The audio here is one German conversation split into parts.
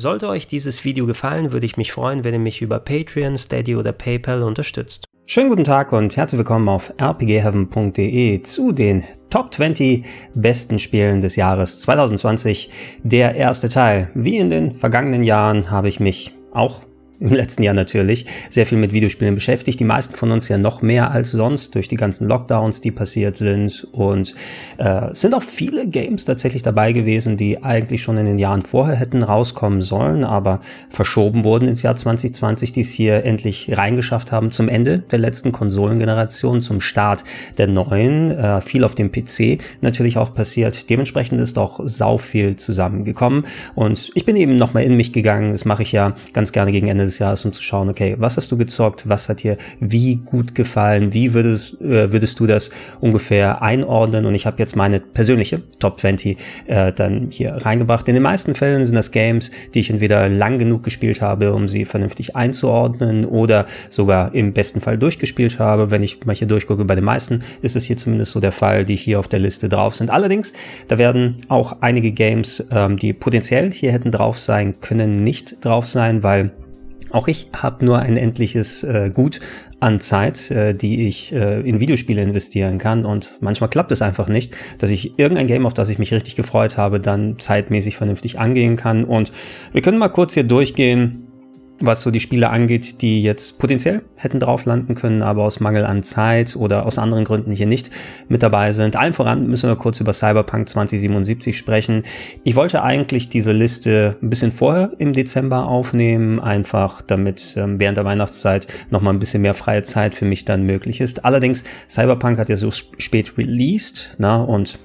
Sollte euch dieses Video gefallen, würde ich mich freuen, wenn ihr mich über Patreon, Steady oder PayPal unterstützt. Schönen guten Tag und herzlich willkommen auf rpgheaven.de zu den Top 20 besten Spielen des Jahres 2020. Der erste Teil. Wie in den vergangenen Jahren habe ich mich auch im letzten Jahr natürlich sehr viel mit Videospielen beschäftigt. Die meisten von uns ja noch mehr als sonst durch die ganzen Lockdowns, die passiert sind. Und äh, sind auch viele Games tatsächlich dabei gewesen, die eigentlich schon in den Jahren vorher hätten rauskommen sollen, aber verschoben wurden ins Jahr 2020, die es hier endlich reingeschafft haben zum Ende der letzten Konsolengeneration, zum Start der neuen. Äh, viel auf dem PC natürlich auch passiert. Dementsprechend ist auch sau viel zusammengekommen. Und ich bin eben nochmal in mich gegangen. Das mache ich ja ganz gerne gegen Ende des Jahres, um zu schauen, okay, was hast du gezockt, was hat dir wie gut gefallen, wie würdest, äh, würdest du das ungefähr einordnen und ich habe jetzt meine persönliche Top 20 äh, dann hier reingebracht. In den meisten Fällen sind das Games, die ich entweder lang genug gespielt habe, um sie vernünftig einzuordnen oder sogar im besten Fall durchgespielt habe. Wenn ich mal hier durchgucke, bei den meisten ist es hier zumindest so der Fall, die hier auf der Liste drauf sind. Allerdings, da werden auch einige Games, ähm, die potenziell hier hätten drauf sein können, nicht drauf sein, weil auch ich habe nur ein endliches äh, Gut an Zeit, äh, die ich äh, in Videospiele investieren kann. Und manchmal klappt es einfach nicht, dass ich irgendein Game, auf das ich mich richtig gefreut habe, dann zeitmäßig vernünftig angehen kann. Und wir können mal kurz hier durchgehen, was so die Spiele angeht, die jetzt potenziell hätten drauf landen können, aber aus Mangel an Zeit oder aus anderen Gründen hier nicht mit dabei sind. Allen voran müssen wir kurz über Cyberpunk 2077 sprechen. Ich wollte eigentlich diese Liste ein bisschen vorher im Dezember aufnehmen, einfach damit ähm, während der Weihnachtszeit nochmal ein bisschen mehr freie Zeit für mich dann möglich ist. Allerdings, Cyberpunk hat ja so spät released, na, und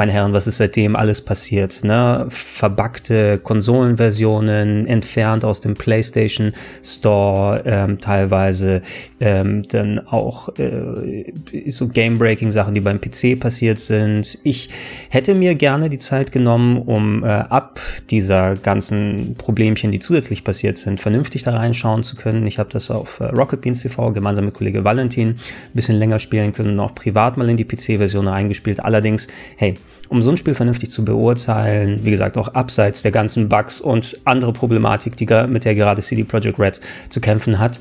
meine Herren, was ist seitdem alles passiert? Ne? Verbackte Konsolenversionen, entfernt aus dem PlayStation Store, ähm, teilweise ähm, dann auch äh, so Game-Breaking-Sachen, die beim PC passiert sind. Ich hätte mir gerne die Zeit genommen, um äh, ab dieser ganzen Problemchen, die zusätzlich passiert sind, vernünftig da reinschauen zu können. Ich habe das auf äh, Rocket Beans TV gemeinsam mit Kollege Valentin ein bisschen länger spielen können und auch privat mal in die PC-Version reingespielt. Allerdings, hey, um so ein Spiel vernünftig zu beurteilen, wie gesagt, auch abseits der ganzen Bugs und andere Problematik, die, mit der gerade CD Projekt Red zu kämpfen hat,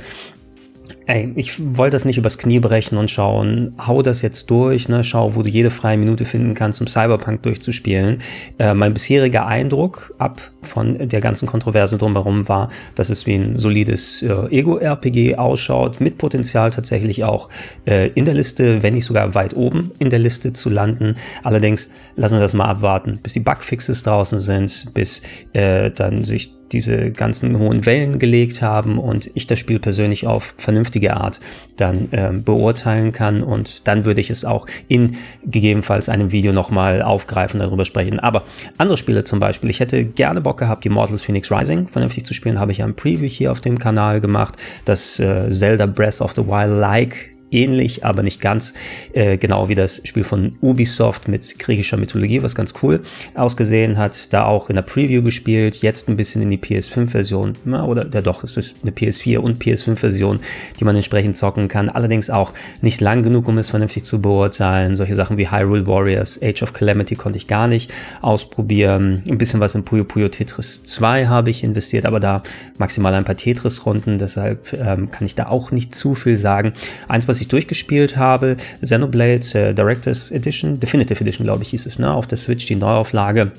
ey, ich wollte das nicht übers Knie brechen und schauen, hau das jetzt durch, ne, schau, wo du jede freie Minute finden kannst, um Cyberpunk durchzuspielen. Äh, mein bisheriger Eindruck ab von der ganzen Kontroverse drumherum war, dass es wie ein solides äh, Ego-RPG ausschaut, mit Potenzial tatsächlich auch äh, in der Liste, wenn nicht sogar weit oben in der Liste zu landen. Allerdings lassen wir das mal abwarten, bis die Bugfixes draußen sind, bis äh, dann sich diese ganzen hohen Wellen gelegt haben und ich das Spiel persönlich auf vernünftige Art dann ähm, beurteilen kann. Und dann würde ich es auch in gegebenenfalls einem Video nochmal aufgreifen, darüber sprechen. Aber andere Spiele zum Beispiel, ich hätte gerne Bock gehabt, Immortals Phoenix Rising vernünftig zu spielen, habe ich ja ein Preview hier auf dem Kanal gemacht, das äh, Zelda Breath of the Wild-like ähnlich, aber nicht ganz äh, genau wie das Spiel von Ubisoft mit griechischer Mythologie, was ganz cool ausgesehen hat. Da auch in der Preview gespielt, jetzt ein bisschen in die PS5-Version, oder ja doch, es ist eine PS4 und PS5-Version, die man entsprechend zocken kann. Allerdings auch nicht lang genug, um es vernünftig zu beurteilen. Solche Sachen wie Hyrule Warriors, Age of Calamity konnte ich gar nicht ausprobieren. Ein bisschen was in Puyo Puyo Tetris 2 habe ich investiert, aber da maximal ein paar Tetris-Runden, deshalb ähm, kann ich da auch nicht zu viel sagen. Eins, was ich durchgespielt habe, Xenoblade äh, Director's Edition, Definitive Edition, glaube ich, hieß es, ne, auf der Switch, die Neuauflage.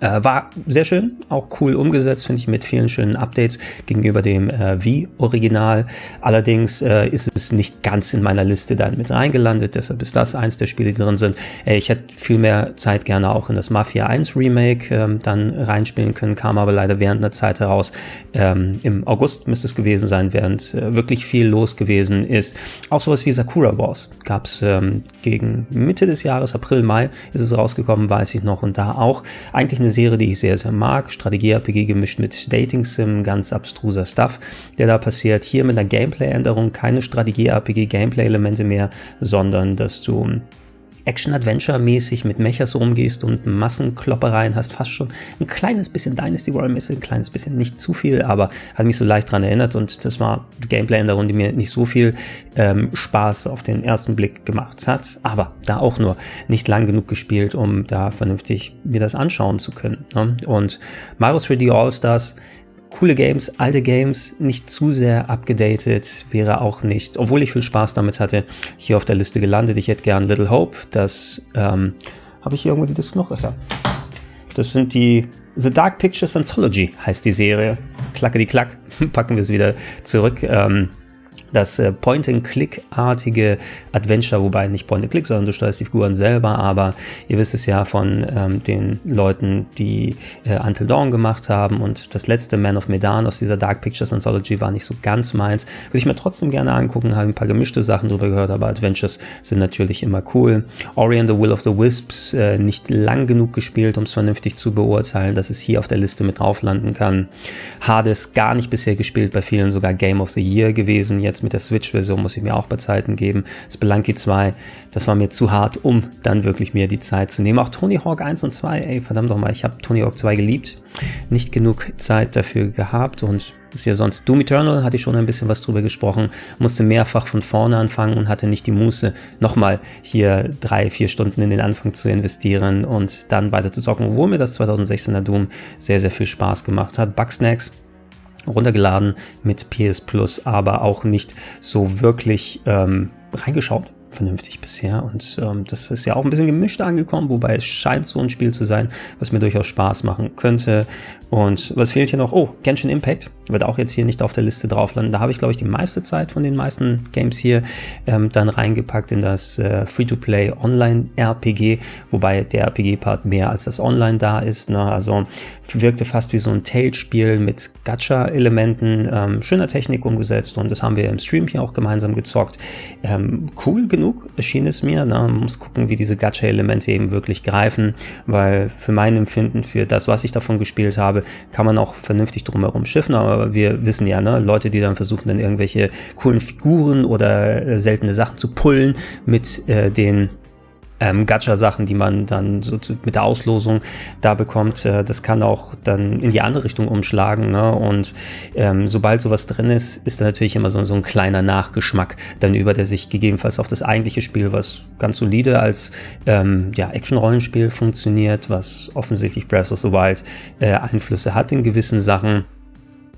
Äh, war sehr schön, auch cool umgesetzt, finde ich, mit vielen schönen Updates gegenüber dem äh, Wii-Original. Allerdings äh, ist es nicht ganz in meiner Liste dann mit reingelandet, deshalb ist das eins der Spiele, die drin sind. Äh, ich hätte viel mehr Zeit gerne auch in das Mafia 1 Remake ähm, dann reinspielen können, kam aber leider während der Zeit heraus. Ähm, Im August müsste es gewesen sein, während äh, wirklich viel los gewesen ist. Auch sowas wie Sakura Wars gab es ähm, gegen Mitte des Jahres, April, Mai ist es rausgekommen, weiß ich noch, und da auch eigentlich eine eine Serie, die ich sehr, sehr mag. Strategie-RPG gemischt mit Dating-Sim, ganz abstruser Stuff, der da passiert. Hier mit einer Gameplay-Änderung, keine Strategie-RPG-Gameplay-Elemente mehr, sondern dass du Action-Adventure-mäßig mit Mechas rumgehst und Massenkloppereien hast, fast schon ein kleines bisschen Dynasty Warrior-mäßig, ein kleines bisschen, nicht zu viel, aber hat mich so leicht dran erinnert und das war Gameplay in der Runde, die mir nicht so viel ähm, Spaß auf den ersten Blick gemacht hat, aber da auch nur nicht lang genug gespielt, um da vernünftig mir das anschauen zu können. Ne? Und Mario 3D All-Stars coole Games, alte Games, nicht zu sehr abgedatet, wäre auch nicht, obwohl ich viel Spaß damit hatte, hier auf der Liste gelandet. Ich hätte gern Little Hope, das, ähm, habe ich hier irgendwo die Disc noch? Ja. Das sind die The Dark Pictures Anthology heißt die Serie. Klacke die Klack, packen wir es wieder zurück. Ähm, das äh, Point-and-Click-artige Adventure, wobei nicht Point-and-Click, sondern du steuerst die Figuren selber, aber ihr wisst es ja von ähm, den Leuten, die äh, Until Dawn gemacht haben und das letzte Man of Medan aus dieser Dark Pictures Anthology war nicht so ganz meins. Würde ich mir trotzdem gerne angucken, habe ein paar gemischte Sachen drüber gehört, aber Adventures sind natürlich immer cool. Ori and the Will of the Wisps, äh, nicht lang genug gespielt, um es vernünftig zu beurteilen, dass es hier auf der Liste mit drauf landen kann. Hades gar nicht bisher gespielt, bei vielen sogar Game of the Year gewesen, jetzt mit der Switch-Version muss ich mir auch bei Zeiten geben. Spelunky 2, das war mir zu hart, um dann wirklich mir die Zeit zu nehmen. Auch Tony Hawk 1 und 2, ey, verdammt doch mal, ich habe Tony Hawk 2 geliebt, nicht genug Zeit dafür gehabt und ist ja sonst Doom Eternal, hatte ich schon ein bisschen was drüber gesprochen, musste mehrfach von vorne anfangen und hatte nicht die Muße, nochmal hier drei, vier Stunden in den Anfang zu investieren und dann weiter zu zocken, obwohl mir das 2016er Doom sehr, sehr viel Spaß gemacht hat. Bugsnacks runtergeladen mit PS Plus, aber auch nicht so wirklich ähm, reingeschaut vernünftig bisher. Und ähm, das ist ja auch ein bisschen gemischt angekommen, wobei es scheint so ein Spiel zu sein, was mir durchaus Spaß machen könnte. Und was fehlt hier noch? Oh, Genshin Impact wird auch jetzt hier nicht auf der Liste drauf landen. Da habe ich, glaube ich, die meiste Zeit von den meisten Games hier ähm, dann reingepackt in das äh, Free-to-Play Online-RPG, wobei der RPG-Part mehr als das Online da ist. Ne? Also wirkte fast wie so ein Tale-Spiel mit Gacha-Elementen, ähm, schöner Technik umgesetzt und das haben wir im Stream hier auch gemeinsam gezockt. Ähm, cool genug erschien es mir. Ne? Man muss gucken, wie diese Gacha-Elemente eben wirklich greifen, weil für mein Empfinden, für das, was ich davon gespielt habe, kann man auch vernünftig drumherum schiffen, aber wir wissen ja, ne, Leute, die dann versuchen, dann irgendwelche coolen Figuren oder äh, seltene Sachen zu pullen mit äh, den ähm, Gacha-Sachen, die man dann so mit der Auslosung da bekommt, äh, das kann auch dann in die andere Richtung umschlagen. Ne? Und ähm, sobald sowas drin ist, ist da natürlich immer so, so ein kleiner Nachgeschmack dann über, der sich gegebenenfalls auf das eigentliche Spiel, was ganz solide als ähm, ja, Action-Rollenspiel funktioniert, was offensichtlich Breath of the Wild äh, Einflüsse hat in gewissen Sachen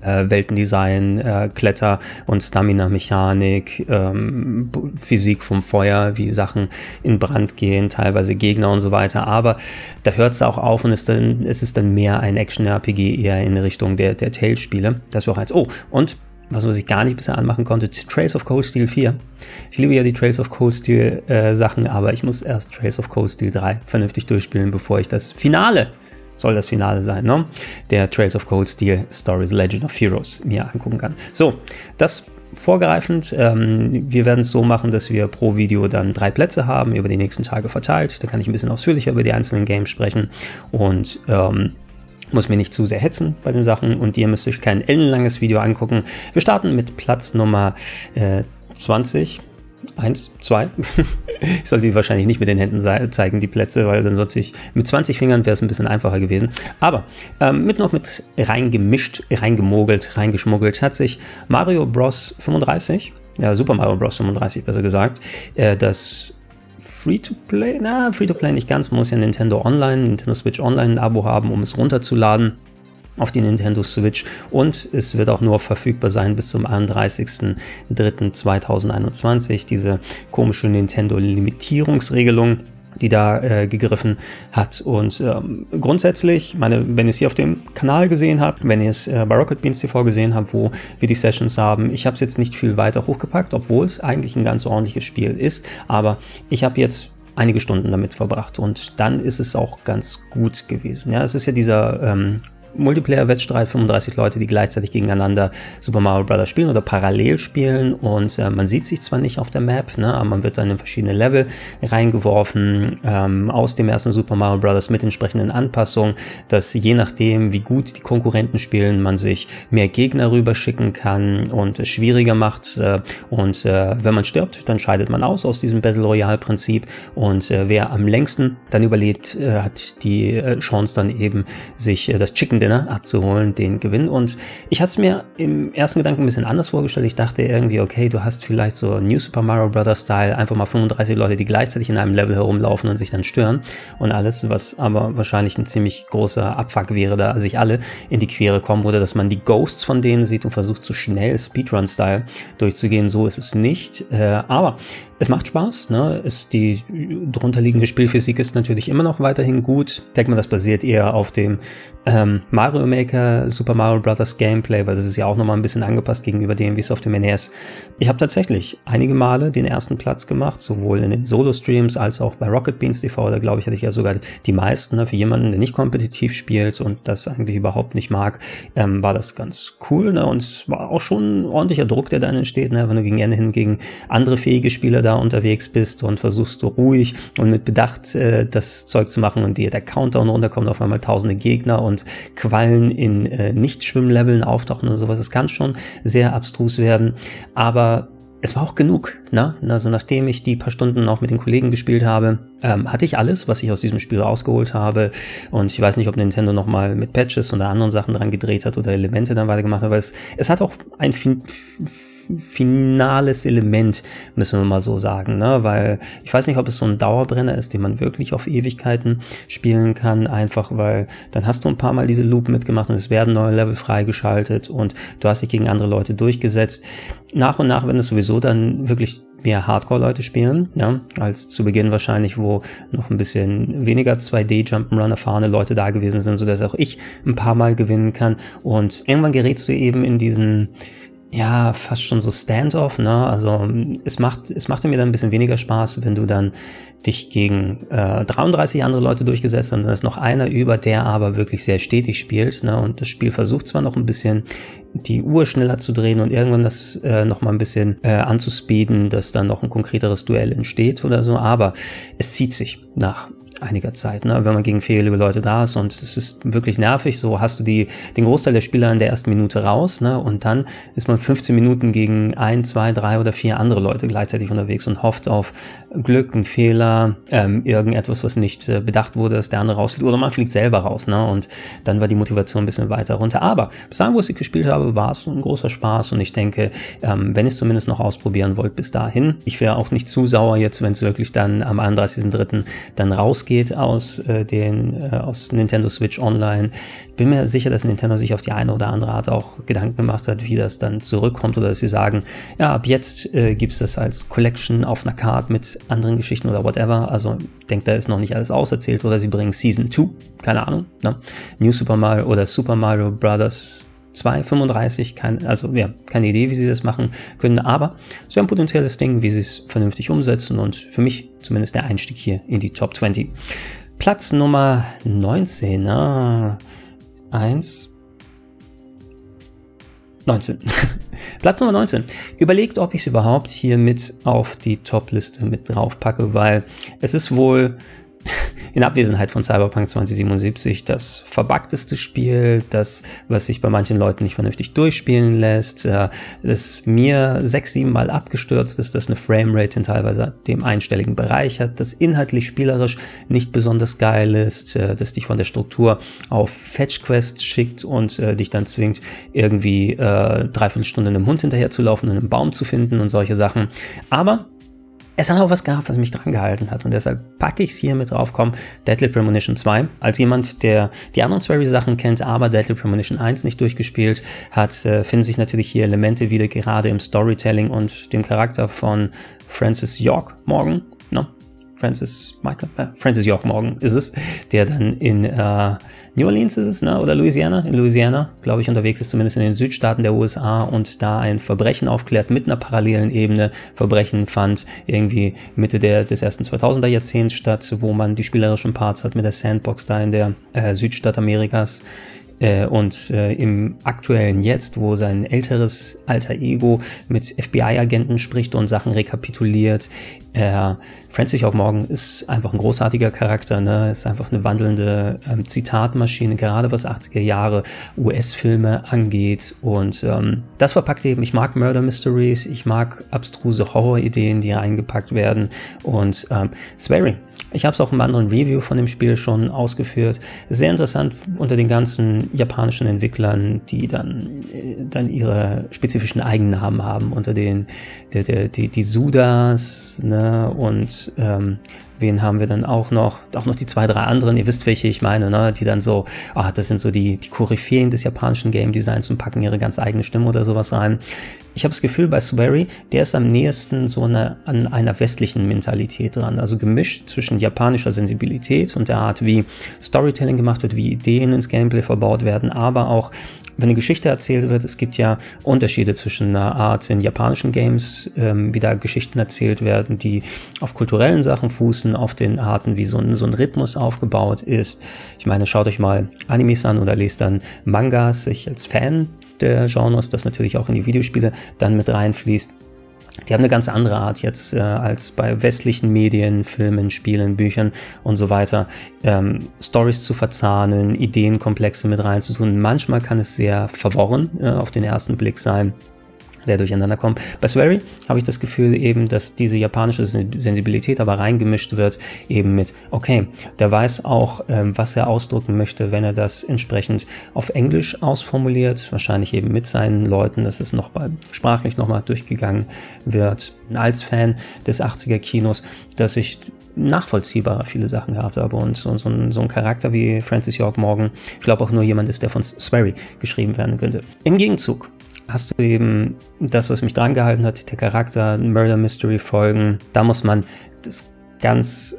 äh, Weltendesign, äh, Kletter- und Stamina-Mechanik, ähm, Physik vom Feuer, wie Sachen in Brand gehen, teilweise Gegner und so weiter. Aber da hört es auch auf und ist dann, es ist dann mehr ein Action-RPG eher in Richtung der, der Tales-Spiele. Das war auch eins. Oh, und was, was ich gar nicht bisher anmachen konnte, Trails of Cold Steel 4. Ich liebe ja die Trails of Cold Steel äh, Sachen, aber ich muss erst Trails of Cold Steel 3 vernünftig durchspielen, bevor ich das Finale soll das Finale sein, ne? Der Trails of Cold Steel Stories Legend of Heroes mir angucken kann. So, das vorgreifend. Ähm, wir werden es so machen, dass wir pro Video dann drei Plätze haben, über die nächsten Tage verteilt. Da kann ich ein bisschen ausführlicher über die einzelnen Games sprechen und ähm, muss mir nicht zu sehr hetzen bei den Sachen und ihr müsst euch kein ellenlanges Video angucken. Wir starten mit Platz Nummer äh, 20 Eins, zwei. ich sollte die wahrscheinlich nicht mit den Händen zeigen, die Plätze, weil dann sonst ich mit 20 Fingern wäre es ein bisschen einfacher gewesen. Aber ähm, mit noch mit reingemischt, reingemogelt, reingeschmuggelt hat sich Mario Bros. 35, ja, Super Mario Bros. 35 besser gesagt, äh, das Free-to-Play, na, Free-to-Play nicht ganz, man muss ja Nintendo Online, Nintendo Switch Online ein Abo haben, um es runterzuladen auf die Nintendo Switch und es wird auch nur verfügbar sein bis zum 31.03.2021. Diese komische Nintendo-Limitierungsregelung die da äh, gegriffen hat. Und ähm, grundsätzlich, meine, wenn ihr es hier auf dem Kanal gesehen habt, wenn ihr es äh, bei Rocket Beans TV gesehen habt, wo wir die Sessions haben, ich habe es jetzt nicht viel weiter hochgepackt, obwohl es eigentlich ein ganz ordentliches Spiel ist. Aber ich habe jetzt einige Stunden damit verbracht und dann ist es auch ganz gut gewesen. Ja, es ist ja dieser ähm, Multiplayer-Wettstreit, 35 Leute, die gleichzeitig gegeneinander Super Mario Bros. spielen oder parallel spielen und äh, man sieht sich zwar nicht auf der Map, ne, aber man wird dann in verschiedene Level reingeworfen ähm, aus dem ersten Super Mario Bros. mit entsprechenden Anpassungen, dass je nachdem, wie gut die Konkurrenten spielen, man sich mehr Gegner rüberschicken kann und es schwieriger macht äh, und äh, wenn man stirbt, dann scheidet man aus aus diesem Battle Royale Prinzip und äh, wer am längsten dann überlebt, äh, hat die äh, Chance dann eben sich äh, das Chicken Dinner abzuholen, den Gewinn. Und ich hatte es mir im ersten Gedanken ein bisschen anders vorgestellt. Ich dachte irgendwie, okay, du hast vielleicht so New Super Mario Bros. Style, einfach mal 35 Leute, die gleichzeitig in einem Level herumlaufen und sich dann stören und alles, was aber wahrscheinlich ein ziemlich großer Abfuck wäre, da sich alle in die Quere kommen oder dass man die Ghosts von denen sieht und versucht so schnell Speedrun-Style durchzugehen. So ist es nicht. Äh, aber es macht Spaß, ne? Ist die drunterliegende Spielphysik ist natürlich immer noch weiterhin gut. Ich denke mal, das basiert eher auf dem ähm, Mario Maker Super Mario Bros. Gameplay, weil das ist ja auch nochmal ein bisschen angepasst gegenüber dem, wie es auf dem NES. Ich habe tatsächlich einige Male den ersten Platz gemacht, sowohl in den Solo-Streams als auch bei Rocket Beans TV. Da glaube ich, hatte ich ja sogar die meisten. Ne? Für jemanden, der nicht kompetitiv spielt und das eigentlich überhaupt nicht mag, ähm, war das ganz cool. Ne? Und es war auch schon ein ordentlicher Druck, der dann entsteht, ne? wenn du gegen Ende hin gegen andere fähige Spieler da unterwegs bist und versuchst du ruhig und mit Bedacht äh, das Zeug zu machen und dir der Countdown runterkommt, auf einmal tausende Gegner und Quallen in äh, Nicht-Schwimmleveln auftauchen und sowas. Es kann schon sehr abstrus werden, aber es war auch genug. Ne? Also nachdem ich die paar Stunden auch mit den Kollegen gespielt habe, ähm, hatte ich alles, was ich aus diesem Spiel rausgeholt habe. Und ich weiß nicht, ob Nintendo nochmal mit Patches oder anderen Sachen dran gedreht hat oder Elemente dann weitergemacht hat, aber es, es hat auch ein finales Element, müssen wir mal so sagen, ne? Weil ich weiß nicht, ob es so ein Dauerbrenner ist, den man wirklich auf Ewigkeiten spielen kann, einfach weil dann hast du ein paar Mal diese Loop mitgemacht und es werden neue Level freigeschaltet und du hast dich gegen andere Leute durchgesetzt. Nach und nach, wenn es sowieso dann wirklich mehr Hardcore-Leute spielen, ja, als zu Beginn wahrscheinlich, wo noch ein bisschen weniger 2D Jump'n'Run erfahrene Leute da gewesen sind, so dass auch ich ein paar Mal gewinnen kann. Und irgendwann gerätst du eben in diesen ja, fast schon so Standoff, ne? Also es macht, es machte mir dann ein bisschen weniger Spaß, wenn du dann dich gegen äh, 33 andere Leute durchgesetzt hast und dann ist noch einer über, der aber wirklich sehr stetig spielt, ne? Und das Spiel versucht zwar noch ein bisschen die Uhr schneller zu drehen und irgendwann das äh, noch mal ein bisschen äh, anzuspeeden, dass dann noch ein konkreteres Duell entsteht oder so, aber es zieht sich nach einiger Zeit, ne? wenn man gegen viele Leute da ist und es ist wirklich nervig, so hast du die, den Großteil der Spieler in der ersten Minute raus ne? und dann ist man 15 Minuten gegen ein, zwei, drei oder vier andere Leute gleichzeitig unterwegs und hofft auf Glück, einen Fehler, ähm, irgendetwas, was nicht äh, bedacht wurde, dass der andere rausfliegt oder man fliegt selber raus ne? und dann war die Motivation ein bisschen weiter runter. Aber bis dahin, wo ich gespielt habe, war es ein großer Spaß und ich denke, ähm, wenn ihr es zumindest noch ausprobieren wollt bis dahin, ich wäre auch nicht zu sauer jetzt, wenn es wirklich dann am 31.03. dann rausgeht rausgeht aus äh, den äh, aus Nintendo Switch Online. Bin mir sicher, dass Nintendo sich auf die eine oder andere Art auch Gedanken gemacht hat, wie das dann zurückkommt oder dass sie sagen, ja, ab jetzt äh, gibt es das als Collection auf einer Card mit anderen Geschichten oder whatever. Also ich denke, da ist noch nicht alles auserzählt oder sie bringen Season 2, keine Ahnung, ne? New Super Mario oder Super Mario Brothers 2,35, kein, also ja, keine Idee, wie sie das machen können, aber wäre ein potenzielles Ding, wie sie es vernünftig umsetzen und für mich zumindest der Einstieg hier in die Top 20. Platz Nummer 19, ah, 1, 19. Platz Nummer 19. Überlegt, ob ich es überhaupt hier mit auf die Top-Liste mit drauf packe, weil es ist wohl in Abwesenheit von Cyberpunk 2077 das verbugteste Spiel, das, was sich bei manchen Leuten nicht vernünftig durchspielen lässt, äh, das mir sechs, sieben Mal abgestürzt ist, das eine Framerate in teilweise dem einstelligen Bereich hat, das inhaltlich spielerisch nicht besonders geil ist, äh, das dich von der Struktur auf Fetch Quests schickt und äh, dich dann zwingt, irgendwie äh, dreiviertel Stunde einem Hund hinterher zu laufen und einen Baum zu finden und solche Sachen. Aber es hat auch was gehabt, was mich dran gehalten hat. Und deshalb packe ich es hier mit drauf. Komm, Deadly Premonition 2. Als jemand, der die anderen Swery-Sachen kennt, aber Deadly Premonition 1 nicht durchgespielt hat, äh, finden sich natürlich hier Elemente wieder, gerade im Storytelling und dem Charakter von Francis York Morgan. No? Francis Michael, äh, Francis York Morgan ist es, der dann in äh, New Orleans ist es, ne? oder Louisiana, in Louisiana, glaube ich, unterwegs ist, zumindest in den Südstaaten der USA und da ein Verbrechen aufklärt mit einer parallelen Ebene. Verbrechen fand irgendwie Mitte der, des ersten 2000er Jahrzehnts statt, wo man die spielerischen Parts hat mit der Sandbox da in der äh, Südstadt Amerikas Äh, und äh, im aktuellen Jetzt, wo sein älteres alter Ego mit FBI-Agenten spricht und Sachen rekapituliert, äh, Francis York Morgan ist einfach ein großartiger Charakter, ne? ist einfach eine wandelnde ähm, Zitatmaschine, gerade was 80er Jahre US-Filme angeht. Und ähm, das verpackt eben, ich mag Murder Mysteries, ich mag abstruse Horror-Ideen, die reingepackt werden. Und ähm, Swearing ich habe es auch im anderen Review von dem Spiel schon ausgeführt. Sehr interessant unter den ganzen japanischen Entwicklern, die dann, äh, dann ihre spezifischen Eigennamen haben, unter den die, die, die Sudas ne, und ähm, wen haben wir dann auch noch? Auch noch die zwei, drei anderen, ihr wisst, welche ich meine, ne? die dann so, ah, das sind so die, die Koryphäen des japanischen Game Designs und packen ihre ganz eigene Stimme oder sowas rein. Ich habe das Gefühl, bei Swery, der ist am nächsten so eine, an einer westlichen Mentalität dran. Also gemischt zwischen japanischer Sensibilität und der Art, wie Storytelling gemacht wird, wie Ideen ins Gameplay verbaut werden, aber auch wenn eine Geschichte erzählt wird, es gibt ja Unterschiede zwischen einer Art in japanischen Games, ähm, wie da Geschichten erzählt werden, die auf kulturellen Sachen fußen, auf den Arten, wie so ein, so ein Rhythmus aufgebaut ist. Ich meine, schaut euch mal Animes an oder lest dann Mangas. Ich als Fan der Genres, das natürlich auch in die Videospiele dann mit reinfließt. Die haben eine ganz andere Art jetzt äh, als bei westlichen Medien, Filmen, Spielen, Büchern und so weiter, ähm, Stories zu verzahnen, Ideenkomplexe mit reinzutun. Manchmal kann es sehr verworren äh, auf den ersten Blick sein sehr durcheinander kommen. Bei Swery habe ich das Gefühl eben, dass diese japanische Sensibilität aber reingemischt wird, eben mit, okay, der weiß auch, ähm, was er ausdrücken möchte, wenn er das entsprechend auf Englisch ausformuliert, wahrscheinlich eben mit seinen Leuten, dass es noch bei, sprachlich nochmal durchgegangen wird. Als Fan des 80er Kinos, dass ich nachvollziehbar viele Sachen gehabt habe und so, so, ein, so ein Charakter wie Francis York Morgan, ich glaube auch nur jemand ist, der von Swery geschrieben werden könnte. Im Gegenzug hast du eben das, was mich dran gehalten hat, der Charakter, Murder Mystery Folgen. Da muss man das ganz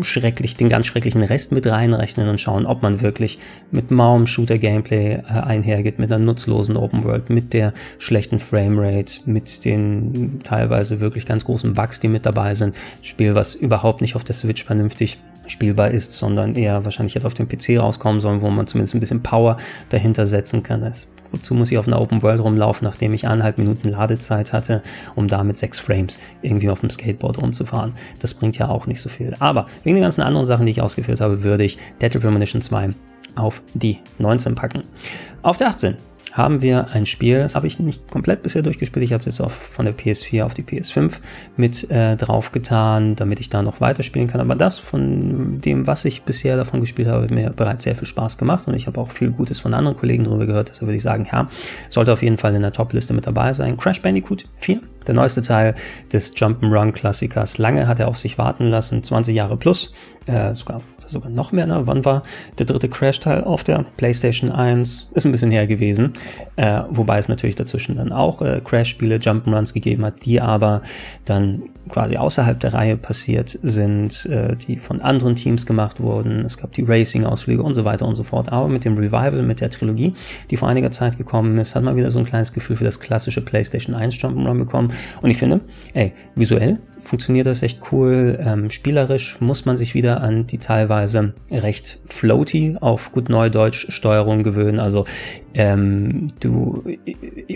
schrecklich, den ganz schrecklichen Rest mit reinrechnen und schauen, ob man wirklich mit mauem Shooter-Gameplay äh, einhergeht, mit einer nutzlosen Open World, mit der schlechten Framerate, mit den teilweise wirklich ganz großen Bugs, die mit dabei sind. Spiel, was überhaupt nicht auf der Switch vernünftig spielbar ist, sondern eher wahrscheinlich hätte auf dem PC rauskommen sollen, wo man zumindest ein bisschen Power dahinter setzen kann. Das Wozu muss ich auf einer Open World rumlaufen, nachdem ich eineinhalb Minuten Ladezeit hatte, um da mit sechs Frames irgendwie auf dem Skateboard rumzufahren? Das bringt ja auch nicht so viel. Aber wegen den ganzen anderen Sachen, die ich ausgeführt habe, würde ich Deadly Premonition 2 auf die 19 packen. Auf der 18 haben wir ein Spiel, das habe ich nicht komplett bisher durchgespielt, ich habe es jetzt auch von der PS4 auf die PS5 mit äh, draufgetan, damit ich da noch weiterspielen kann. Aber das von dem, was ich bisher davon gespielt habe, hat mir bereits sehr viel Spaß gemacht und ich habe auch viel Gutes von anderen Kollegen darüber gehört. Deshalb würde ich sagen, ja, sollte auf jeden Fall in der Top-Liste mit dabei sein. Crash Bandicoot 4, der neueste Teil des Jump'n'Run-Klassikers. Lange hat er auf sich warten lassen, 20 Jahre plus äh, sogar, sogar noch mehr, ne? Wann war der dritte Crash-Teil auf der PlayStation 1? Ist ein bisschen her gewesen. Äh, wobei es natürlich dazwischen dann auch äh, Crash-Spiele, Jump'n'Runs gegeben hat, die aber dann quasi außerhalb der Reihe passiert sind, äh, die von anderen Teams gemacht wurden. Es gab die Racing-Ausflüge und so weiter und so fort. Aber mit dem Revival, mit der Trilogie, die vor einiger Zeit gekommen ist, hat man wieder so ein kleines Gefühl für das klassische PlayStation 1 Jump'n'Run bekommen. Und ich finde, ey, visuell funktioniert das echt cool. Ähm, spielerisch muss man sich wieder an die teilweise recht floaty auf gut Neudeutsch Steuerung gewöhnen. Also ähm, du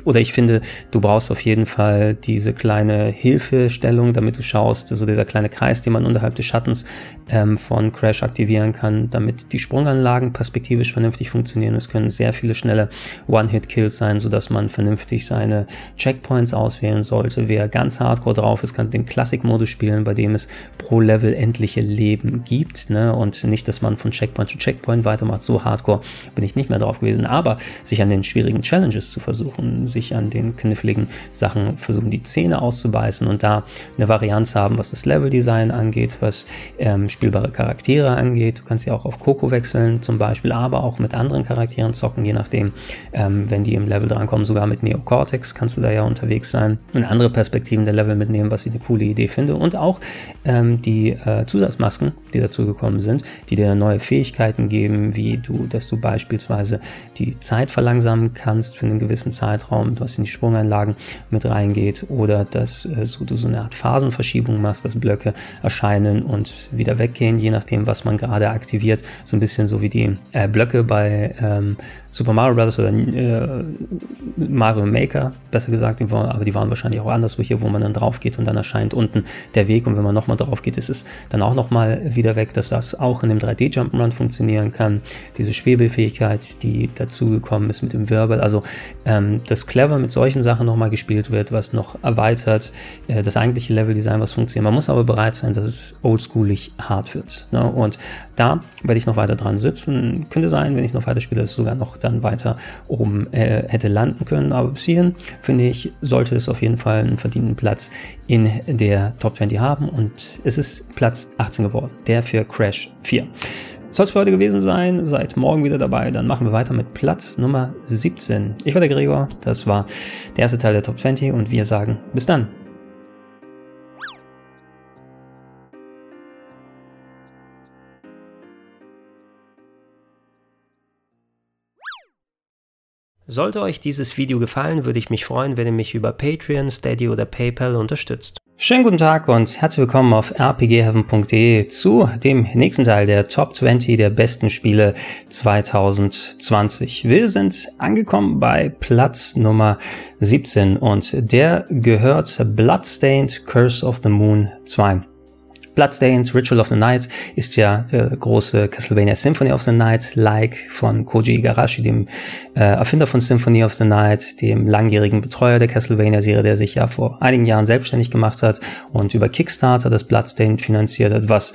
oder ich finde, du brauchst auf jeden Fall diese kleine Hilfestellung, damit du schaust, so dieser kleine Kreis, den man unterhalb des Schattens ähm, von Crash aktivieren kann, damit die Sprunganlagen perspektivisch vernünftig funktionieren. Es können sehr viele schnelle One-Hit-Kills sein, sodass man vernünftig seine Checkpoints auswählen sollte. Wer ganz hardcore drauf ist, kann den Classic-Modus spielen, bei dem es pro Level endliche Leben gibt ne? und nicht, dass man von Checkpoint zu Checkpoint weitermacht. So hardcore bin ich nicht mehr drauf gewesen, aber sich an den schwierigen Challenges zu versuchen, sich an den kniffligen Sachen versuchen, die Zähne auszubeißen und da eine Varianz haben, was das Leveldesign angeht, was ähm, spielbare Charaktere angeht. Du kannst ja auch auf Coco wechseln zum Beispiel, aber auch mit anderen Charakteren zocken, je nachdem, ähm, wenn die im Level drankommen. Sogar mit Neo Cortex kannst du da ja unterwegs sein und andere Perspektiven der Level mitnehmen, was ich eine coole Idee finde. Und auch ähm, die äh, Zusatzmasken, die dazu gekommen sind, die dir neue Fähigkeiten geben, wie du, dass du beispielsweise die Zeit verlangsamen kannst für einen gewissen Zeitraum, was in die Sprungeinlagen mit reingeht, oder dass äh, so, du so eine Art Phasenverschiebung machst, dass Blöcke erscheinen und wieder weggehen, je nachdem, was man gerade aktiviert. So ein bisschen so wie die äh, Blöcke bei ähm, Super Mario Bros. oder äh, Mario Maker, besser gesagt, aber die waren wahrscheinlich auch anderswo hier, wo man dann drauf geht und dann erscheint unten der Weg und wenn man nochmal drauf geht, ist es dann auch nochmal wieder weg, dass das auch in dem 3D Jump'n'Run funktionieren kann. Diese Schwebelfähigkeit, die dazugekommen ist mit dem Wirbel, also ähm, das clever mit solchen Sachen nochmal gespielt wird, was noch erweitert, äh, das eigentliche Leveldesign, was funktioniert. Man muss aber bereit sein, dass es oldschoolig hart wird. Ne? Und da werde ich noch weiter dran sitzen. Könnte sein, wenn ich noch weiter spiele, dass es sogar noch dann weiter oben äh, hätte landen können. Aber bis hierhin, finde ich, sollte es auf jeden Fall einen verdienten Platz in der Top 20 haben. Und es ist Platz 18 geworden, der für Crash 4. Soll es für heute gewesen sein. Seid morgen wieder dabei. Dann machen wir weiter mit Platz Nummer 17. Ich war der Gregor. Das war der erste Teil der Top 20 und wir sagen bis dann. Sollte euch dieses Video gefallen, würde ich mich freuen, wenn ihr mich über Patreon, Steady oder PayPal unterstützt. Schönen guten Tag und herzlich willkommen auf rpgheaven.de zu dem nächsten Teil der Top 20 der besten Spiele 2020. Wir sind angekommen bei Platz Nummer 17 und der gehört Bloodstained Curse of the Moon 2. Bloodstained Ritual of the Night ist ja der große Castlevania Symphony of the Night, like von Koji Igarashi, dem äh, Erfinder von Symphony of the Night, dem langjährigen Betreuer der Castlevania-Serie, der sich ja vor einigen Jahren selbstständig gemacht hat und über Kickstarter das Bloodstained finanziert hat, was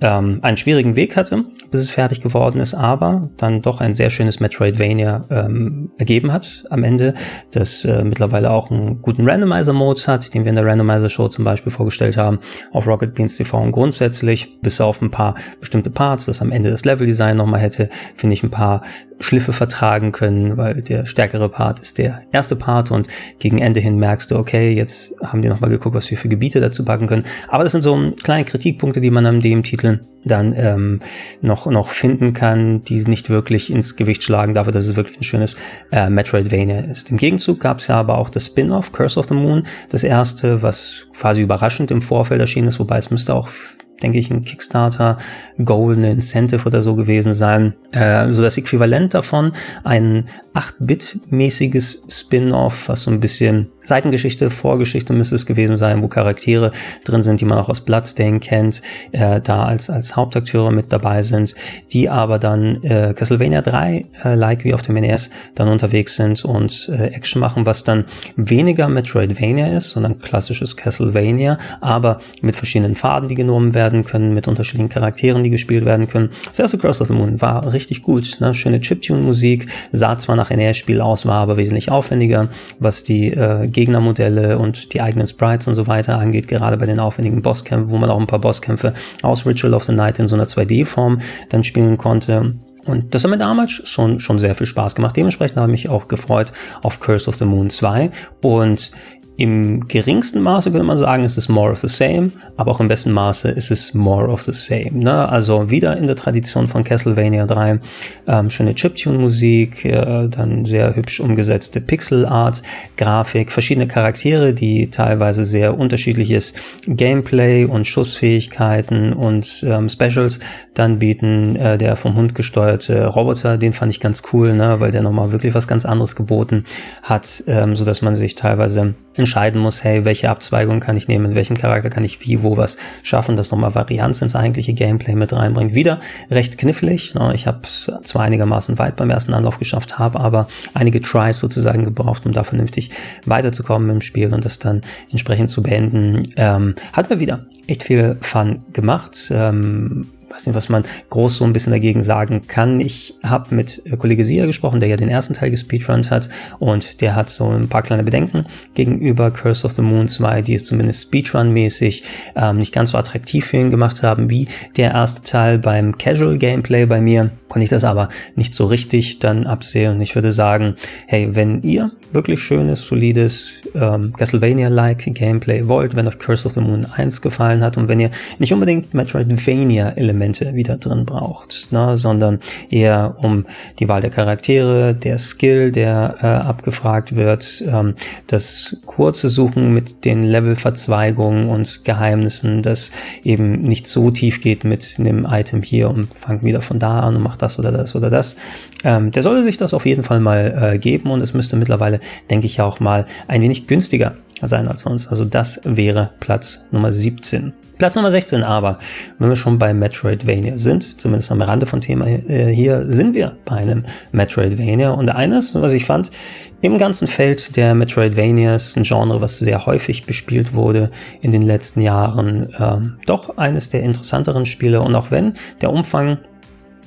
ähm, einen schwierigen Weg hatte, bis es fertig geworden ist, aber dann doch ein sehr schönes Metroidvania ähm, ergeben hat am Ende, das äh, mittlerweile auch einen guten Randomizer-Mode hat, den wir in der Randomizer-Show zum Beispiel vorgestellt haben, auf Rocket Beans TV und grundsätzlich, bis auf ein paar bestimmte Parts, das am Ende das Leveldesign nochmal hätte, finde ich ein paar Schliffe vertragen können, weil der stärkere Part ist der erste Part und gegen Ende hin merkst du, okay, jetzt haben die nochmal geguckt, was wir für Gebiete dazu packen können. Aber das sind so kleine Kritikpunkte, die man an dem Titel dann ähm, noch, noch finden kann, die nicht wirklich ins Gewicht schlagen dafür, dass es wirklich ein schönes äh, Metroidvania ist. Im Gegenzug gab es ja aber auch das Spin-off Curse of the Moon, das erste, was quasi überraschend im Vorfeld erschienen ist, wobei es müsste auch off denke ich, ein Kickstarter Goal, eine Incentive oder so gewesen sein. Äh, so das Äquivalent davon, ein 8-Bit-mäßiges Spin-off, was so ein bisschen Seitengeschichte, Vorgeschichte müsste es gewesen sein, wo Charaktere drin sind, die man auch aus Bloodstain kennt, äh, da als, als Hauptakteure mit dabei sind, die aber dann äh, Castlevania 3, äh, like wie auf dem NES, dann unterwegs sind und äh, Action machen, was dann weniger Metroidvania ist, sondern klassisches Castlevania, aber mit verschiedenen Faden, die genommen werden können, mit unterschiedlichen Charakteren, die gespielt werden können. Das erste Cross of the Moon war richtig gut, ne? schöne Chiptune-Musik, sah zwar nach NES-Spiel aus, war aber wesentlich aufwendiger, was die äh, Gegnermodelle und die eigenen Sprites und so weiter angeht, gerade bei den aufwendigen Bosskämpfen, wo man auch ein paar Bosskämpfe aus Ritual of the Night in so einer 2D-Form dann spielen konnte. Und das hat mir damals schon, schon sehr viel Spaß gemacht. Dementsprechend habe ich mich auch gefreut auf Curse of the Moon 2. Und im geringsten Maße könnte man sagen, es ist more of the same, aber auch im besten Maße ist es more of the same. Ne? Also wieder in der Tradition von Castlevania 3, ähm, schöne Chiptune-Musik, äh, dann sehr hübsch umgesetzte Pixel-Art, Grafik, verschiedene Charaktere, die teilweise sehr unterschiedliches Gameplay und Schussfähigkeiten und ähm, Specials dann bieten. Äh, der vom Hund gesteuerte Roboter, den fand ich ganz cool, ne? weil der nochmal wirklich was ganz anderes geboten hat, ähm, so dass man sich teilweise entscheiden muss, hey, welche Abzweigung kann ich nehmen, in welchem Charakter kann ich wie, wo was schaffen, das nochmal Varianz ins eigentliche Gameplay mit reinbringt. Wieder recht knifflig. Ne? Ich habe es zwar einigermaßen weit beim ersten Anlauf geschafft, habe aber einige Tries sozusagen gebraucht, um da vernünftig weiterzukommen im Spiel und das dann entsprechend zu beenden. Ähm, hat mir wieder echt viel Fun gemacht. Ähm, weiß nicht, was man groß so ein bisschen dagegen sagen kann. Ich habe mit äh, Kollege Sia gesprochen, der ja den ersten Teil gespeedrunnt hat und der hat so ein paar kleine Bedenken gegenüber Curse of the Moon 2, die es zumindest Speedrun-mäßig ähm, nicht ganz so attraktiv für ihn gemacht haben wie der erste Teil beim Casual Gameplay bei mir konnte ich das aber nicht so richtig dann absehen. Ich würde sagen, hey, wenn ihr wirklich schönes, solides ähm, Castlevania-like Gameplay wollt, wenn euch Curse of the Moon 1 gefallen hat und wenn ihr nicht unbedingt Metroidvania-Elemente wieder drin braucht, ne, sondern eher um die Wahl der Charaktere, der Skill, der äh, abgefragt wird, ähm, das kurze Suchen mit den Levelverzweigungen und Geheimnissen, das eben nicht so tief geht mit einem Item hier und fangt wieder von da an und macht das oder das oder das. Ähm, der sollte sich das auf jeden Fall mal äh, geben und es müsste mittlerweile, denke ich, auch mal ein wenig günstiger sein als sonst. Also das wäre Platz Nummer 17. Platz Nummer 16 aber, wenn wir schon bei Metroidvania sind, zumindest am Rande von Thema äh, hier, sind wir bei einem Metroidvania. Und eines, was ich fand, im ganzen Feld der Metroidvanias, ein Genre, was sehr häufig bespielt wurde in den letzten Jahren, äh, doch eines der interessanteren Spiele. Und auch wenn der Umfang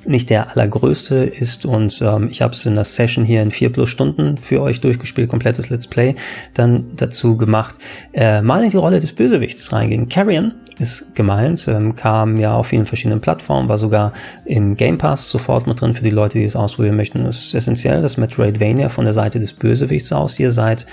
nicht der allergrößte ist und ähm, ich habe es in der Session hier in vier plus Stunden für euch durchgespielt, komplettes Let's Play, dann dazu gemacht, äh, mal in die Rolle des Bösewichts reingehen. Carrion ist gemeint, ähm, kam ja auf vielen verschiedenen Plattformen, war sogar im Game Pass sofort mit drin für die Leute, die es ausprobieren möchten. Das ist essentiell, dass Metroidvania von der Seite des Bösewichts aus ihr seid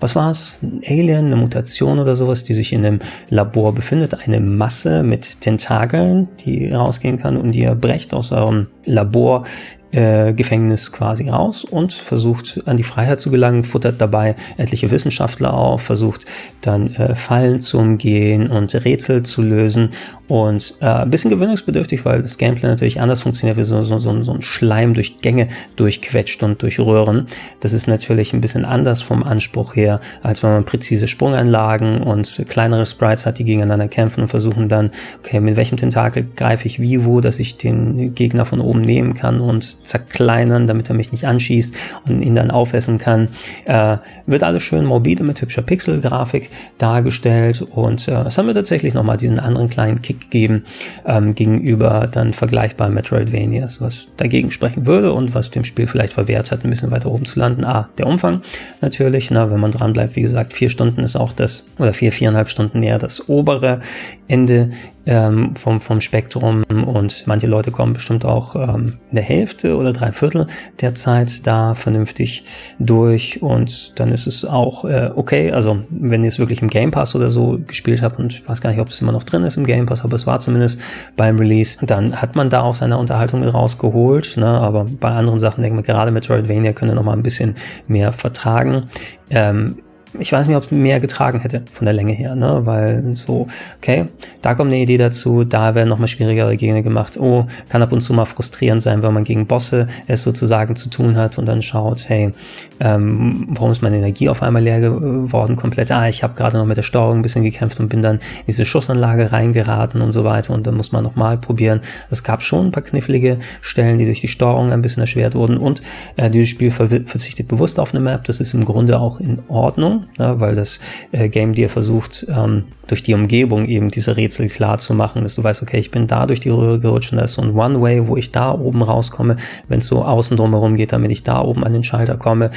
was war es? Ein Alien, eine Mutation oder sowas, die sich in einem Labor befindet. Eine Masse mit Tentakeln, die rausgehen kann und ihr brecht aus eurem Labor äh, Gefängnis quasi raus und versucht an die Freiheit zu gelangen, futtert dabei etliche Wissenschaftler auf, versucht dann äh, Fallen zu umgehen und Rätsel zu lösen und äh, ein bisschen gewöhnungsbedürftig, weil das Gameplay natürlich anders funktioniert, wie so, so, so, so ein Schleim durch Gänge durchquetscht und durch Röhren. Das ist natürlich ein bisschen anders vom Anspruch her, als wenn man präzise Sprunganlagen und kleinere Sprites hat, die gegeneinander kämpfen und versuchen dann, okay, mit welchem Tentakel greife ich wie wo, dass ich den Gegner von oben nehmen kann und zerkleinern, damit er mich nicht anschießt und ihn dann aufessen kann. Äh, wird alles schön morbide mit hübscher Pixelgrafik dargestellt und äh, es haben wir tatsächlich nochmal diesen anderen kleinen Kick gegeben ähm, gegenüber dann vergleichbaren Metroidvanias, was dagegen sprechen würde und was dem Spiel vielleicht verwehrt hat, ein bisschen weiter oben zu landen. Ah, der Umfang natürlich, na, wenn man dran bleibt, wie gesagt, vier Stunden ist auch das, oder vier, viereinhalb Stunden näher das obere Ende ähm, vom, vom Spektrum und manche Leute kommen bestimmt auch ähm, in der Hälfte oder drei Viertel der Zeit da vernünftig durch und dann ist es auch äh, okay, also wenn ihr es wirklich im Game Pass oder so gespielt habt und ich weiß gar nicht, ob es immer noch drin ist im Game Pass, aber es war zumindest beim Release, dann hat man da auch seine Unterhaltung mit rausgeholt, ne? aber bei anderen Sachen denke ich mir, gerade Metroidvania könnte noch mal ein bisschen mehr vertragen. Ähm, ich weiß nicht, ob es mehr getragen hätte von der Länge her, ne? Weil so, okay, da kommt eine Idee dazu, da werden nochmal schwierigere Gegner gemacht. Oh, kann ab und zu mal frustrierend sein, wenn man gegen Bosse es sozusagen zu tun hat und dann schaut, hey, ähm, warum ist meine Energie auf einmal leer geworden komplett? Ah, ich habe gerade noch mit der Steuerung ein bisschen gekämpft und bin dann in diese Schussanlage reingeraten und so weiter und dann muss man nochmal probieren. Es gab schon ein paar knifflige Stellen, die durch die Steuerung ein bisschen erschwert wurden und äh, dieses Spiel verzichtet bewusst auf eine Map. Das ist im Grunde auch in Ordnung ne, weil das äh, Game dir versucht, ähm, durch die Umgebung eben diese Rätsel klar zu machen, dass du weißt, okay, ich bin da durch die Röhre gerutscht und da ist so ein One-Way, wo ich da oben rauskomme, wenn es so außen drumherum geht, damit ich da oben an den Schalter komme,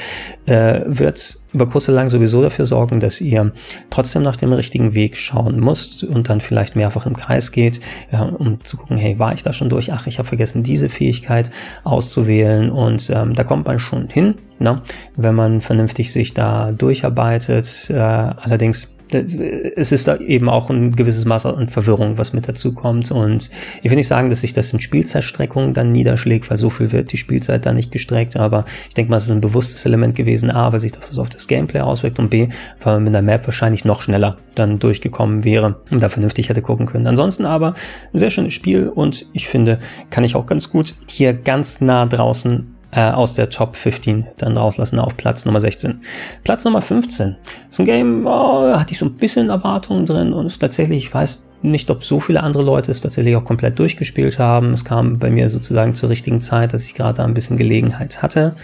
äh, wird über kurz oder lang sowieso dafür sorgen, dass ihr trotzdem nach dem richtigen Weg schauen müsst und dann vielleicht mehrfach im Kreis geht, äh, um zu gucken, hey, war ich da schon durch? Ach, ich habe vergessen, diese Fähigkeit auszuwählen und ähm, da kommt man schon hin, ne? wenn man vernünftig sich da durcharbeitet. Äh, allerdings es ist da eben auch ein gewisses Maß an Verwirrung, was mit dazu kommt. Und ich will nicht sagen, dass sich das in Spielzeitstreckung dann niederschlägt, weil so viel wird die Spielzeit da nicht gestreckt. Aber ich denke mal, es ist ein bewusstes Element gewesen. A, weil sich das auf das Gameplay auswirkt und B, weil man mit der Map wahrscheinlich noch schneller dann durchgekommen wäre und da vernünftig hätte gucken können. Ansonsten aber ein sehr schönes Spiel und ich finde, kann ich auch ganz gut hier ganz nah draußen äh, aus der Top 15 dann rauslassen auf Platz Nummer 16. Platz Nummer 15 ist ein Game, oh, hatte ich so ein bisschen Erwartungen drin und ist tatsächlich, ich weiß nicht, ob so viele andere Leute es tatsächlich auch komplett durchgespielt haben. Es kam bei mir sozusagen zur richtigen Zeit, dass ich gerade da ein bisschen Gelegenheit hatte,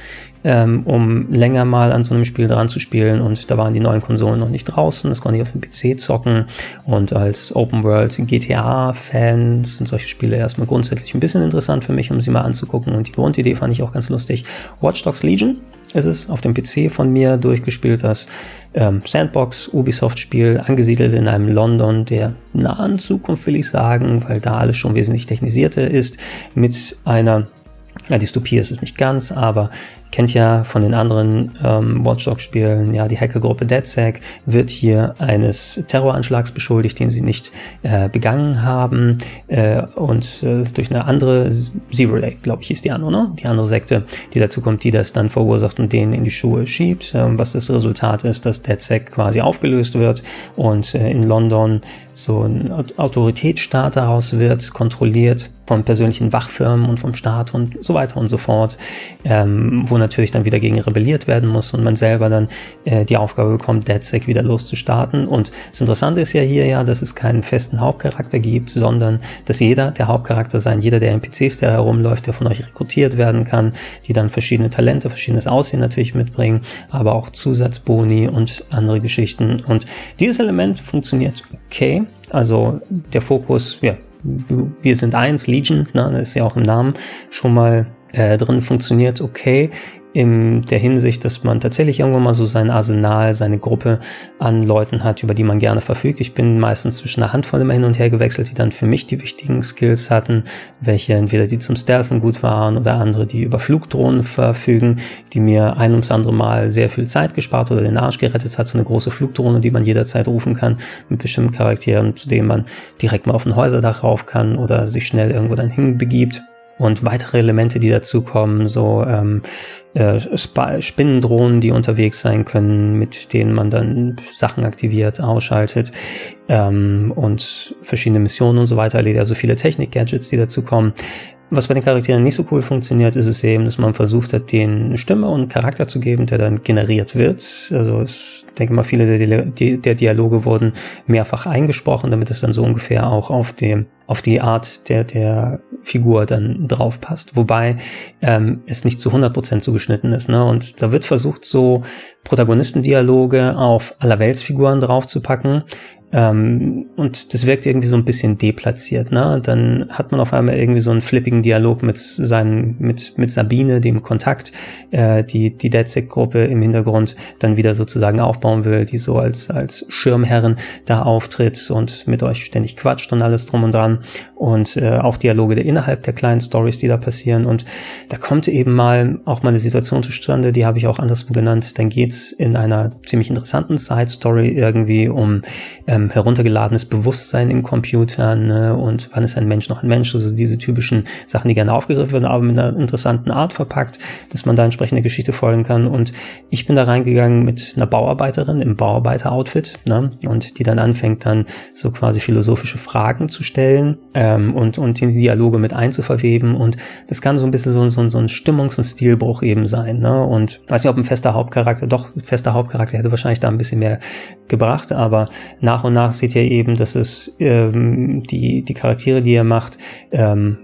ähm, um länger mal an so einem Spiel dran zu spielen. Und da waren die neuen Konsolen noch nicht draußen. Das konnte ich auf dem PC zocken. Und als Open World GTA-Fan sind solche Spiele erstmal grundsätzlich ein bisschen interessant für mich, um sie mal anzugucken. Und die Grundidee fand ich auch ganz lustig. Watch Dogs Legion ist es auf dem PC von mir durchgespielt, das ähm, Sandbox Ubisoft-Spiel, angesiedelt in einem London der nahen Zukunft, will ich sagen, weil da alles schon wesentlich technisierter ist, mit einer Ja, Dystopie ist es nicht ganz, aber kennt ja von den anderen ähm, Watchdog-Spielen, ja, die Hackergruppe DedSec wird hier eines Terroranschlags beschuldigt, den sie nicht äh, begangen haben. Äh, und äh, durch eine andere Zero Day, glaube ich, ist die andere, ne? Die andere Sekte, die dazu kommt, die das dann verursacht und denen in die Schuhe schiebt, äh, was das Resultat ist, dass DedSec quasi aufgelöst wird und äh, in London so ein Autoritätsstaat daraus wird, kontrolliert von persönlichen Wachfirmen und vom Staat und so weiter und so fort, ähm, wo natürlich dann wieder gegen rebelliert werden muss und man selber dann äh, die Aufgabe bekommt, DedSec wieder loszustarten. Und das Interessante ist ja hier ja, dass es keinen festen Hauptcharakter gibt, sondern dass jeder der Hauptcharakter sein, jeder der NPCs, der herumläuft, der von euch rekrutiert werden kann, die dann verschiedene Talente, verschiedenes Aussehen natürlich mitbringen, aber auch Zusatzboni und andere Geschichten. Und dieses Element funktioniert okay. Also der Fokus, ja, wir sind eins, Legion, ne, ist ja auch im Namen schon mal äh, drin, funktioniert okay in der Hinsicht, dass man tatsächlich irgendwann mal so sein Arsenal, seine Gruppe an Leuten hat, über die man gerne verfügt. Ich bin meistens zwischen einer Handvoll immer hin und her gewechselt, die dann für mich die wichtigen Skills hatten, welche entweder die zum Stealthen gut waren oder andere, die über Flugdrohnen verfügen, die mir ein ums andere Mal sehr viel Zeit gespart oder den Arsch gerettet hat. So eine große Flugdrohne, die man jederzeit rufen kann mit bestimmten Charakteren, zu denen man direkt mal auf ein Häuserdach rauf kann oder sich schnell irgendwo dann hinbegibt und weitere Elemente, die dazukommen, so ähm, äh, Spinnendrohnen, die unterwegs sein können, mit denen man dann Sachen aktiviert, ausschaltet ähm, und verschiedene Missionen und so weiter erledigt, also viele Technik-Gadgets, die dazukommen. Was bei den Charakteren nicht so cool funktioniert, ist es eben, dass man versucht hat, denen Stimme und Charakter zu geben, der dann generiert wird. Also ich denke mal, viele der, der Dialoge wurden mehrfach eingesprochen, damit es dann so ungefähr auch auf dem auf die Art der, der Figur dann drauf passt. Wobei ähm, es nicht zu 100% zugeschnitten ist. Ne? Und da wird versucht, so Protagonistendialoge auf Allerweltsfiguren draufzupacken. Ähm, und das wirkt irgendwie so ein bisschen deplatziert, ne? Dann hat man auf einmal irgendwie so einen flippigen Dialog mit seinen, mit, mit Sabine, dem Kontakt, äh, die, die DedSec-Gruppe im Hintergrund dann wieder sozusagen aufbauen will, die so als, als Schirmherrin da auftritt und mit euch ständig quatscht und alles drum und dran. Und äh, auch Dialoge der innerhalb der kleinen Stories, die da passieren. Und da kommt eben mal auch mal eine Situation zustande, die habe ich auch anderswo genannt. Dann geht's in einer ziemlich interessanten Side-Story irgendwie um äh, ähm, heruntergeladenes Bewusstsein im Computer ne? und wann ist ein Mensch noch ein Mensch, also diese typischen Sachen, die gerne aufgegriffen werden, aber mit einer interessanten Art verpackt, dass man da entsprechende Geschichte folgen kann. Und ich bin da reingegangen mit einer Bauarbeiterin im Bauarbeiter-Outfit ne? und die dann anfängt dann so quasi philosophische Fragen zu stellen ähm, und, und in die Dialoge mit einzuverweben und das kann so ein bisschen so, so, so ein Stimmungs- und Stilbruch eben sein. Ne? Und weiß nicht, ob ein fester Hauptcharakter, doch, fester Hauptcharakter hätte wahrscheinlich da ein bisschen mehr gebracht, aber nach und nach seht ihr eben, dass es ähm, die, die Charaktere, die ihr macht, ähm,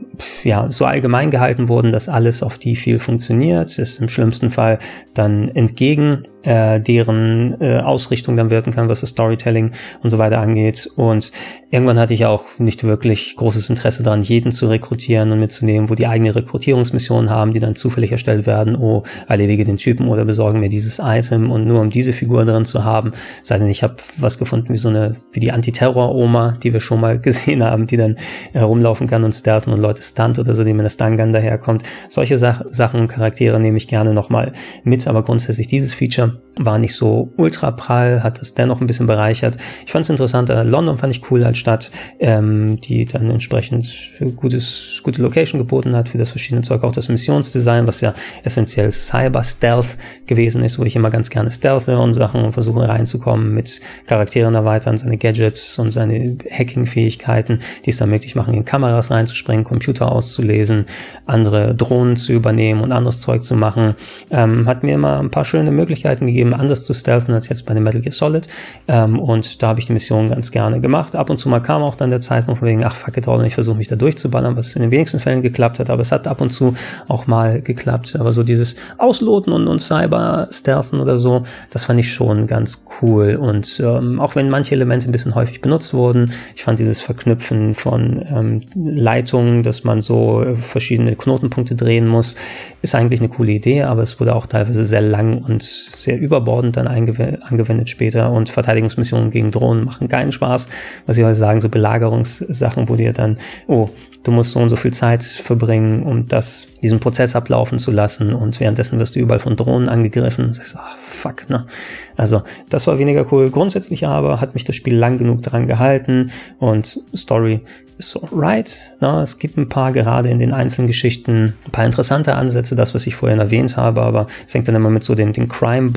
ja, so allgemein gehalten wurden, dass alles auf die viel funktioniert, ist im schlimmsten Fall dann entgegen äh, deren äh, Ausrichtung dann wirken kann, was das Storytelling und so weiter angeht. Und irgendwann hatte ich auch nicht wirklich großes Interesse daran, jeden zu rekrutieren und mitzunehmen, wo die eigene Rekrutierungsmissionen haben, die dann zufällig erstellt werden, oh, erledige den Typen oder besorge mir dieses Item und nur um diese Figur drin zu haben, sei denn ich habe was gefunden wie so eine, wie die Antiterror-Oma, die wir schon mal gesehen haben, die dann herumlaufen kann und stealthen und Leute stunt oder so, die mit der Stun-Gun daherkommt. Solche Sach Sachen und Charaktere nehme ich gerne nochmal mit, aber grundsätzlich dieses Feature war nicht so ultra prall, hat es dennoch ein bisschen bereichert. Ich fand es interessant, äh, London fand ich cool als Stadt, ähm, die dann entsprechend gutes, gute Location geboten hat für das verschiedene Zeug, auch das Missionsdesign, was ja essentiell Cyber-Stealth gewesen ist, wo ich immer ganz gerne stealthe und Sachen und versuche reinzukommen, mit Charakteren erweitern, seine Gadgets und seine Hacking-Fähigkeiten, die es dann möglich machen, in Kameras reinzuspringen, Computer auszulesen, andere Drohnen zu übernehmen und anderes Zeug zu machen, ähm, hat mir immer ein paar schöne Möglichkeiten Möglichkeiten gegeben, anders zu stealthen als jetzt bei dem Metal Gear Solid. Ähm, und da habe ich die Mission ganz gerne gemacht. Ab und zu mal kam auch dann der Zeitpunkt von wegen, ach fuck it all, ich versuche mich da durchzuballern, was in den wenigsten Fällen geklappt hat, aber es hat ab und zu auch mal geklappt. Aber so dieses Ausloten und, und Cyber-Stealthen oder so, das fand ich schon ganz cool. Und ähm, auch wenn manche Elemente ein bisschen häufig benutzt wurden, ich fand dieses Verknüpfen von ähm, Leitungen, dass man so verschiedene Knotenpunkte drehen muss, ist eigentlich eine coole Idee, aber es wurde auch teilweise sehr lang und sehr sehr überbordend dann angewendet später und Verteidigungsmissionen gegen Drohnen machen keinen Spaß. Was ich heute sagen, so Belagerungssachen, wo dir dann, oh, du musst so und so viel Zeit verbringen, um das, diesen Prozess ablaufen zu lassen und währenddessen wirst du überall von Drohnen angegriffen. Das ist, oh, fuck, ne? Also, das war weniger cool. Grundsätzlich aber hat mich das Spiel lang genug daran gehalten und Story ist so right. Ne? Es gibt ein paar gerade in den einzelnen Geschichten, ein paar interessante Ansätze, das, was ich vorhin erwähnt habe, aber es hängt dann immer mit so den, den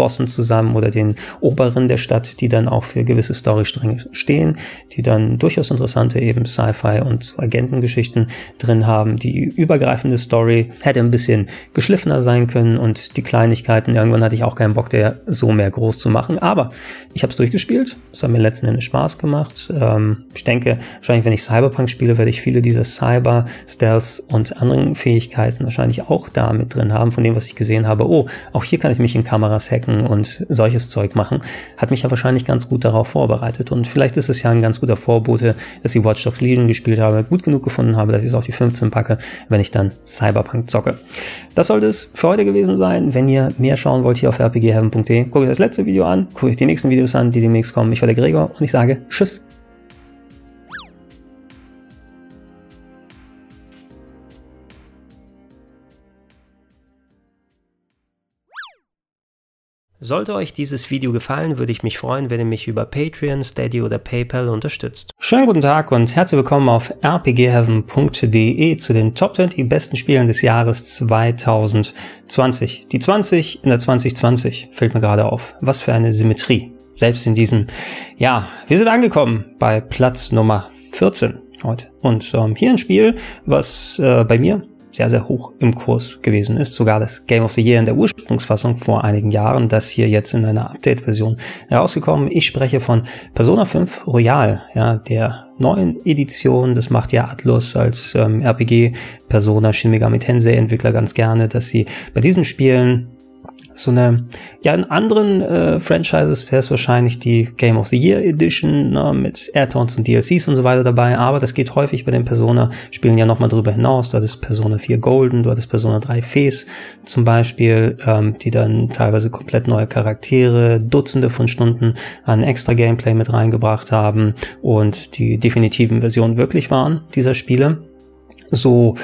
Crime-Bossen zusammen oder den Oberen der Stadt, die dann auch für gewisse Storystränge stehen, die dann durchaus interessante eben Sci-Fi und Agentengeschichten drin haben. Die übergreifende Story hätte ein bisschen geschliffener sein können und die Kleinigkeiten, irgendwann hatte ich auch keinen Bock, der so mehr groß zu machen, aber ich habe es durchgespielt, es hat mir letzten Endes Spaß gemacht. Ähm, ich denke, wahrscheinlich, wenn ich Cyberpunk spiele, werde ich viele dieser Cyber, Stealth und anderen Fähigkeiten wahrscheinlich auch da mit drin haben, von dem, was ich gesehen habe. Oh, auch hier kann ich mich in Kameras hacken und solches Zeug machen. Hat mich ja wahrscheinlich ganz gut darauf vorbereitet. Und vielleicht ist es ja ein ganz guter Vorbote, dass ich Watch Dogs Legion gespielt habe, gut genug gefunden habe, dass ich es auf die 15 packe, wenn ich dann Cyberpunk zocke. Das sollte es für heute gewesen sein. Wenn ihr mehr schauen wollt hier auf rpgheaven.de, guckt euch das letzte Video an, guckt euch die nächsten Videos an, die demnächst kommen. Ich war der Gregor und ich sage Tschüss. Sollte euch dieses Video gefallen, würde ich mich freuen, wenn ihr mich über Patreon, Steady oder PayPal unterstützt. Schönen guten Tag und herzlich willkommen auf rpgheaven.de zu den Top 20 besten Spielen des Jahres 2020. Die 20 in der 2020 fällt mir gerade auf. Was für eine Symmetrie. Selbst in diesem, ja, wir sind angekommen bei Platz Nummer 14 heute. Und ähm, hier ein Spiel, was äh, bei mir sehr, sehr hoch im Kurs gewesen ist. Sogar das Game of the Year in der Ursprungsfassung vor einigen Jahren, das hier jetzt in einer Update-Version herausgekommen. Ich spreche von Persona 5 Royal, ja, der neuen Edition. Das macht ja Atlus als ähm, RPG Persona Shin Megami Tensei Entwickler ganz gerne, dass sie bei diesen Spielen so eine, ja, in anderen äh, Franchises wäre es wahrscheinlich die Game of the Year Edition ne, mit Add-ons und DLCs und so weiter dabei, aber das geht häufig bei den Persona-Spielen ja nochmal drüber hinaus. Da ist Persona 4 Golden, du hattest Persona 3 Face zum Beispiel, ähm, die dann teilweise komplett neue Charaktere, Dutzende von Stunden an extra Gameplay mit reingebracht haben und die definitiven Versionen wirklich waren dieser Spiele. So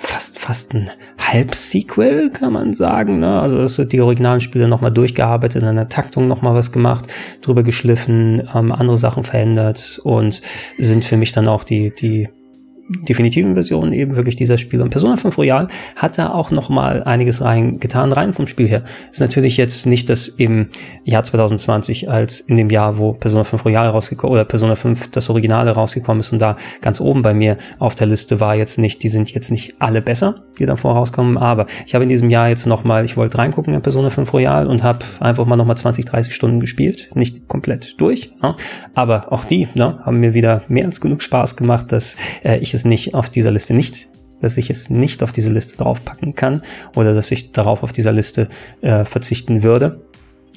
fast, fast ein Halbsequel, kann man sagen. Ne? Also es wird die originalen Spiele nochmal durchgearbeitet, in der Taktung nochmal was gemacht, drüber geschliffen, ähm, andere Sachen verändert und sind für mich dann auch die, die definitiven Versionen eben wirklich dieser Spiele. Und Persona 5 Royal hat da auch noch mal einiges reingetan, rein vom Spiel her. Ist natürlich jetzt nicht das im Jahr 2020 als in dem Jahr, wo Persona 5 Royal rausgekommen oder Persona 5 das Originale rausgekommen ist und da ganz oben bei mir auf der Liste war jetzt nicht, die sind jetzt nicht alle besser, die davor rauskommen, aber ich habe in diesem Jahr jetzt noch mal, ich wollte reingucken in Persona 5 Royal und habe einfach mal noch mal 20, 30 Stunden gespielt, nicht komplett durch, ja. aber auch die ne, haben mir wieder mehr als genug Spaß gemacht, dass äh, ich es es nicht auf dieser Liste nicht, dass ich es nicht auf diese Liste draufpacken kann oder dass ich darauf auf dieser Liste äh, verzichten würde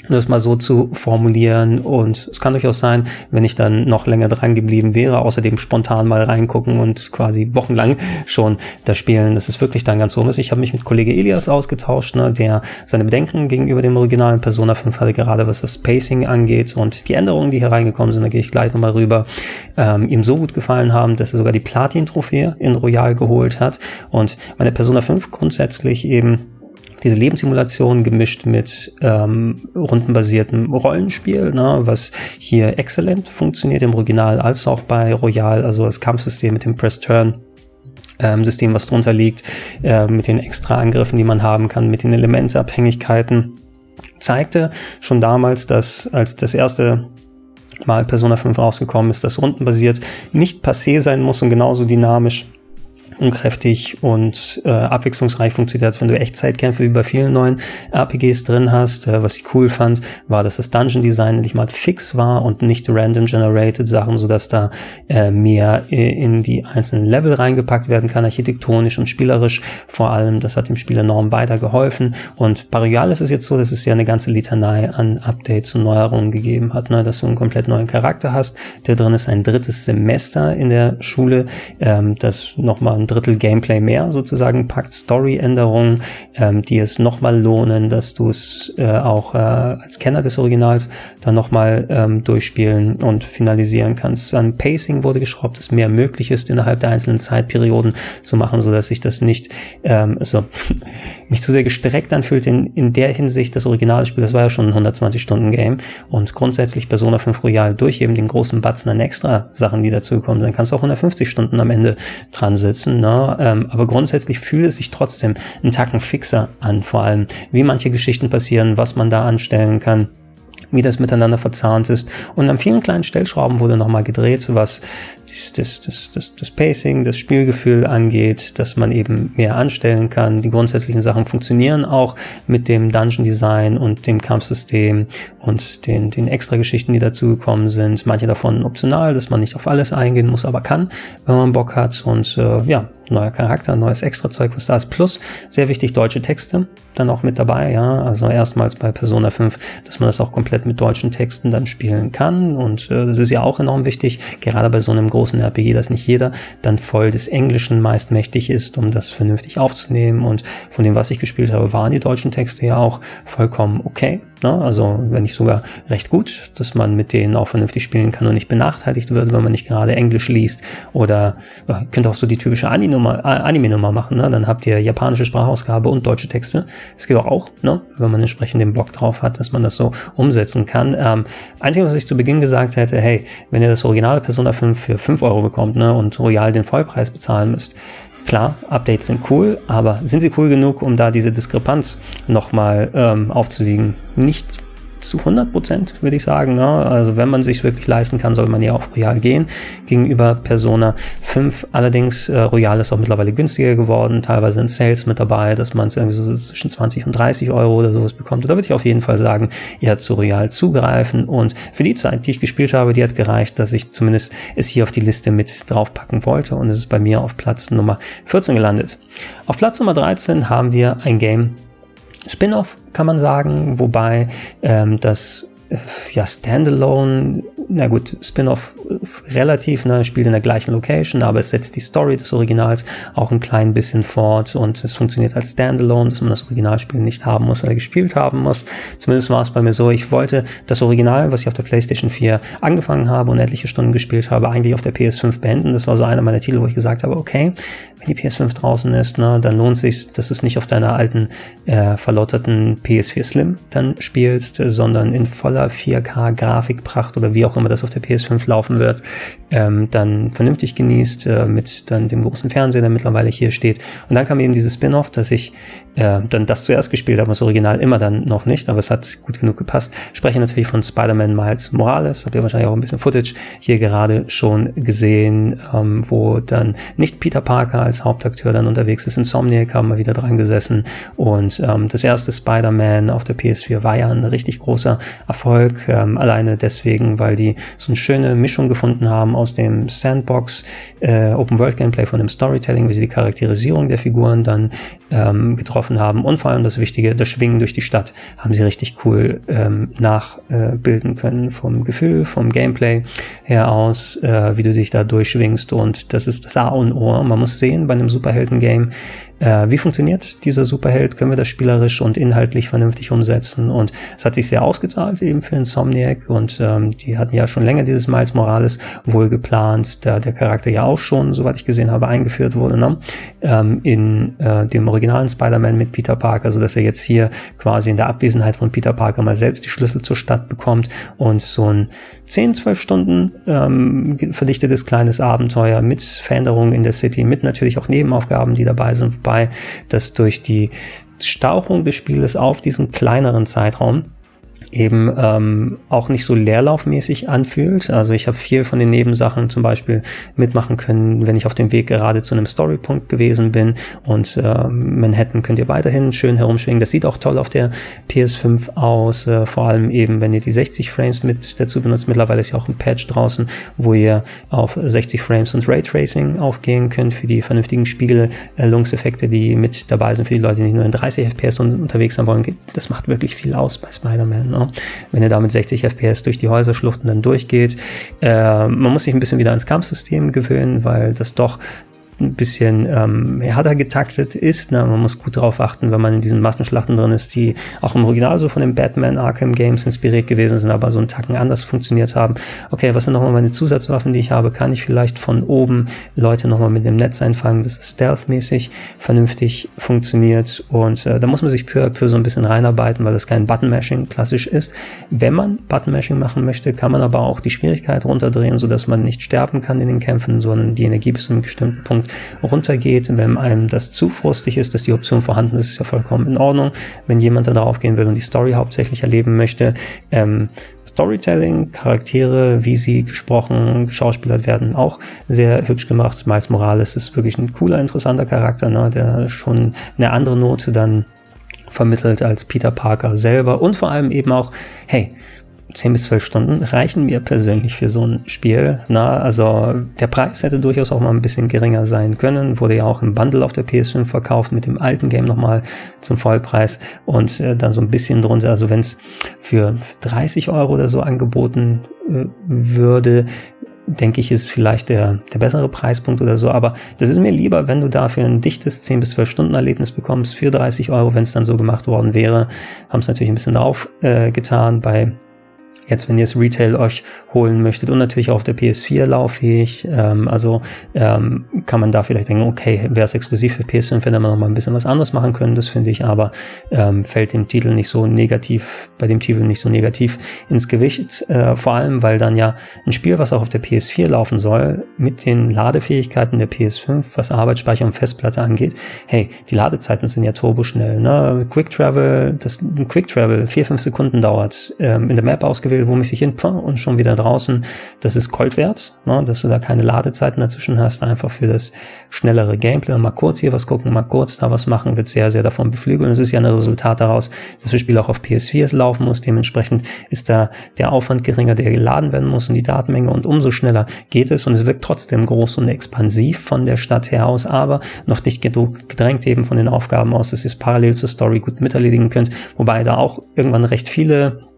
das mal so zu formulieren. Und es kann durchaus sein, wenn ich dann noch länger dran geblieben wäre, außerdem spontan mal reingucken und quasi wochenlang schon das Spielen, dass es wirklich dann ganz oben ist. Ich habe mich mit Kollege Elias ausgetauscht, ne, der seine Bedenken gegenüber dem originalen Persona 5 hatte, gerade was das Pacing angeht und die Änderungen, die hier reingekommen sind, da gehe ich gleich nochmal rüber, ähm, ihm so gut gefallen haben, dass er sogar die Platin-Trophäe in Royal geholt hat. Und meine Persona 5 grundsätzlich eben diese Lebenssimulation gemischt mit ähm, rundenbasiertem Rollenspiel, ne, was hier exzellent funktioniert im Original als auch bei Royal, also das Kampfsystem mit dem Press-Turn. Ähm, System, was drunter liegt, äh, mit den extra Angriffen, die man haben kann, mit den Elementabhängigkeiten, zeigte schon damals, dass als das erste Mal Persona 5 rausgekommen ist, dass rundenbasiert nicht passé sein muss und genauso dynamisch unkräftig und äh, abwechslungsreich funktioniert, als wenn du Echtzeitkämpfe wie bei vielen neuen RPGs drin hast. Äh, was ich cool fand, war, dass das Dungeon Design endlich mal fix war und nicht random generated Sachen, sodass da äh, mehr äh, in die einzelnen Level reingepackt werden kann, architektonisch und spielerisch vor allem. Das hat dem Spiel enorm weitergeholfen. Und Regal ist es jetzt so, dass es ja eine ganze Litanei an Updates und Neuerungen gegeben hat, ne? dass du einen komplett neuen Charakter hast. Der drin ist ein drittes Semester in der Schule, ähm, das nochmal ein Drittel Gameplay mehr sozusagen packt, Story-Änderungen, ähm, die es nochmal lohnen, dass du es äh, auch äh, als Kenner des Originals dann nochmal ähm, durchspielen und finalisieren kannst. An Pacing wurde geschraubt, dass mehr möglich ist, innerhalb der einzelnen Zeitperioden zu machen, so dass sich das nicht ähm, so nicht zu sehr gestreckt anfühlt in, in der Hinsicht, das Originalspiel, das war ja schon ein 120-Stunden-Game und grundsätzlich Persona 5 Royal durch eben den großen Batzen an extra Sachen, die dazukommen, dann kannst du auch 150 Stunden am Ende dran sitzen, ne? Ähm, aber grundsätzlich fühlt es sich trotzdem einen Tacken fixer an, vor allem wie manche Geschichten passieren, was man da anstellen kann wie das miteinander verzahnt ist. Und an vielen kleinen Stellschrauben wurde nochmal gedreht, was das, das, das, das, das Pacing, das Spielgefühl angeht, dass man eben mehr anstellen kann. Die grundsätzlichen Sachen funktionieren auch mit dem Dungeon Design und dem Kampfsystem und den, den extra Geschichten, die dazugekommen sind. Manche davon optional, dass man nicht auf alles eingehen muss, aber kann, wenn man Bock hat. Und äh, ja, neuer Charakter, neues Extrazeug, was da ist. Plus, sehr wichtig, deutsche Texte dann auch mit dabei, ja. Also erstmals bei Persona 5, dass man das auch komplett mit deutschen Texten dann spielen kann. Und äh, das ist ja auch enorm wichtig, gerade bei so einem großen RPG, dass nicht jeder dann voll des Englischen meist mächtig ist, um das vernünftig aufzunehmen. Und von dem, was ich gespielt habe, waren die deutschen Texte ja auch vollkommen okay. Ne? Also wenn nicht sogar recht gut, dass man mit denen auch vernünftig spielen kann und nicht benachteiligt wird, wenn man nicht gerade Englisch liest. Oder äh, könnt auch so die typische Anime-Nummer Anime machen. Ne? Dann habt ihr japanische Sprachausgabe und deutsche Texte. Das geht auch, ne? wenn man entsprechend den Bock drauf hat, dass man das so umsetzen kann. Ähm, einzige, was ich zu Beginn gesagt hätte, hey, wenn ihr das originale Persona 5 für 5 Euro bekommt ne, und Royal den Vollpreis bezahlen müsst, Klar, Updates sind cool, aber sind sie cool genug, um da diese Diskrepanz nochmal ähm, aufzuwiegen? Nicht zu 100 Prozent, würde ich sagen. Ne? Also wenn man sich wirklich leisten kann, soll man ja auf Royal gehen gegenüber Persona 5. Allerdings, äh, Royal ist auch mittlerweile günstiger geworden, teilweise in Sales mit dabei, dass man es irgendwie so zwischen 20 und 30 Euro oder sowas bekommt. da würde ich auf jeden Fall sagen, ihr habt zu Royal zugreifen und für die Zeit, die ich gespielt habe, die hat gereicht, dass ich zumindest es hier auf die Liste mit draufpacken wollte und es ist bei mir auf Platz Nummer 14 gelandet. Auf Platz Nummer 13 haben wir ein Game, Spin-off, kann man sagen, wobei ähm, das äh, ja, Standalone na gut, Spin-off äh, relativ, ne, spielt in der gleichen Location, aber es setzt die Story des Originals auch ein klein bisschen fort und es funktioniert als Standalone, dass man das Originalspiel nicht haben muss oder gespielt haben muss. Zumindest war es bei mir so, ich wollte das Original, was ich auf der PlayStation 4 angefangen habe und etliche Stunden gespielt habe, eigentlich auf der PS5 beenden. Das war so einer meiner Titel, wo ich gesagt habe, okay, wenn die PS5 draußen ist, ne, dann lohnt sich, dass du es nicht auf deiner alten äh, verlotterten PS4 Slim dann spielst, sondern in voller 4K Grafikpracht oder wie auch immer immer das auf der PS5 laufen wird, ähm, dann vernünftig genießt, äh, mit dann dem großen Fernseher, der mittlerweile hier steht. Und dann kam eben dieses Spin-off, dass ich äh, dann das zuerst gespielt habe, das Original immer dann noch nicht, aber es hat gut genug gepasst. Spreche natürlich von Spider-Man Miles Morales, habt ihr wahrscheinlich auch ein bisschen Footage hier gerade schon gesehen, ähm, wo dann nicht Peter Parker als Hauptakteur dann unterwegs ist. Insomniac haben wir wieder dran gesessen und ähm, das erste Spider-Man auf der PS4 war ja ein richtig großer Erfolg, ähm, alleine deswegen, weil die so eine schöne Mischung gefunden haben aus dem Sandbox äh, Open World Gameplay von dem Storytelling, wie sie die Charakterisierung der Figuren dann ähm, getroffen haben und vor allem das Wichtige, das Schwingen durch die Stadt haben sie richtig cool ähm, nachbilden äh, können vom Gefühl, vom Gameplay her aus, äh, wie du dich da durchschwingst und das ist das A und O. Man muss sehen bei einem Superhelden-Game, äh, wie funktioniert dieser Superheld? Können wir das spielerisch und inhaltlich vernünftig umsetzen? Und es hat sich sehr ausgezahlt eben für Insomniac und ähm, die hatten ja schon länger dieses Miles Morales wohl geplant, da der Charakter ja auch schon, soweit ich gesehen habe, eingeführt wurde, ne? ähm, in äh, dem originalen Spider-Man mit Peter Parker, so dass er jetzt hier quasi in der Abwesenheit von Peter Parker mal selbst die Schlüssel zur Stadt bekommt und so ein 10, 12 Stunden ähm, verdichtetes kleines Abenteuer mit Veränderungen in der City, mit natürlich auch Nebenaufgaben, die dabei sind, dabei, dass durch die Stauchung des Spieles auf diesen kleineren Zeitraum eben ähm, auch nicht so leerlaufmäßig anfühlt. Also ich habe viel von den Nebensachen zum Beispiel mitmachen können, wenn ich auf dem Weg gerade zu einem Storypunkt gewesen bin und äh, Manhattan könnt ihr weiterhin schön herumschwingen. Das sieht auch toll auf der PS5 aus, äh, vor allem eben, wenn ihr die 60 Frames mit dazu benutzt. Mittlerweile ist ja auch ein Patch draußen, wo ihr auf 60 Frames und Raytracing aufgehen könnt für die vernünftigen Spiegelungseffekte, die mit dabei sind für die Leute, die nicht nur in 30 FPS unterwegs sein wollen. Das macht wirklich viel aus bei Spider-Man. Wenn ihr da mit 60 FPS durch die Häuserschluchten dann durchgeht. Äh, man muss sich ein bisschen wieder ans Kampfsystem gewöhnen, weil das doch ein bisschen ähm, härter getaktet ist. Ne? Man muss gut darauf achten, wenn man in diesen Massenschlachten drin ist, die auch im Original so von den Batman Arkham Games inspiriert gewesen sind, aber so einen Tacken anders funktioniert haben. Okay, was sind nochmal meine Zusatzwaffen, die ich habe? Kann ich vielleicht von oben Leute nochmal mit dem Netz einfangen, dass es stealth-mäßig vernünftig funktioniert und äh, da muss man sich für, für so ein bisschen reinarbeiten, weil das kein Button-Mashing klassisch ist. Wenn man Button-Mashing machen möchte, kann man aber auch die Schwierigkeit runterdrehen, sodass man nicht sterben kann in den Kämpfen, sondern die Energie bis zu einem bestimmten Punkt runtergeht. Wenn einem das zu frustig ist, dass die Option vorhanden ist, ist ja vollkommen in Ordnung. Wenn jemand da drauf gehen will und die Story hauptsächlich erleben möchte, ähm, Storytelling, Charaktere, wie sie gesprochen, geschauspielert werden, auch sehr hübsch gemacht. Miles Morales ist wirklich ein cooler, interessanter Charakter, ne, der schon eine andere Note dann vermittelt als Peter Parker selber und vor allem eben auch, hey, 10 bis 12 Stunden reichen mir persönlich für so ein Spiel. Na, also der Preis hätte durchaus auch mal ein bisschen geringer sein können. Wurde ja auch im Bundle auf der PS5 verkauft mit dem alten Game nochmal zum Vollpreis und äh, dann so ein bisschen drunter. Also wenn es für 30 Euro oder so angeboten äh, würde, denke ich, ist vielleicht der, der bessere Preispunkt oder so. Aber das ist mir lieber, wenn du dafür ein dichtes 10 bis 12 Stunden Erlebnis bekommst für 30 Euro, wenn es dann so gemacht worden wäre. Haben es natürlich ein bisschen drauf äh, getan bei Jetzt, wenn ihr es Retail euch holen möchtet und natürlich auch auf der PS4 lauffähig, ähm, also ähm, kann man da vielleicht denken, okay, wäre es exklusiv für PS5, hätte man noch mal ein bisschen was anderes machen können, das finde ich, aber ähm, fällt dem Titel nicht so negativ, bei dem Titel nicht so negativ ins Gewicht, äh, vor allem, weil dann ja ein Spiel, was auch auf der PS4 laufen soll, mit den Ladefähigkeiten der PS5, was Arbeitsspeicher und Festplatte angeht, hey, die Ladezeiten sind ja turboschnell, ne? Quick Travel, das Quick Travel vier, fünf Sekunden dauert, ähm, in der Map ausgewählt will, wo mich ich hin und schon wieder draußen. Das ist Gold wert, ne, dass du da keine Ladezeiten dazwischen hast, einfach für das schnellere Gameplay. Mal kurz hier was gucken, mal kurz da was machen, wird sehr, sehr davon beflügelt. Und es ist ja ein Resultat daraus, dass das Spiel auch auf PS4 laufen muss. Dementsprechend ist da der Aufwand geringer, der geladen werden muss und die Datenmenge und umso schneller geht es und es wirkt trotzdem groß und expansiv von der Stadt her aus, aber noch nicht gedrängt eben von den Aufgaben aus, dass ihr es parallel zur Story gut miterledigen könnt, wobei da auch irgendwann recht viele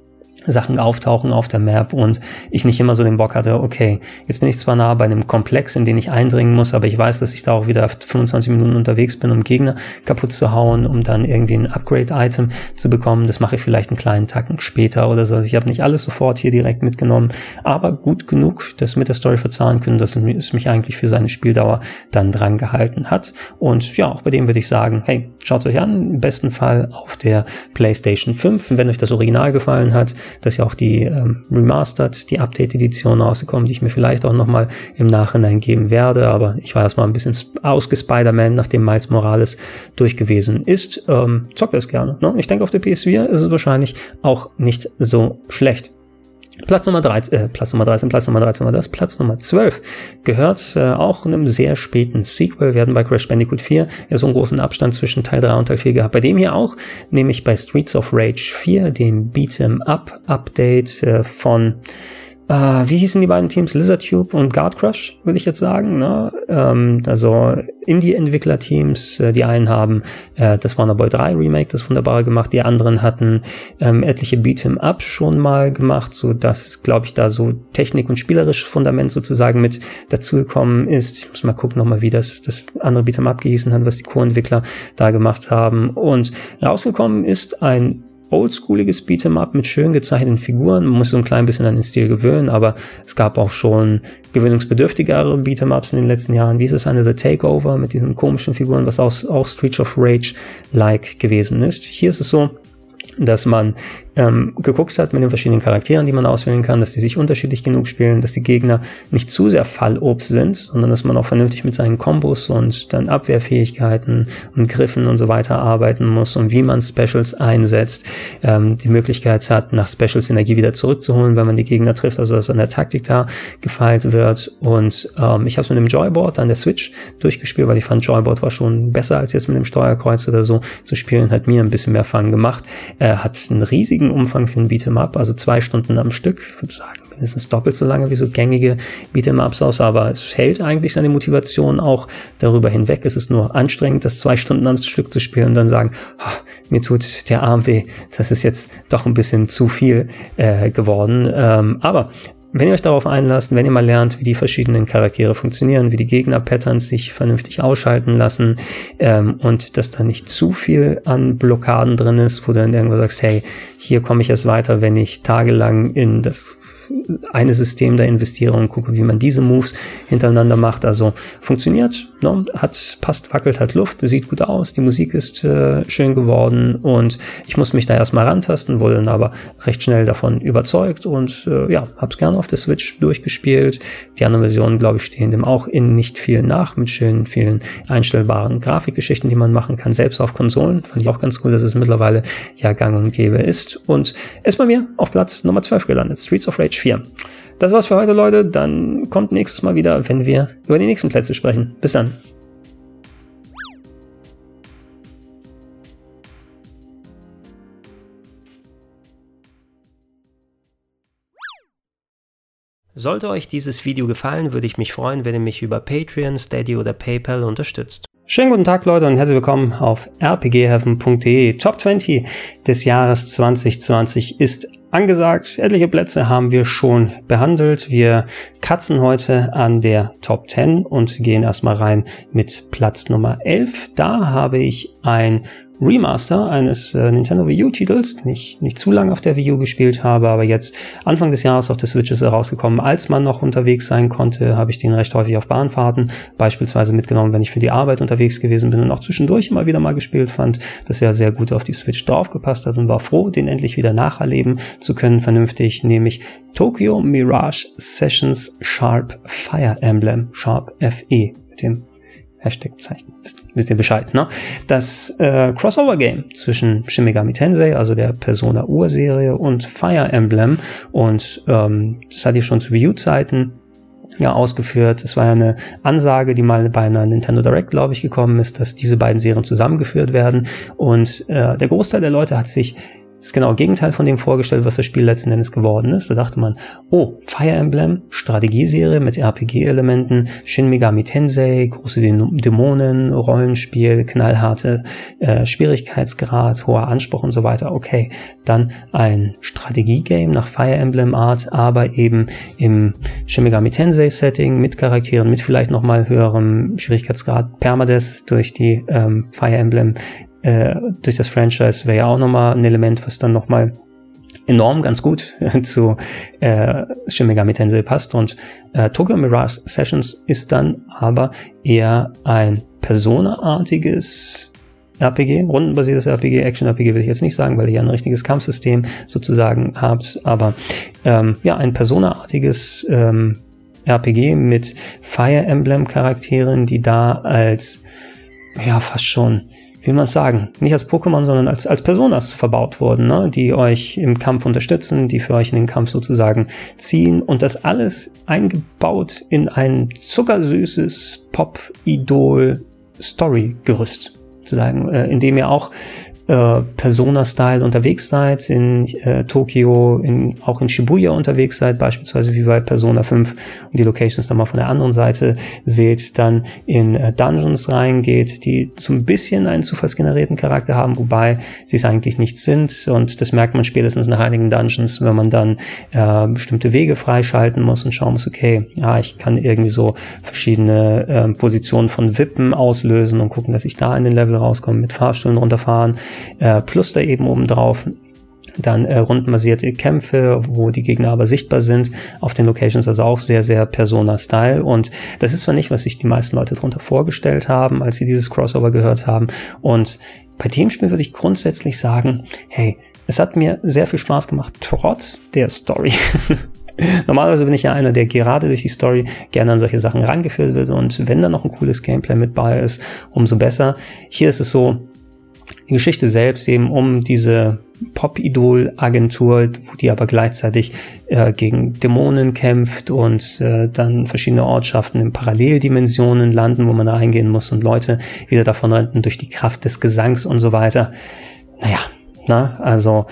Sachen auftauchen auf der Map und ich nicht immer so den Bock hatte, okay, jetzt bin ich zwar nah bei einem Komplex, in den ich eindringen muss, aber ich weiß, dass ich da auch wieder 25 Minuten unterwegs bin, um Gegner kaputt zu hauen, um dann irgendwie ein Upgrade-Item zu bekommen. Das mache ich vielleicht einen kleinen Tacken später oder so. Also ich habe nicht alles sofort hier direkt mitgenommen, aber gut genug, das mit der Story verzahnen können, dass es mich eigentlich für seine Spieldauer dann dran gehalten hat. Und ja, auch bei dem würde ich sagen, hey, schaut euch an, im besten Fall auf der PlayStation 5. wenn euch das Original gefallen hat, dass ja auch die ähm, Remastered, die Update-Edition rausgekommen, die ich mir vielleicht auch nochmal im Nachhinein geben werde. Aber ich war erstmal ein bisschen ausgespider-man, nachdem Miles Morales durch gewesen ist. Ähm, zockt das gerne. Ne? Ich denke, auf der PS4 ist es wahrscheinlich auch nicht so schlecht. Platz Nummer 13, äh, Platz Nummer 13, Platz Nummer 13 war das. Platz Nummer 12 gehört äh, auch einem sehr späten Sequel. Wir hatten bei Crash Bandicoot 4 ja so einen großen Abstand zwischen Teil 3 und Teil 4 gehabt. Bei dem hier auch, nämlich bei Streets of Rage 4, dem Beat'em Up Update äh, von äh, wie hießen die beiden Teams? Lizardtube und Guard Crush, würde ich jetzt sagen. Ne? Ähm, also Indie-Entwickler-Teams, äh, die einen haben äh, das Warner Boy 3 Remake, das wunderbar gemacht, die anderen hatten ähm, etliche Beat'em Up schon mal gemacht, so dass, glaube ich, da so Technik und spielerisches Fundament sozusagen mit dazugekommen ist. Ich muss mal gucken nochmal, wie das, das andere Beat'em Up gehießen hat, was die Co-Entwickler da gemacht haben. Und rausgekommen ist ein oldschooliges Beat'em Up mit schön gezeichneten Figuren. Man muss so ein klein bisschen an den Stil gewöhnen, aber es gab auch schon gewöhnungsbedürftigere Beat'em Ups in den letzten Jahren. Wie ist es eine The Takeover mit diesen komischen Figuren, was auch, auch Street of Rage-like gewesen ist. Hier ist es so, dass man ähm, geguckt hat mit den verschiedenen Charakteren, die man auswählen kann, dass die sich unterschiedlich genug spielen, dass die Gegner nicht zu sehr Fallobst sind, sondern dass man auch vernünftig mit seinen Kombos und dann Abwehrfähigkeiten und Griffen und so weiter arbeiten muss und wie man Specials einsetzt, ähm, die Möglichkeit hat, nach Specials Energie wieder zurückzuholen, wenn man die Gegner trifft, also dass an der Taktik da gefeilt wird. Und ähm, ich habe es mit dem Joyboard an der Switch durchgespielt, weil ich fand, Joyboard war schon besser als jetzt mit dem Steuerkreuz oder so zu spielen, hat mir ein bisschen mehr Fun gemacht. Er hat einen riesigen riesigen Umfang für ein Beat'em Up, also zwei Stunden am Stück. Ich würde sagen, mindestens doppelt so lange wie so gängige Beat'em Ups aus, aber es hält eigentlich seine Motivation auch darüber hinweg. Es ist nur anstrengend, das zwei Stunden am Stück zu spielen und dann sagen, oh, mir tut der Arm weh, das ist jetzt doch ein bisschen zu viel äh, geworden. Ähm, aber wenn ihr euch darauf einlasst, wenn ihr mal lernt, wie die verschiedenen Charaktere funktionieren, wie die Gegner-Patterns sich vernünftig ausschalten lassen ähm, und dass da nicht zu viel an Blockaden drin ist, wo du dann irgendwo sagst, hey, hier komme ich erst weiter, wenn ich tagelang in das eine System da investiere und gucke, wie man diese Moves hintereinander macht. Also funktioniert, ne? hat, passt, wackelt, hat Luft, sieht gut aus, die Musik ist äh, schön geworden und ich muss mich da erstmal rantasten, wurde dann aber recht schnell davon überzeugt und äh, ja, hab's gerne auf der Switch durchgespielt. Die anderen Versionen, glaube ich, stehen dem auch in nicht viel nach, mit schönen, vielen einstellbaren Grafikgeschichten, die man machen kann, selbst auf Konsolen. Fand ich auch ganz cool, dass es mittlerweile ja gang und gäbe ist. Und ist bei mir auf Platz Nummer 12 gelandet, Streets of Rage Stage 4. Das war's für heute, Leute. Dann kommt nächstes Mal wieder, wenn wir über die nächsten Plätze sprechen. Bis dann. Sollte euch dieses Video gefallen, würde ich mich freuen, wenn ihr mich über Patreon, Steady oder PayPal unterstützt. Schönen guten Tag Leute und herzlich willkommen auf rpgheaven.de. Top 20 des Jahres 2020 ist angesagt. Etliche Plätze haben wir schon behandelt. Wir kratzen heute an der Top 10 und gehen erstmal rein mit Platz Nummer 11. Da habe ich ein Remaster eines äh, Nintendo Wii U-Titels, den ich nicht zu lange auf der Wii U gespielt habe, aber jetzt Anfang des Jahres auf der Switch ist er rausgekommen. Als man noch unterwegs sein konnte, habe ich den recht häufig auf Bahnfahrten beispielsweise mitgenommen, wenn ich für die Arbeit unterwegs gewesen bin und auch zwischendurch immer wieder mal gespielt fand, dass er sehr gut auf die Switch draufgepasst hat und war froh, den endlich wieder nacherleben zu können, vernünftig, nämlich Tokyo Mirage Sessions Sharp Fire Emblem, Sharp FE mit dem Hashtag-Zeichen. Wisst, wisst ihr Bescheid, ne? Das äh, Crossover-Game zwischen Shin Megami Tensei, also der Persona-Urserie, und Fire Emblem. Und ähm, das hatte ich schon zu Wii U-Zeiten ja ausgeführt. Es war ja eine Ansage, die mal bei einer Nintendo Direct, glaube ich, gekommen ist, dass diese beiden Serien zusammengeführt werden. Und äh, der Großteil der Leute hat sich das genau Gegenteil von dem vorgestellt, was das Spiel letzten Endes geworden ist. Da dachte man, oh, Fire Emblem, Strategieserie mit RPG-Elementen, Shin Megami Tensei, große Dämonen, Rollenspiel, knallharte äh, Schwierigkeitsgrad, hoher Anspruch und so weiter. Okay, dann ein Strategiegame nach Fire Emblem Art, aber eben im Shin Megami Tensei Setting mit Charakteren, mit vielleicht nochmal höherem Schwierigkeitsgrad, Permades durch die ähm, Fire Emblem äh, durch das Franchise wäre ja auch nochmal ein Element, was dann nochmal enorm ganz gut zu äh, Shin Megami Tensei passt. Und äh, Tokyo Mirage Sessions ist dann aber eher ein Persona-artiges RPG, rundenbasiertes RPG, Action-RPG will ich jetzt nicht sagen, weil ihr ja ein richtiges Kampfsystem sozusagen habt, aber ähm, ja, ein Persona-artiges ähm, RPG mit Fire Emblem-Charakteren, die da als ja fast schon wie man sagen, nicht als Pokémon, sondern als, als Personas verbaut wurden, ne? die euch im Kampf unterstützen, die für euch in den Kampf sozusagen ziehen und das alles eingebaut in ein zuckersüßes Pop-Idol-Story-Gerüst sozusagen, äh, in dem ihr auch äh, Persona-Style unterwegs seid, in äh, Tokio, in, auch in Shibuya unterwegs seid, beispielsweise wie bei Persona 5 und die Locations dann mal von der anderen Seite seht, dann in äh, Dungeons reingeht, die so ein bisschen einen zufallsgenerierten Charakter haben, wobei sie es eigentlich nicht sind. Und das merkt man spätestens nach einigen Dungeons, wenn man dann äh, bestimmte Wege freischalten muss und schauen muss, okay, ja, ich kann irgendwie so verschiedene äh, Positionen von Wippen auslösen und gucken, dass ich da in den Level rauskomme, mit Fahrstühlen runterfahren äh, plus da eben oben drauf dann äh, rundenbasierte Kämpfe, wo die Gegner aber sichtbar sind auf den Locations, also auch sehr, sehr Persona-Style. Und das ist zwar nicht, was sich die meisten Leute darunter vorgestellt haben, als sie dieses Crossover gehört haben. Und bei dem Spiel würde ich grundsätzlich sagen, hey, es hat mir sehr viel Spaß gemacht, trotz der Story. Normalerweise bin ich ja einer, der gerade durch die Story gerne an solche Sachen rangeführt wird und wenn da noch ein cooles Gameplay mit bei ist, umso besser. Hier ist es so, die Geschichte selbst eben um diese Pop-Idol-Agentur, die aber gleichzeitig äh, gegen Dämonen kämpft und äh, dann verschiedene Ortschaften in Paralleldimensionen landen, wo man reingehen muss und Leute wieder davon rennen durch die Kraft des Gesangs und so weiter. Naja, na, also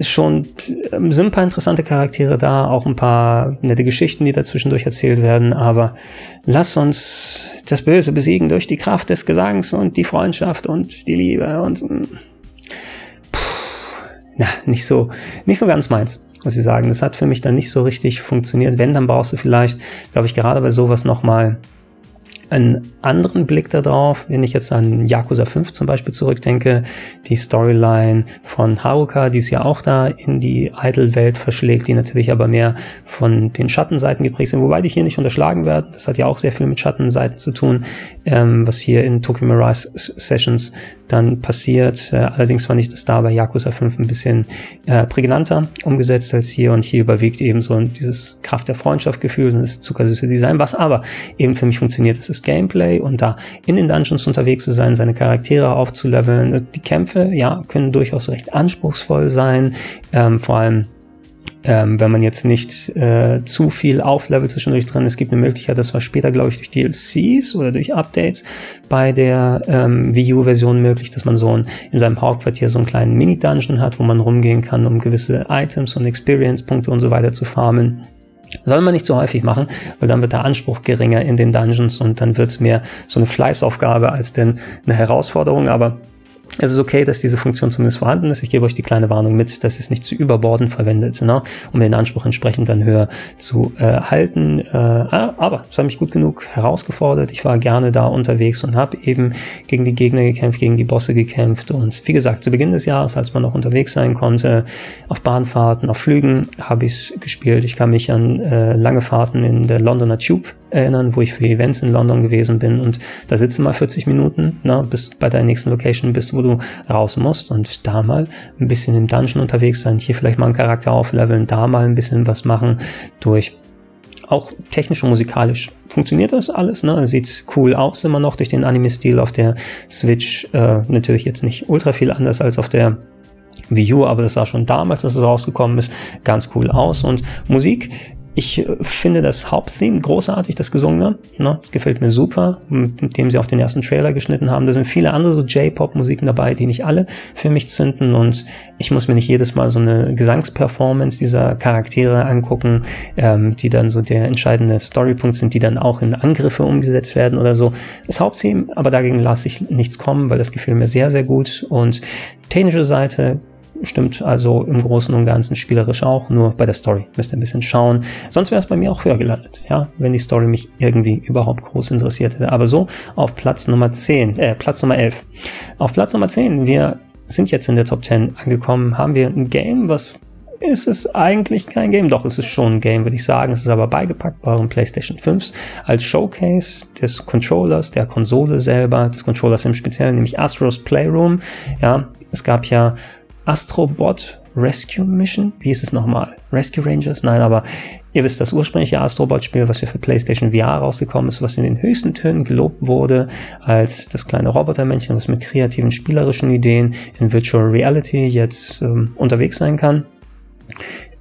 schon ähm, sind ein paar interessante Charaktere da, auch ein paar nette Geschichten, die dazwischendurch erzählt werden, aber lass uns das Böse besiegen durch die Kraft des Gesangs und die Freundschaft und die Liebe und mm, pff, na, nicht so, nicht so ganz meins. muss ich sagen. Das hat für mich dann nicht so richtig funktioniert. Wenn, dann brauchst du vielleicht, glaube ich, gerade bei sowas nochmal einen anderen Blick darauf, wenn ich jetzt an Yakuza 5 zum Beispiel zurückdenke, die Storyline von Haruka, die es ja auch da in die Idol-Welt verschlägt, die natürlich aber mehr von den Schattenseiten geprägt sind, wobei die hier nicht unterschlagen werden. Das hat ja auch sehr viel mit Schattenseiten zu tun, ähm, was hier in Tokyo Mirage Sessions dann passiert. Äh, allerdings fand ich das da bei Yakuza 5 ein bisschen äh, prägnanter umgesetzt als hier und hier überwiegt eben so dieses Kraft der Freundschaft Gefühl und das zuckersüße Design, was aber eben für mich funktioniert, das ist Gameplay und da in den Dungeons unterwegs zu sein, seine Charaktere aufzuleveln. Die Kämpfe, ja, können durchaus recht anspruchsvoll sein, ähm, vor allem ähm, wenn man jetzt nicht äh, zu viel auflevelt zwischendurch drin. Es gibt eine Möglichkeit, das war später, glaube ich, durch DLCs oder durch Updates bei der ähm, Wii U-Version möglich, dass man so ein, in seinem Hauptquartier so einen kleinen Mini-Dungeon hat, wo man rumgehen kann, um gewisse Items und Experience-Punkte und so weiter zu farmen. Soll man nicht so häufig machen, weil dann wird der Anspruch geringer in den Dungeons und dann wird es mehr so eine Fleißaufgabe als denn eine Herausforderung, aber es ist okay, dass diese Funktion zumindest vorhanden ist. Ich gebe euch die kleine Warnung mit, dass es nicht zu überborden verwendet, ne? um den Anspruch entsprechend dann höher zu äh, halten. Äh, ah, aber es hat mich gut genug herausgefordert. Ich war gerne da unterwegs und habe eben gegen die Gegner gekämpft, gegen die Bosse gekämpft. Und wie gesagt, zu Beginn des Jahres, als man noch unterwegs sein konnte, auf Bahnfahrten, auf Flügen, habe ich es gespielt. Ich kann mich an äh, lange Fahrten in der Londoner Tube erinnern, wo ich für Events in London gewesen bin und da sitzt du mal 40 Minuten, ne, bis bei deiner nächsten Location bist, wo du raus musst und da mal ein bisschen im Dungeon unterwegs sein, hier vielleicht mal einen Charakter aufleveln, da mal ein bisschen was machen durch auch technisch und musikalisch funktioniert das alles. Ne? Sieht cool aus immer noch durch den Anime-Stil auf der Switch. Äh, natürlich jetzt nicht ultra viel anders als auf der Wii U, aber das sah schon damals, als es rausgekommen ist, ganz cool aus. Und Musik ich finde das Haupttheme großartig, das Gesungene. Ne? Das gefällt mir super, mit dem sie auf den ersten Trailer geschnitten haben. Da sind viele andere so J-Pop-Musiken dabei, die nicht alle für mich zünden. Und ich muss mir nicht jedes Mal so eine Gesangsperformance dieser Charaktere angucken, ähm, die dann so der entscheidende Storypunkt sind, die dann auch in Angriffe umgesetzt werden oder so. Das Haupttheme, aber dagegen lasse ich nichts kommen, weil das gefiel mir sehr, sehr gut. Und technische Seite Stimmt also im Großen und Ganzen spielerisch auch, nur bei der Story müsst ihr ein bisschen schauen. Sonst wäre es bei mir auch höher gelandet, ja, wenn die Story mich irgendwie überhaupt groß interessiert hätte. Aber so auf Platz Nummer 10, äh, Platz Nummer 11. Auf Platz Nummer 10, wir sind jetzt in der Top 10 angekommen, haben wir ein Game, was ist es eigentlich kein Game. Doch, es ist schon ein Game, würde ich sagen. Es ist aber beigepackt bei euren PlayStation 5s als Showcase des Controllers, der Konsole selber, des Controllers im Speziellen, nämlich Astros Playroom. Ja, es gab ja Astrobot Rescue Mission? Wie ist es nochmal? Rescue Rangers? Nein, aber ihr wisst, das ursprüngliche Astrobot-Spiel, was ja für PlayStation VR rausgekommen ist, was in den höchsten Tönen gelobt wurde, als das kleine Robotermännchen, was mit kreativen spielerischen Ideen in Virtual Reality jetzt ähm, unterwegs sein kann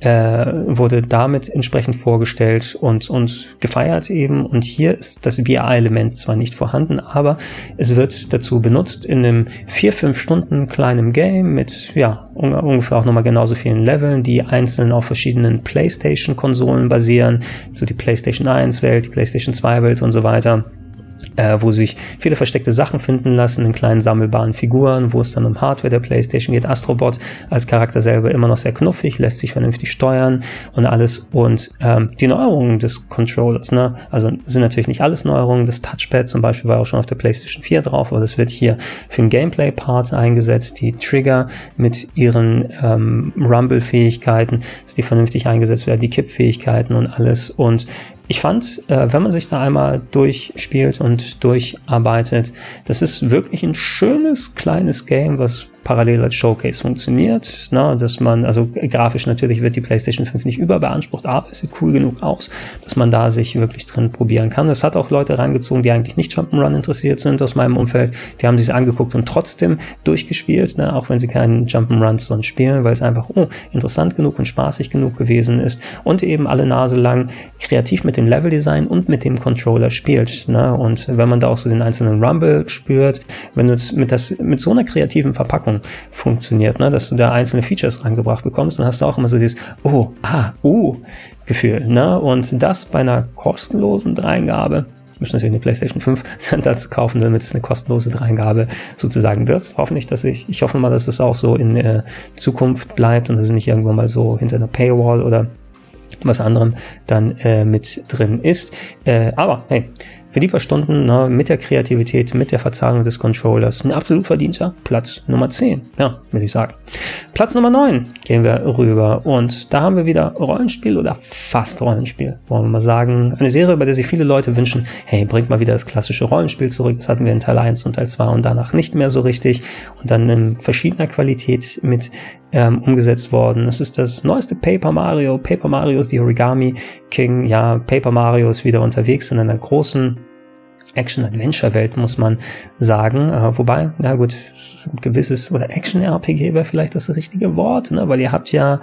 wurde damit entsprechend vorgestellt und, und gefeiert eben. Und hier ist das VR-Element zwar nicht vorhanden, aber es wird dazu benutzt in einem vier, fünf Stunden kleinen Game mit, ja, ungefähr auch nochmal genauso vielen Leveln, die einzeln auf verschiedenen PlayStation-Konsolen basieren, so die PlayStation 1-Welt, die PlayStation 2-Welt und so weiter äh, wo sich viele versteckte Sachen finden lassen in kleinen sammelbaren Figuren, wo es dann um Hardware der PlayStation geht. Astrobot als Charakter selber immer noch sehr knuffig, lässt sich vernünftig steuern und alles. Und ähm, die Neuerungen des Controllers, ne, also sind natürlich nicht alles Neuerungen. Das Touchpad zum Beispiel war auch schon auf der PlayStation 4 drauf, aber das wird hier für den Gameplay-Part eingesetzt. Die Trigger mit ihren ähm, Rumble-Fähigkeiten, dass die vernünftig eingesetzt werden, die Kippfähigkeiten und alles. Und ich fand, äh, wenn man sich da einmal durchspielt und durcharbeitet, das ist wirklich ein schönes kleines Game, was parallel als Showcase funktioniert, ne, dass man, also grafisch natürlich wird die PlayStation 5 nicht überbeansprucht, aber es sieht cool genug aus, dass man da sich wirklich drin probieren kann. Es hat auch Leute reingezogen, die eigentlich nicht Jump'n'Run interessiert sind aus meinem Umfeld, die haben sich angeguckt und trotzdem durchgespielt, ne, auch wenn sie keinen Jump'n'Runs sonst spielen, weil es einfach oh, interessant genug und spaßig genug gewesen ist und eben alle Nase lang kreativ mit dem Leveldesign und mit dem Controller spielt. Ne, und wenn man da auch so den einzelnen Rumble spürt, wenn du mit, das, mit so einer kreativen Verpackung Sachen funktioniert, ne? dass du da einzelne Features reingebracht bekommst, dann hast du auch immer so dieses Oh, ah, uh Gefühl. Ne? Und das bei einer kostenlosen Dreingabe müsste natürlich eine PlayStation 5 dann dazu kaufen, damit es eine kostenlose Dreingabe sozusagen wird. Hoffentlich, dass ich, ich hoffe mal, dass es auch so in äh, Zukunft bleibt und dass es nicht irgendwann mal so hinter einer Paywall oder was anderem dann äh, mit drin ist. Äh, aber hey, für die paar Stunden ne, mit der Kreativität, mit der Verzahnung des Controllers, ein absolut verdienter Platz Nummer 10. Ja, würde ich sagen. Platz Nummer 9 gehen wir rüber und da haben wir wieder Rollenspiel oder fast Rollenspiel. Wollen wir mal sagen, eine Serie, bei der sich viele Leute wünschen, hey, bringt mal wieder das klassische Rollenspiel zurück. Das hatten wir in Teil 1 und Teil 2 und danach nicht mehr so richtig und dann in verschiedener Qualität mit ähm, umgesetzt worden. Es ist das neueste Paper Mario. Paper Mario ist die Origami King. Ja, Paper Mario ist wieder unterwegs in einer großen Action-Adventure-Welt, muss man sagen. Äh, wobei, na gut, gewisses, oder Action-RPG wäre vielleicht das richtige Wort, ne? weil ihr habt ja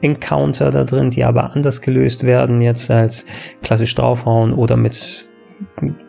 Encounter da drin, die aber anders gelöst werden, jetzt als klassisch draufhauen oder mit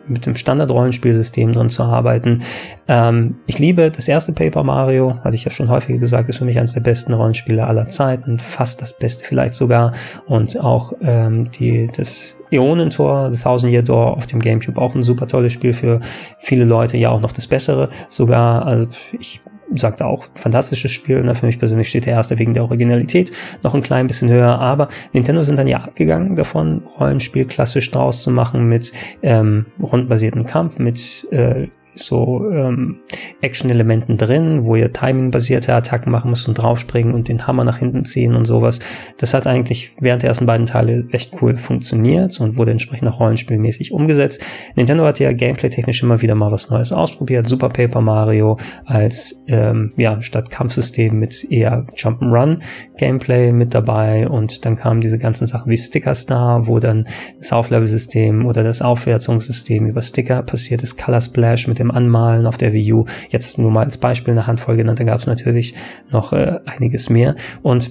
mit dem Standard-Rollenspielsystem drin zu arbeiten. Ähm, ich liebe das erste Paper Mario, hatte ich ja schon häufiger gesagt, ist für mich eines der besten Rollenspiele aller Zeiten, fast das beste vielleicht sogar. Und auch ähm, die, das Äonentor, The Thousand Year Door auf dem Gamecube, auch ein super tolles Spiel für viele Leute, ja auch noch das bessere sogar. Also ich sagt auch, fantastisches Spiel. Ne? Für mich persönlich steht der erste wegen der Originalität noch ein klein bisschen höher. Aber Nintendo sind dann ja abgegangen davon, Rollenspiel klassisch draus zu machen mit ähm, rundbasierten Kampf, mit äh, so ähm, Action-Elementen drin, wo ihr Timing-basierte Attacken machen müsst und draufspringen und den Hammer nach hinten ziehen und sowas. Das hat eigentlich während der ersten beiden Teile echt cool funktioniert und wurde entsprechend auch rollenspielmäßig umgesetzt. Nintendo hat ja gameplay-technisch immer wieder mal was Neues ausprobiert. Super Paper Mario als ähm, ja statt Kampfsystem mit eher Jump'n'Run Gameplay mit dabei und dann kamen diese ganzen Sachen wie Sticker Star, wo dann das Auflevel-System oder das Aufwertungssystem über Sticker passiert ist, Color Splash mit dem Anmalen auf der Wii U. Jetzt nur mal als Beispiel eine Handvoll genannt, da gab es natürlich noch äh, einiges mehr und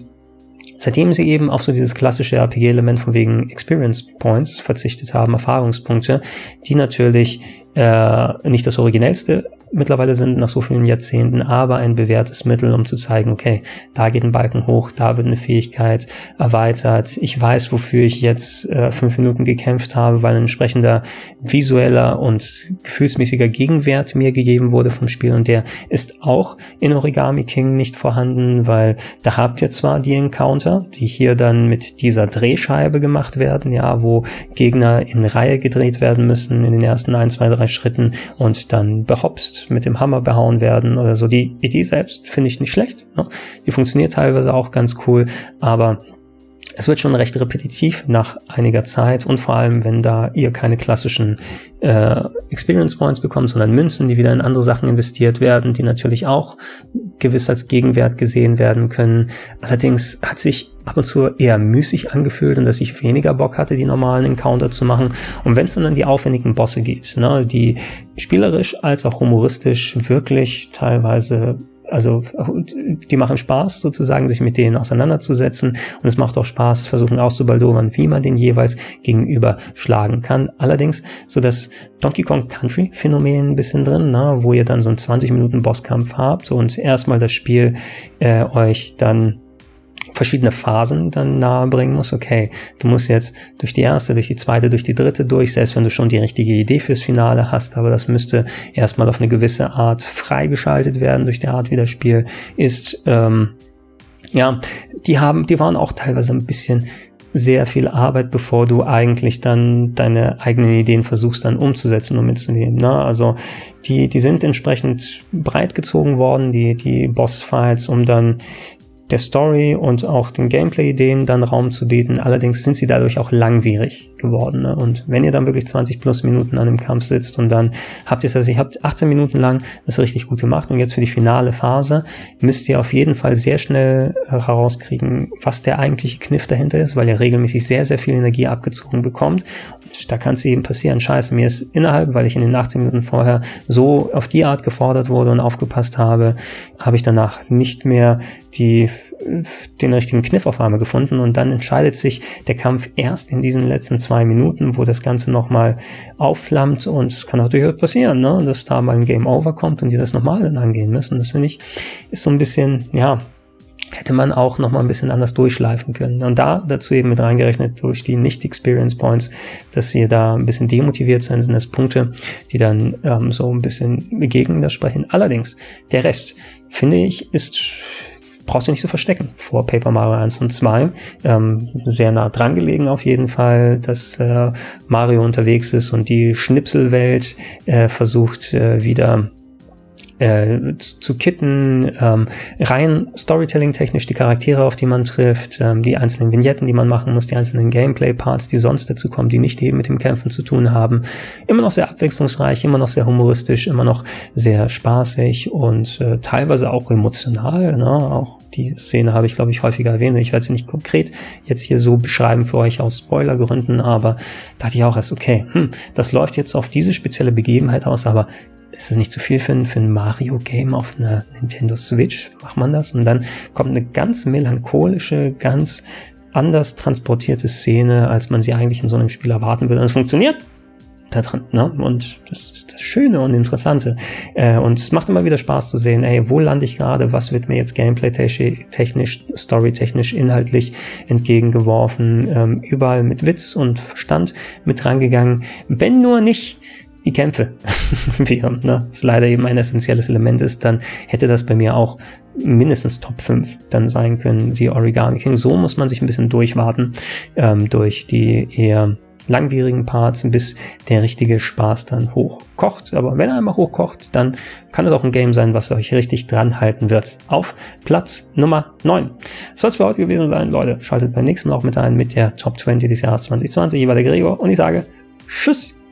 Seitdem sie eben auf so dieses klassische RPG-Element von wegen Experience Points verzichtet haben, Erfahrungspunkte, die natürlich äh, nicht das originellste mittlerweile sind nach so vielen Jahrzehnten, aber ein bewährtes Mittel, um zu zeigen, okay, da geht ein Balken hoch, da wird eine Fähigkeit erweitert. Ich weiß, wofür ich jetzt äh, fünf Minuten gekämpft habe, weil ein entsprechender visueller und gefühlsmäßiger Gegenwert mir gegeben wurde vom Spiel und der ist auch in Origami King nicht vorhanden, weil da habt ihr zwar die Encounter, die hier dann mit dieser Drehscheibe gemacht werden, ja, wo Gegner in Reihe gedreht werden müssen in den ersten ein, zwei, drei Schritten und dann behopst mit dem Hammer behauen werden oder so. Die Idee selbst finde ich nicht schlecht. Ne? Die funktioniert teilweise auch ganz cool, aber es wird schon recht repetitiv nach einiger Zeit und vor allem, wenn da ihr keine klassischen äh, Experience Points bekommt, sondern Münzen, die wieder in andere Sachen investiert werden, die natürlich auch gewiss als Gegenwert gesehen werden können. Allerdings hat sich ab und zu eher müßig angefühlt und dass ich weniger Bock hatte, die normalen Encounter zu machen. Und wenn es dann an die aufwendigen Bosse geht, ne, die spielerisch als auch humoristisch wirklich teilweise also die machen Spaß sozusagen, sich mit denen auseinanderzusetzen und es macht auch Spaß, versuchen auszubaldowern, wie man den jeweils gegenüber schlagen kann. Allerdings so das Donkey Kong Country Phänomen ein bisschen drin, na, wo ihr dann so einen 20 Minuten Bosskampf habt und erstmal das Spiel äh, euch dann verschiedene Phasen dann nahebringen muss. Okay, du musst jetzt durch die erste, durch die zweite, durch die dritte durch, selbst wenn du schon die richtige Idee fürs Finale hast, aber das müsste erstmal auf eine gewisse Art freigeschaltet werden durch die Art, wie das Spiel ist. Ähm, ja, die haben, die waren auch teilweise ein bisschen sehr viel Arbeit, bevor du eigentlich dann deine eigenen Ideen versuchst dann umzusetzen und mitzunehmen. Ne? Also die, die sind entsprechend breit gezogen worden, die, die Bossfights, um dann der Story und auch den Gameplay-Ideen dann Raum zu bieten. Allerdings sind sie dadurch auch langwierig geworden. Ne? Und wenn ihr dann wirklich 20 plus Minuten an dem Kampf sitzt und dann habt ihr es, also ihr habt 18 Minuten lang das richtig gut gemacht und jetzt für die finale Phase müsst ihr auf jeden Fall sehr schnell herauskriegen, was der eigentliche Kniff dahinter ist, weil ihr regelmäßig sehr, sehr viel Energie abgezogen bekommt da kann es eben passieren, scheiße, mir ist innerhalb, weil ich in den 18 Minuten vorher so auf die Art gefordert wurde und aufgepasst habe, habe ich danach nicht mehr die, den richtigen Kniff auf einmal gefunden und dann entscheidet sich der Kampf erst in diesen letzten zwei Minuten, wo das Ganze nochmal aufflammt und es kann auch durchaus passieren, ne, dass da mal ein Game Over kommt und die das nochmal dann angehen müssen. Das finde ich, ist so ein bisschen, ja, hätte man auch noch mal ein bisschen anders durchschleifen können. Und da dazu eben mit reingerechnet durch die Nicht-Experience Points, dass sie da ein bisschen demotiviert sein, sind das Punkte, die dann ähm, so ein bisschen gegen das sprechen. Allerdings, der Rest, finde ich, ist brauchst du nicht zu verstecken vor Paper Mario 1 und 2. Ähm, sehr nah dran gelegen auf jeden Fall, dass äh, Mario unterwegs ist und die Schnipselwelt äh, versucht äh, wieder äh, zu kitten, ähm, rein Storytelling-technisch die Charaktere, auf die man trifft, ähm, die einzelnen Vignetten, die man machen muss, die einzelnen Gameplay-Parts, die sonst dazu kommen, die nicht eben mit dem Kämpfen zu tun haben. Immer noch sehr abwechslungsreich, immer noch sehr humoristisch, immer noch sehr spaßig und äh, teilweise auch emotional. Ne? Auch die Szene habe ich, glaube ich, häufiger erwähnt. Ich werde sie nicht konkret jetzt hier so beschreiben für euch aus Spoilergründen, aber dachte ich auch erst, okay, hm, das läuft jetzt auf diese spezielle Begebenheit aus, aber ist es nicht zu viel für ein, für ein Mario-Game auf einer Nintendo Switch? Macht man das? Und dann kommt eine ganz melancholische, ganz anders transportierte Szene, als man sie eigentlich in so einem Spiel erwarten würde. Und es funktioniert da drin. Ne? Und das ist das Schöne und Interessante. Äh, und es macht immer wieder Spaß zu sehen, ey, wo lande ich gerade, was wird mir jetzt gameplay-technisch, story-technisch, inhaltlich entgegengeworfen, ähm, überall mit Witz und Verstand mit rangegangen. Wenn nur nicht die Kämpfe wären, ne, was leider eben ein essentielles Element ist, dann hätte das bei mir auch mindestens Top 5 dann sein können, wie Origami King. So muss man sich ein bisschen durchwarten, ähm, durch die eher langwierigen Parts, bis der richtige Spaß dann hochkocht. Aber wenn er einmal hochkocht, dann kann es auch ein Game sein, was euch richtig dran halten wird. Auf Platz Nummer 9. Soll es für heute gewesen sein, Leute. Schaltet beim nächsten Mal auch mit ein mit der Top 20 des Jahres 2020. Hier war der Gregor und ich sage Tschüss.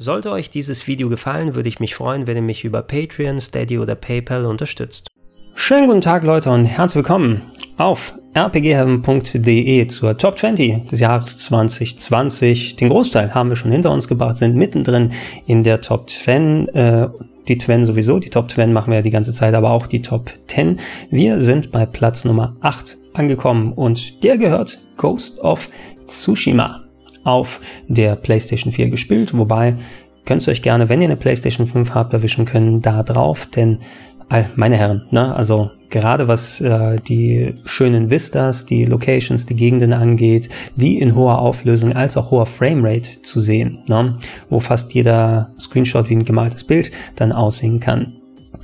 Sollte euch dieses Video gefallen, würde ich mich freuen, wenn ihr mich über Patreon, Steady oder PayPal unterstützt. Schönen guten Tag Leute und herzlich willkommen auf rpgheaven.de zur Top 20 des Jahres 2020. Den Großteil haben wir schon hinter uns gebracht, sind mittendrin in der Top 10. Äh, die 10 sowieso, die Top 10 machen wir ja die ganze Zeit, aber auch die Top 10. Wir sind bei Platz Nummer 8 angekommen und der gehört Ghost of Tsushima auf der PlayStation 4 gespielt, wobei könnt ihr euch gerne, wenn ihr eine PlayStation 5 habt, erwischen können, da drauf, denn meine Herren, ne, also gerade was äh, die schönen Vistas, die Locations, die Gegenden angeht, die in hoher Auflösung als auch hoher Framerate zu sehen, ne, wo fast jeder Screenshot wie ein gemaltes Bild dann aussehen kann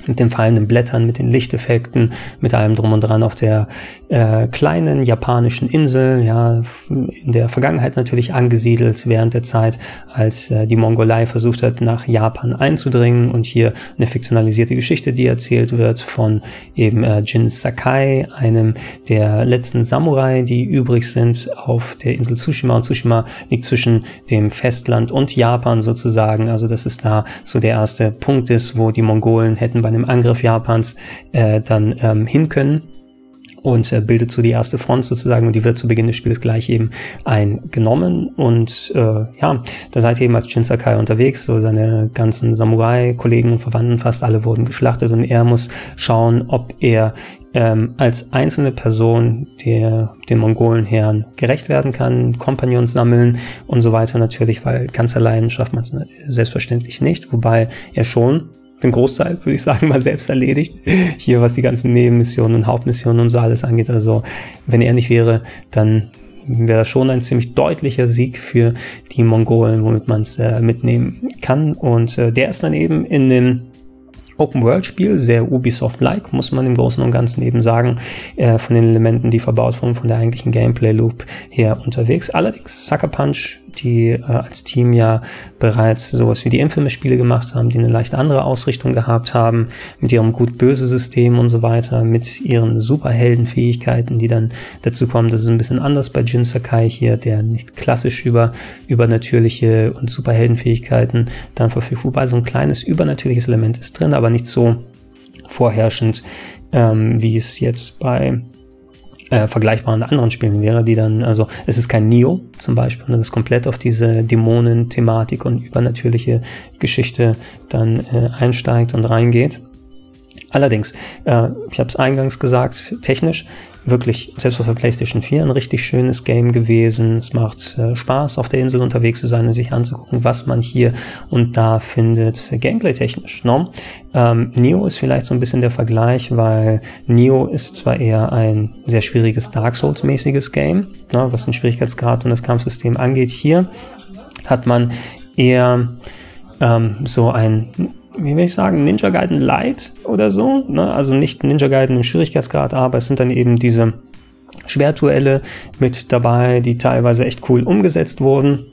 mit den fallenden Blättern, mit den Lichteffekten, mit allem drum und dran auf der äh, kleinen japanischen Insel, ja, in der Vergangenheit natürlich angesiedelt während der Zeit, als äh, die Mongolei versucht hat, nach Japan einzudringen und hier eine fiktionalisierte Geschichte, die erzählt wird von eben äh, Jin Sakai, einem der letzten Samurai, die übrig sind auf der Insel Tsushima. Und Tsushima liegt zwischen dem Festland und Japan sozusagen, also das ist da so der erste Punkt ist, wo die Mongolen hätten bei einem Angriff Japans äh, dann ähm, hin können und äh, bildet so die erste Front sozusagen und die wird zu Beginn des Spiels gleich eben eingenommen und äh, ja, da seid ihr eben als Jin Sakai unterwegs, so seine ganzen Samurai-Kollegen und Verwandten fast alle wurden geschlachtet und er muss schauen, ob er ähm, als einzelne Person der, den Mongolenherren gerecht werden kann, Kompagnons sammeln und so weiter. Natürlich, weil ganz allein schafft man es selbstverständlich nicht, wobei er schon den Großteil, würde ich sagen, mal selbst erledigt. Hier, was die ganzen Nebenmissionen und Hauptmissionen und so alles angeht. Also, wenn er nicht wäre, dann wäre das schon ein ziemlich deutlicher Sieg für die Mongolen, womit man es äh, mitnehmen kann. Und äh, der ist dann eben in dem Open-World-Spiel, sehr Ubisoft-like, muss man im Großen und Ganzen eben sagen, äh, von den Elementen, die verbaut wurden, von der eigentlichen Gameplay-Loop her unterwegs. Allerdings Sucker Punch die äh, als Team ja bereits sowas wie die Infamous-Spiele gemacht haben, die eine leicht andere Ausrichtung gehabt haben, mit ihrem gut-böse-System und so weiter, mit ihren Superheldenfähigkeiten, die dann dazu kommen. Das ist ein bisschen anders bei Jin Sakai hier, der nicht klassisch über übernatürliche und Superheldenfähigkeiten dann verfügt, wobei so ein kleines übernatürliches Element ist drin, aber nicht so vorherrschend, ähm, wie es jetzt bei äh, vergleichbaren anderen Spielen wäre, die dann, also es ist kein Neo zum Beispiel, ne, das komplett auf diese Dämonen-Thematik und übernatürliche Geschichte dann äh, einsteigt und reingeht. Allerdings, äh, ich habe es eingangs gesagt, technisch wirklich, selbst auf der PlayStation 4, ein richtig schönes Game gewesen. Es macht äh, Spaß, auf der Insel unterwegs zu sein und sich anzugucken, was man hier und da findet, gameplay-technisch. Ne? Ähm, Neo ist vielleicht so ein bisschen der Vergleich, weil Neo ist zwar eher ein sehr schwieriges Dark Souls-mäßiges Game, ne, was den Schwierigkeitsgrad und das Kampfsystem angeht. Hier hat man eher ähm, so ein wie will ich sagen, Ninja Gaiden Light oder so. Ne? Also nicht Ninja Gaiden im Schwierigkeitsgrad, aber es sind dann eben diese Schwertuelle mit dabei, die teilweise echt cool umgesetzt wurden.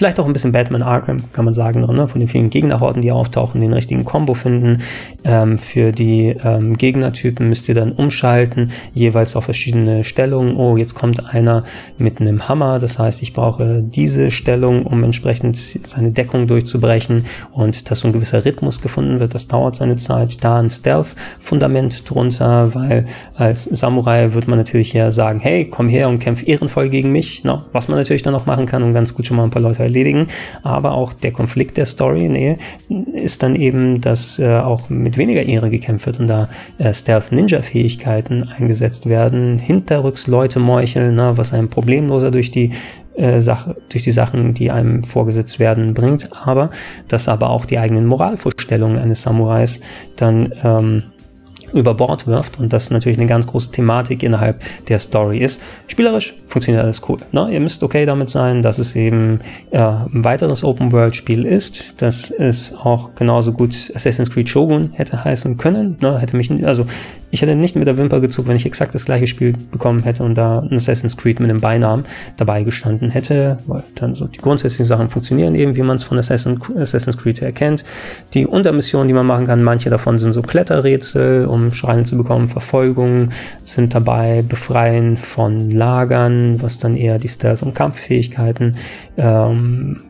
Vielleicht auch ein bisschen Batman Arkham, kann man sagen, ne? von den vielen Gegnerhorden, die auftauchen, den richtigen Combo finden. Ähm, für die ähm, Gegnertypen müsst ihr dann umschalten, jeweils auf verschiedene Stellungen. Oh, jetzt kommt einer mit einem Hammer, das heißt, ich brauche diese Stellung, um entsprechend seine Deckung durchzubrechen und dass so ein gewisser Rhythmus gefunden wird, das dauert seine Zeit. Da ein Stealth-Fundament drunter, weil als Samurai wird man natürlich ja sagen, hey, komm her und kämpf ehrenvoll gegen mich, no? was man natürlich dann auch machen kann, um ganz gut schon mal ein paar Leute erledigen. Aber auch der Konflikt der Story nee, ist dann eben, dass äh, auch mit weniger Ehre gekämpft wird und da äh, Stealth-Ninja-Fähigkeiten eingesetzt werden, hinterrücks Leute meucheln, ne, was einem problemloser durch die äh, Sache, durch die Sachen, die einem vorgesetzt werden, bringt, aber dass aber auch die eigenen Moralvorstellungen eines Samurais dann ähm, über Bord wirft und das natürlich eine ganz große Thematik innerhalb der Story ist. Spielerisch funktioniert alles cool. Ne? Ihr müsst okay damit sein, dass es eben äh, ein weiteres Open-World-Spiel ist, dass es auch genauso gut Assassin's Creed Shogun hätte heißen können. Ne? Hätte mich, also ich hätte nicht mit der Wimper gezuckt, wenn ich exakt das gleiche Spiel bekommen hätte und da ein Assassin's Creed mit einem Beinamen dabei gestanden hätte, weil dann so die grundsätzlichen Sachen funktionieren eben, wie man es von Assassin's Creed erkennt. Die Untermissionen, die man machen kann, manche davon sind so Kletterrätsel, um Schreine zu bekommen, Verfolgungen sind dabei, Befreien von Lagern, was dann eher die Stealth- und Kampffähigkeiten ähm,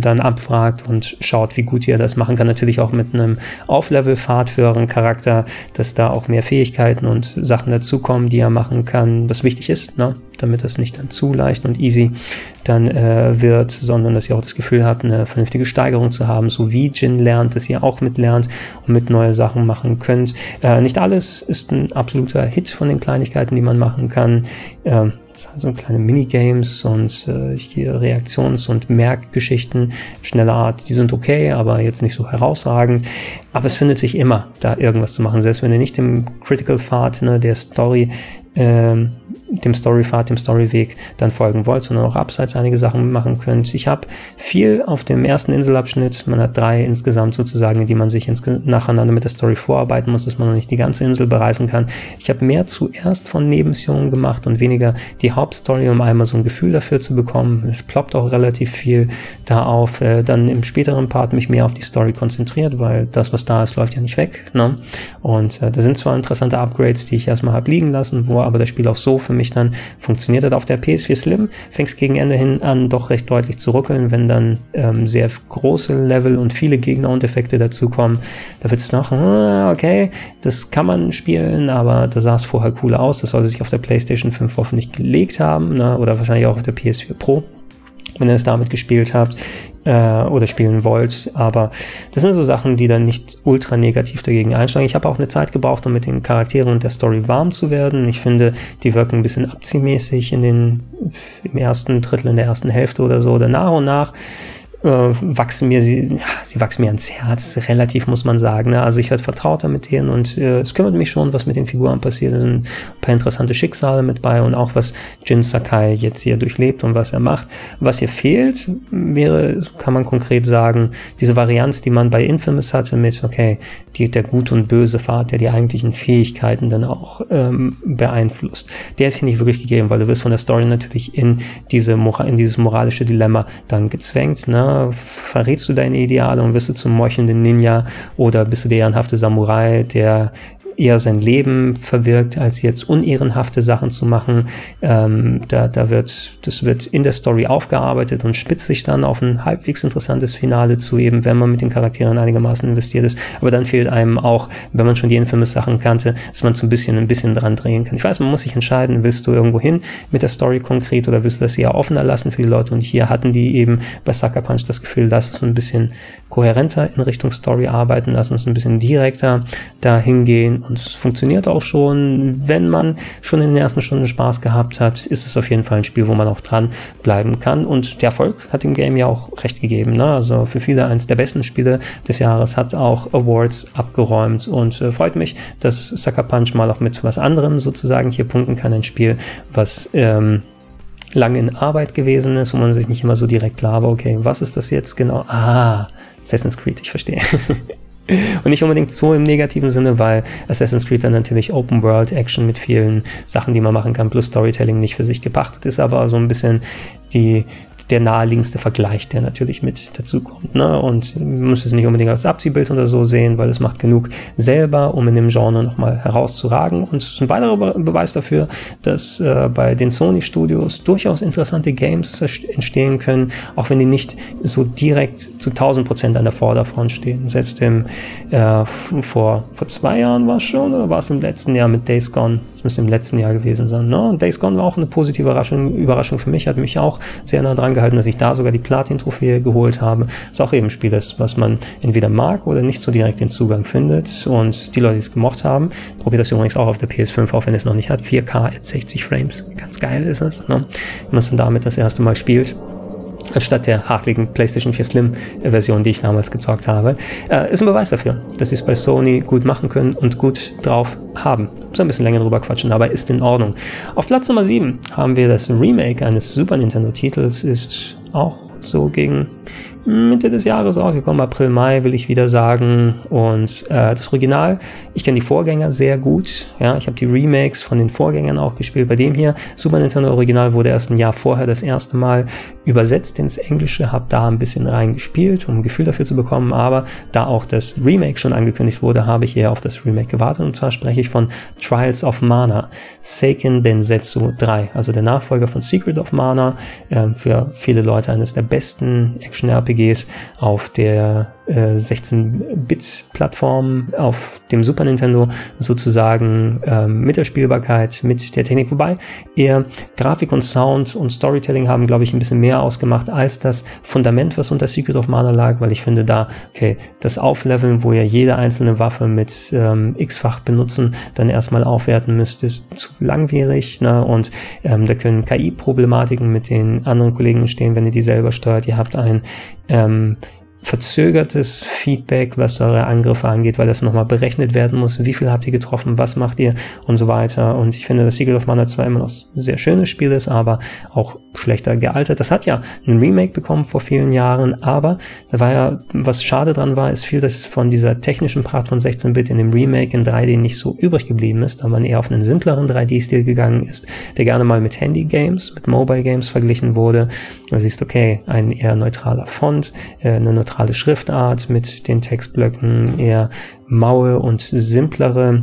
dann abfragt und schaut, wie gut ihr das machen kann. Natürlich auch mit einem Auflevel-Pfad für euren Charakter, dass da auch mehr Fähigkeiten und Sachen dazukommen, die er machen kann, was wichtig ist, ne? damit das nicht dann zu leicht und easy dann äh, wird, sondern dass ihr auch das Gefühl habt, eine vernünftige Steigerung zu haben, so wie Jin lernt, dass ihr auch mitlernt und mit neue Sachen machen könnt. Äh, nicht alles ist ein absoluter Hit von den Kleinigkeiten, die man machen kann. Äh, so kleine Minigames und äh, hier Reaktions- und Merkgeschichten schneller Art, die sind okay, aber jetzt nicht so herausragend. Aber es findet sich immer, da irgendwas zu machen, selbst wenn ihr nicht im Critical Pfad ne, der Story ähm, dem Storypfad, dem Storyweg dann folgen wollt, sondern auch abseits einige Sachen machen könnt. Ich habe viel auf dem ersten Inselabschnitt, man hat drei insgesamt sozusagen, in die man sich nacheinander mit der Story vorarbeiten muss, dass man noch nicht die ganze Insel bereisen kann. Ich habe mehr zuerst von Nebenmissionen gemacht und weniger die Hauptstory, um einmal so ein Gefühl dafür zu bekommen. Es ploppt auch relativ viel da auf. Äh, dann im späteren Part mich mehr auf die Story konzentriert, weil das, was da ist, läuft ja nicht weg. Ne? Und äh, da sind zwar interessante Upgrades, die ich erstmal habe liegen lassen, wo aber das Spiel auch so für mich dann funktioniert hat. Auf der PS4 Slim fängt es gegen Ende hin an doch recht deutlich zu ruckeln, wenn dann ähm, sehr große Level und viele Gegner und Effekte dazukommen. Da wird es noch, ah, okay, das kann man spielen, aber da sah es vorher cooler aus. Das sollte sich auf der PlayStation 5 hoffentlich gelegt haben ne? oder wahrscheinlich auch auf der PS4 Pro wenn ihr es damit gespielt habt äh, oder spielen wollt. Aber das sind so Sachen, die dann nicht ultra negativ dagegen einschlagen. Ich habe auch eine Zeit gebraucht, um mit den Charakteren und der Story warm zu werden. Ich finde, die wirken ein bisschen abziehmäßig in den, im ersten Drittel, in der ersten Hälfte oder so. Oder nach und nach äh, wachsen mir, sie, sie wachsen mir ans Herz, relativ muss man sagen. Ne? Also ich werde vertrauter mit denen und äh, es kümmert mich schon, was mit den Figuren passiert. Es sind ein paar interessante Schicksale mit bei und auch was Jin Sakai jetzt hier durchlebt und was er macht. Was hier fehlt, wäre, kann man konkret sagen, diese Varianz, die man bei Infamous hatte mit, okay, die, der gut und böse Pfad, der die eigentlichen Fähigkeiten dann auch ähm, beeinflusst. Der ist hier nicht wirklich gegeben, weil du wirst von der Story natürlich in diese in dieses moralische Dilemma dann gezwängt. Ne? Verrätst du deine Ideale und wirst du zum meuchelnden Ninja oder bist du der ehrenhafte Samurai, der eher sein Leben verwirkt, als jetzt unehrenhafte Sachen zu machen. Ähm, da, da wird, das wird in der Story aufgearbeitet und spitzt sich dann auf ein halbwegs interessantes Finale zu, eben wenn man mit den Charakteren einigermaßen investiert ist. Aber dann fehlt einem auch, wenn man schon die Infamous-Sachen kannte, dass man so ein bisschen, ein bisschen dran drehen kann. Ich weiß, man muss sich entscheiden, willst du irgendwo hin mit der Story konkret oder willst du das eher offener lassen für die Leute? Und hier hatten die eben bei Sucker Punch das Gefühl, dass es ein bisschen kohärenter in Richtung Story arbeiten, lassen uns ein bisschen direkter da hingehen und es funktioniert auch schon. Wenn man schon in den ersten Stunden Spaß gehabt hat, ist es auf jeden Fall ein Spiel, wo man auch dran bleiben kann. Und der Erfolg hat dem Game ja auch recht gegeben. Ne? Also für viele eines der besten Spiele des Jahres hat auch Awards abgeräumt und äh, freut mich, dass Sucker Punch mal auch mit was anderem sozusagen hier punkten kann. Ein Spiel, was ähm, lange in Arbeit gewesen ist, wo man sich nicht immer so direkt klar war, okay, was ist das jetzt genau? Ah, Assassin's Creed, ich verstehe. Und nicht unbedingt so im negativen Sinne, weil Assassin's Creed dann natürlich Open World Action mit vielen Sachen, die man machen kann, plus Storytelling nicht für sich gepachtet ist, aber so ein bisschen die, der naheliegendste Vergleich, der natürlich mit dazu kommt. Ne? Und man muss es nicht unbedingt als Abziehbild oder so sehen, weil es macht genug selber, um in dem Genre nochmal herauszuragen. Und es ist ein weiterer Beweis dafür, dass äh, bei den Sony Studios durchaus interessante Games entstehen können, auch wenn die nicht so direkt zu 1000 Prozent an der Vorderfront stehen. Selbst im, äh, vor, vor zwei Jahren war es schon, oder war es im letzten Jahr mit Days Gone? Das müsste im letzten Jahr gewesen sein. Ne? Und Days Gone war auch eine positive Überraschung, Überraschung für mich, hat mich auch sehr nah dran gehalten, dass ich da sogar die Platin-Trophäe geholt habe. Was auch eben ein Spiel ist, was man entweder mag oder nicht so direkt den Zugang findet. Und die Leute, die es gemocht haben, probiert das übrigens auch auf der PS5, auch wenn es noch nicht hat. 4K at 60 Frames. Ganz geil ist es. Ne? Wenn man es dann damit das erste Mal spielt anstatt der hakligen PlayStation 4 Slim Version, die ich damals gezockt habe, äh, ist ein Beweis dafür, dass sie es bei Sony gut machen können und gut drauf haben. So ein bisschen länger drüber quatschen, aber ist in Ordnung. Auf Platz Nummer 7 haben wir das Remake eines Super Nintendo Titels, ist auch so gegen Mitte des Jahres rausgekommen, April, Mai will ich wieder sagen. Und äh, das Original, ich kenne die Vorgänger sehr gut. Ja, ich habe die Remakes von den Vorgängern auch gespielt. Bei dem hier, Super Nintendo Original wurde erst ein Jahr vorher das erste Mal übersetzt ins Englische, habe da ein bisschen reingespielt, um ein Gefühl dafür zu bekommen. Aber da auch das Remake schon angekündigt wurde, habe ich eher auf das Remake gewartet. Und zwar spreche ich von Trials of Mana, Seiken Densetsu 3, also der Nachfolger von Secret of Mana. Äh, für viele Leute eines der besten Action-RPG RPGs auf der äh, 16-Bit-Plattform, auf dem Super Nintendo sozusagen ähm, mit der Spielbarkeit, mit der Technik. Wobei eher Grafik und Sound und Storytelling haben, glaube ich, ein bisschen mehr ausgemacht als das Fundament, was unter Secret of Mana lag, weil ich finde da, okay, das Aufleveln, wo ihr jede einzelne Waffe mit ähm, x-fach benutzen, dann erstmal aufwerten müsst, ist zu langwierig. Ne? Und ähm, da können KI-Problematiken mit den anderen Kollegen entstehen, wenn ihr die selber steuert. Ihr habt ein ähm, verzögertes Feedback, was eure Angriffe angeht, weil das nochmal berechnet werden muss. Wie viel habt ihr getroffen? Was macht ihr? Und so weiter. Und ich finde, dass Siegel of Mana 2 immer noch ein sehr schönes Spiel ist, aber auch schlechter gealtert. Das hat ja ein Remake bekommen vor vielen Jahren, aber da war ja, was schade dran war, ist viel, dass von dieser technischen Pracht von 16-Bit in dem Remake in 3D nicht so übrig geblieben ist, da man eher auf einen simpleren 3D-Stil gegangen ist, der gerne mal mit Handy-Games, mit Mobile-Games verglichen wurde. Du siehst, okay, ein eher neutraler Font, äh, eine neutrale neutrale Schriftart mit den Textblöcken, eher maue und simplere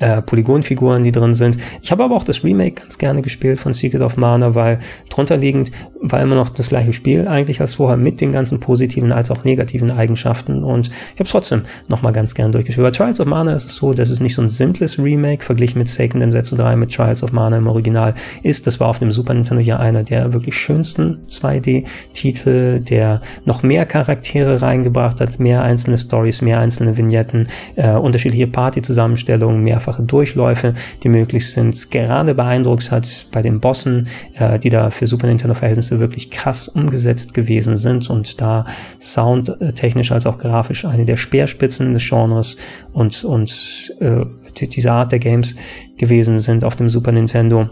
äh, Polygonfiguren, die drin sind. Ich habe aber auch das Remake ganz gerne gespielt von Secret of Mana, weil drunter liegend war immer noch das gleiche Spiel eigentlich als vorher mit den ganzen positiven als auch negativen Eigenschaften und ich habe es trotzdem nochmal ganz gern durchgespielt. Bei Trials of Mana ist es so, dass es nicht so ein simples Remake verglichen mit Seiken Densetsu 3 mit Trials of Mana im Original ist. Das war auf dem Super Nintendo ja einer der wirklich schönsten 2D-Titel, der noch mehr Charaktere reingebracht hat, mehr einzelne Stories, mehr einzelne Vignetten, äh, unterschiedliche Party-Zusammenstellungen, mehrfach einfache Durchläufe, die möglich sind, gerade beeindruckt hat bei den Bossen, äh, die da für Super Nintendo-Verhältnisse wirklich krass umgesetzt gewesen sind und da soundtechnisch als auch grafisch eine der Speerspitzen des Genres und, und äh, dieser Art der Games gewesen sind auf dem Super Nintendo.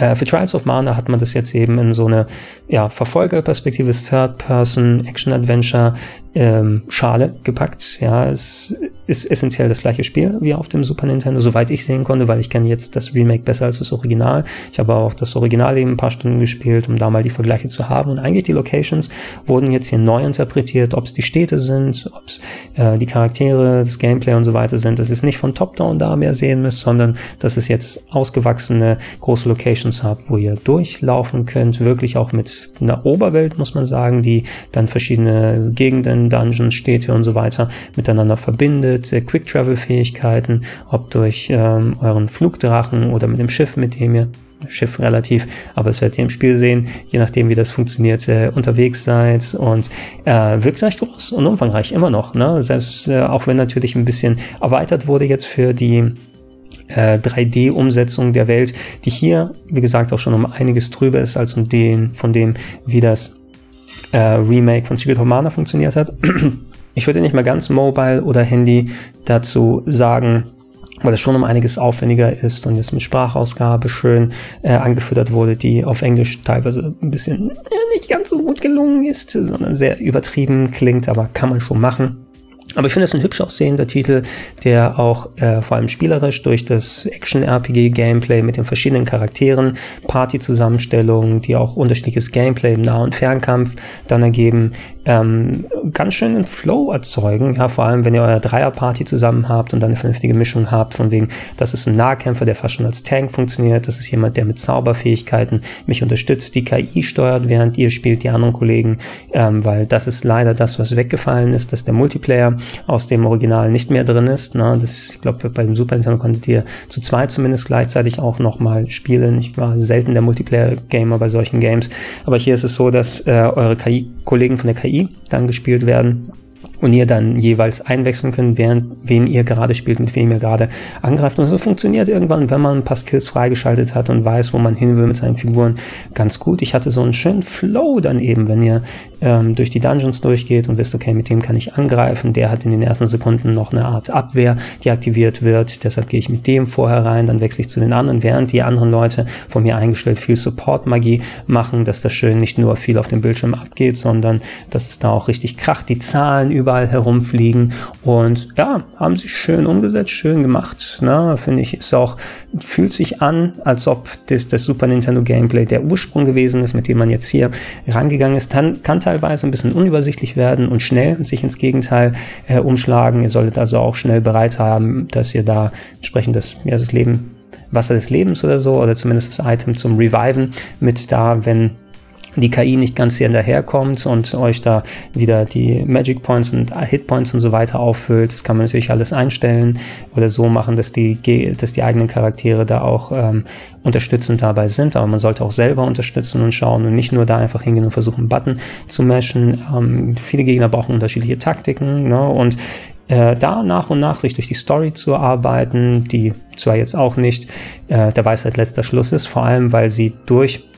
Äh, für Trials of Mana hat man das jetzt eben in so eine ja, Verfolgerperspektive, Third-Person, Action-Adventure ähm, Schale gepackt. Ja, es ist essentiell das gleiche Spiel wie auf dem Super Nintendo, soweit ich sehen konnte, weil ich kenne jetzt das Remake besser als das Original. Ich habe auch das Original eben ein paar Stunden gespielt, um da mal die Vergleiche zu haben. Und eigentlich die Locations wurden jetzt hier neu interpretiert, ob es die Städte sind, ob es äh, die Charaktere, das Gameplay und so weiter sind. Das ist nicht von Top-Down da mehr sehen müsst, sondern dass es jetzt ausgewachsene große Locations habt, wo ihr durchlaufen könnt, wirklich auch mit einer Oberwelt, muss man sagen, die dann verschiedene Gegenden Dungeons, Städte und so weiter miteinander verbindet, Quick Travel Fähigkeiten, ob durch ähm, euren Flugdrachen oder mit dem Schiff, mit dem ihr Schiff relativ, aber das werdet ihr im Spiel sehen, je nachdem wie das funktioniert, äh, unterwegs seid und äh, wirkt recht groß und umfangreich immer noch, ne? selbst äh, auch wenn natürlich ein bisschen erweitert wurde jetzt für die 3D-Umsetzung äh, der Welt, die hier, wie gesagt, auch schon um einiges drüber ist als um den, von dem, wie das äh, Remake von Secret of Mana funktioniert hat. Ich würde nicht mal ganz Mobile oder Handy dazu sagen, weil es schon um einiges aufwendiger ist und jetzt mit Sprachausgabe schön äh, angefüttert wurde, die auf Englisch teilweise ein bisschen ja, nicht ganz so gut gelungen ist, sondern sehr übertrieben klingt, aber kann man schon machen. Aber ich finde es ein hübsch aussehender Titel, der auch äh, vor allem spielerisch durch das Action-RPG-Gameplay mit den verschiedenen Charakteren, Party-Zusammenstellungen, die auch unterschiedliches Gameplay im Nah- und Fernkampf dann ergeben, ähm, ganz schön einen Flow erzeugen. Ja, vor allem, wenn ihr euer Dreier-Party zusammen habt und dann eine vernünftige Mischung habt, von wegen, das ist ein Nahkämpfer, der fast schon als Tank funktioniert, das ist jemand, der mit Zauberfähigkeiten mich unterstützt, die KI steuert, während ihr spielt, die anderen Kollegen, ähm, weil das ist leider das, was weggefallen ist, dass der Multiplayer aus dem Original nicht mehr drin ist. Ne? Das, ich glaube, bei Super Nintendo konntet ihr zu zweit zumindest gleichzeitig auch nochmal spielen. Ich war selten der Multiplayer-Gamer bei solchen Games, aber hier ist es so, dass äh, eure KI-Kollegen von der KI dann gespielt werden und ihr dann jeweils einwechseln könnt, während wen ihr gerade spielt, mit wem ihr gerade angreift. Und so funktioniert irgendwann, wenn man ein paar Skills freigeschaltet hat und weiß, wo man hin will mit seinen Figuren, ganz gut. Ich hatte so einen schönen Flow dann eben, wenn ihr ähm, durch die Dungeons durchgeht und wisst, okay, mit dem kann ich angreifen. Der hat in den ersten Sekunden noch eine Art Abwehr, die aktiviert wird. Deshalb gehe ich mit dem vorher rein, dann wechsle ich zu den anderen, während die anderen Leute von mir eingestellt viel Support-Magie machen, dass das schön nicht nur viel auf dem Bildschirm abgeht, sondern dass es da auch richtig kracht, die Zahlen über überall herumfliegen. Und ja, haben sie schön umgesetzt, schön gemacht. Ne? Finde ich, ist auch, fühlt sich an, als ob das, das Super Nintendo Gameplay der Ursprung gewesen ist, mit dem man jetzt hier rangegangen ist. Kann, kann teilweise ein bisschen unübersichtlich werden und schnell sich ins Gegenteil äh, umschlagen. Ihr solltet also auch schnell bereit haben, dass ihr da entsprechend das, ja, das Leben Wasser des Lebens oder so, oder zumindest das Item zum Reviven mit da, wenn die KI nicht ganz hier hinterherkommt und euch da wieder die Magic Points und Hit Points und so weiter auffüllt. Das kann man natürlich alles einstellen oder so machen, dass die, dass die eigenen Charaktere da auch ähm, unterstützend dabei sind. Aber man sollte auch selber unterstützen und schauen und nicht nur da einfach hingehen und versuchen, einen Button zu mashen. Ähm, viele Gegner brauchen unterschiedliche Taktiken ne? und äh, da nach und nach sich durch die Story zu arbeiten, die zwar jetzt auch nicht äh, der Weisheit letzter Schluss ist, vor allem weil sie durch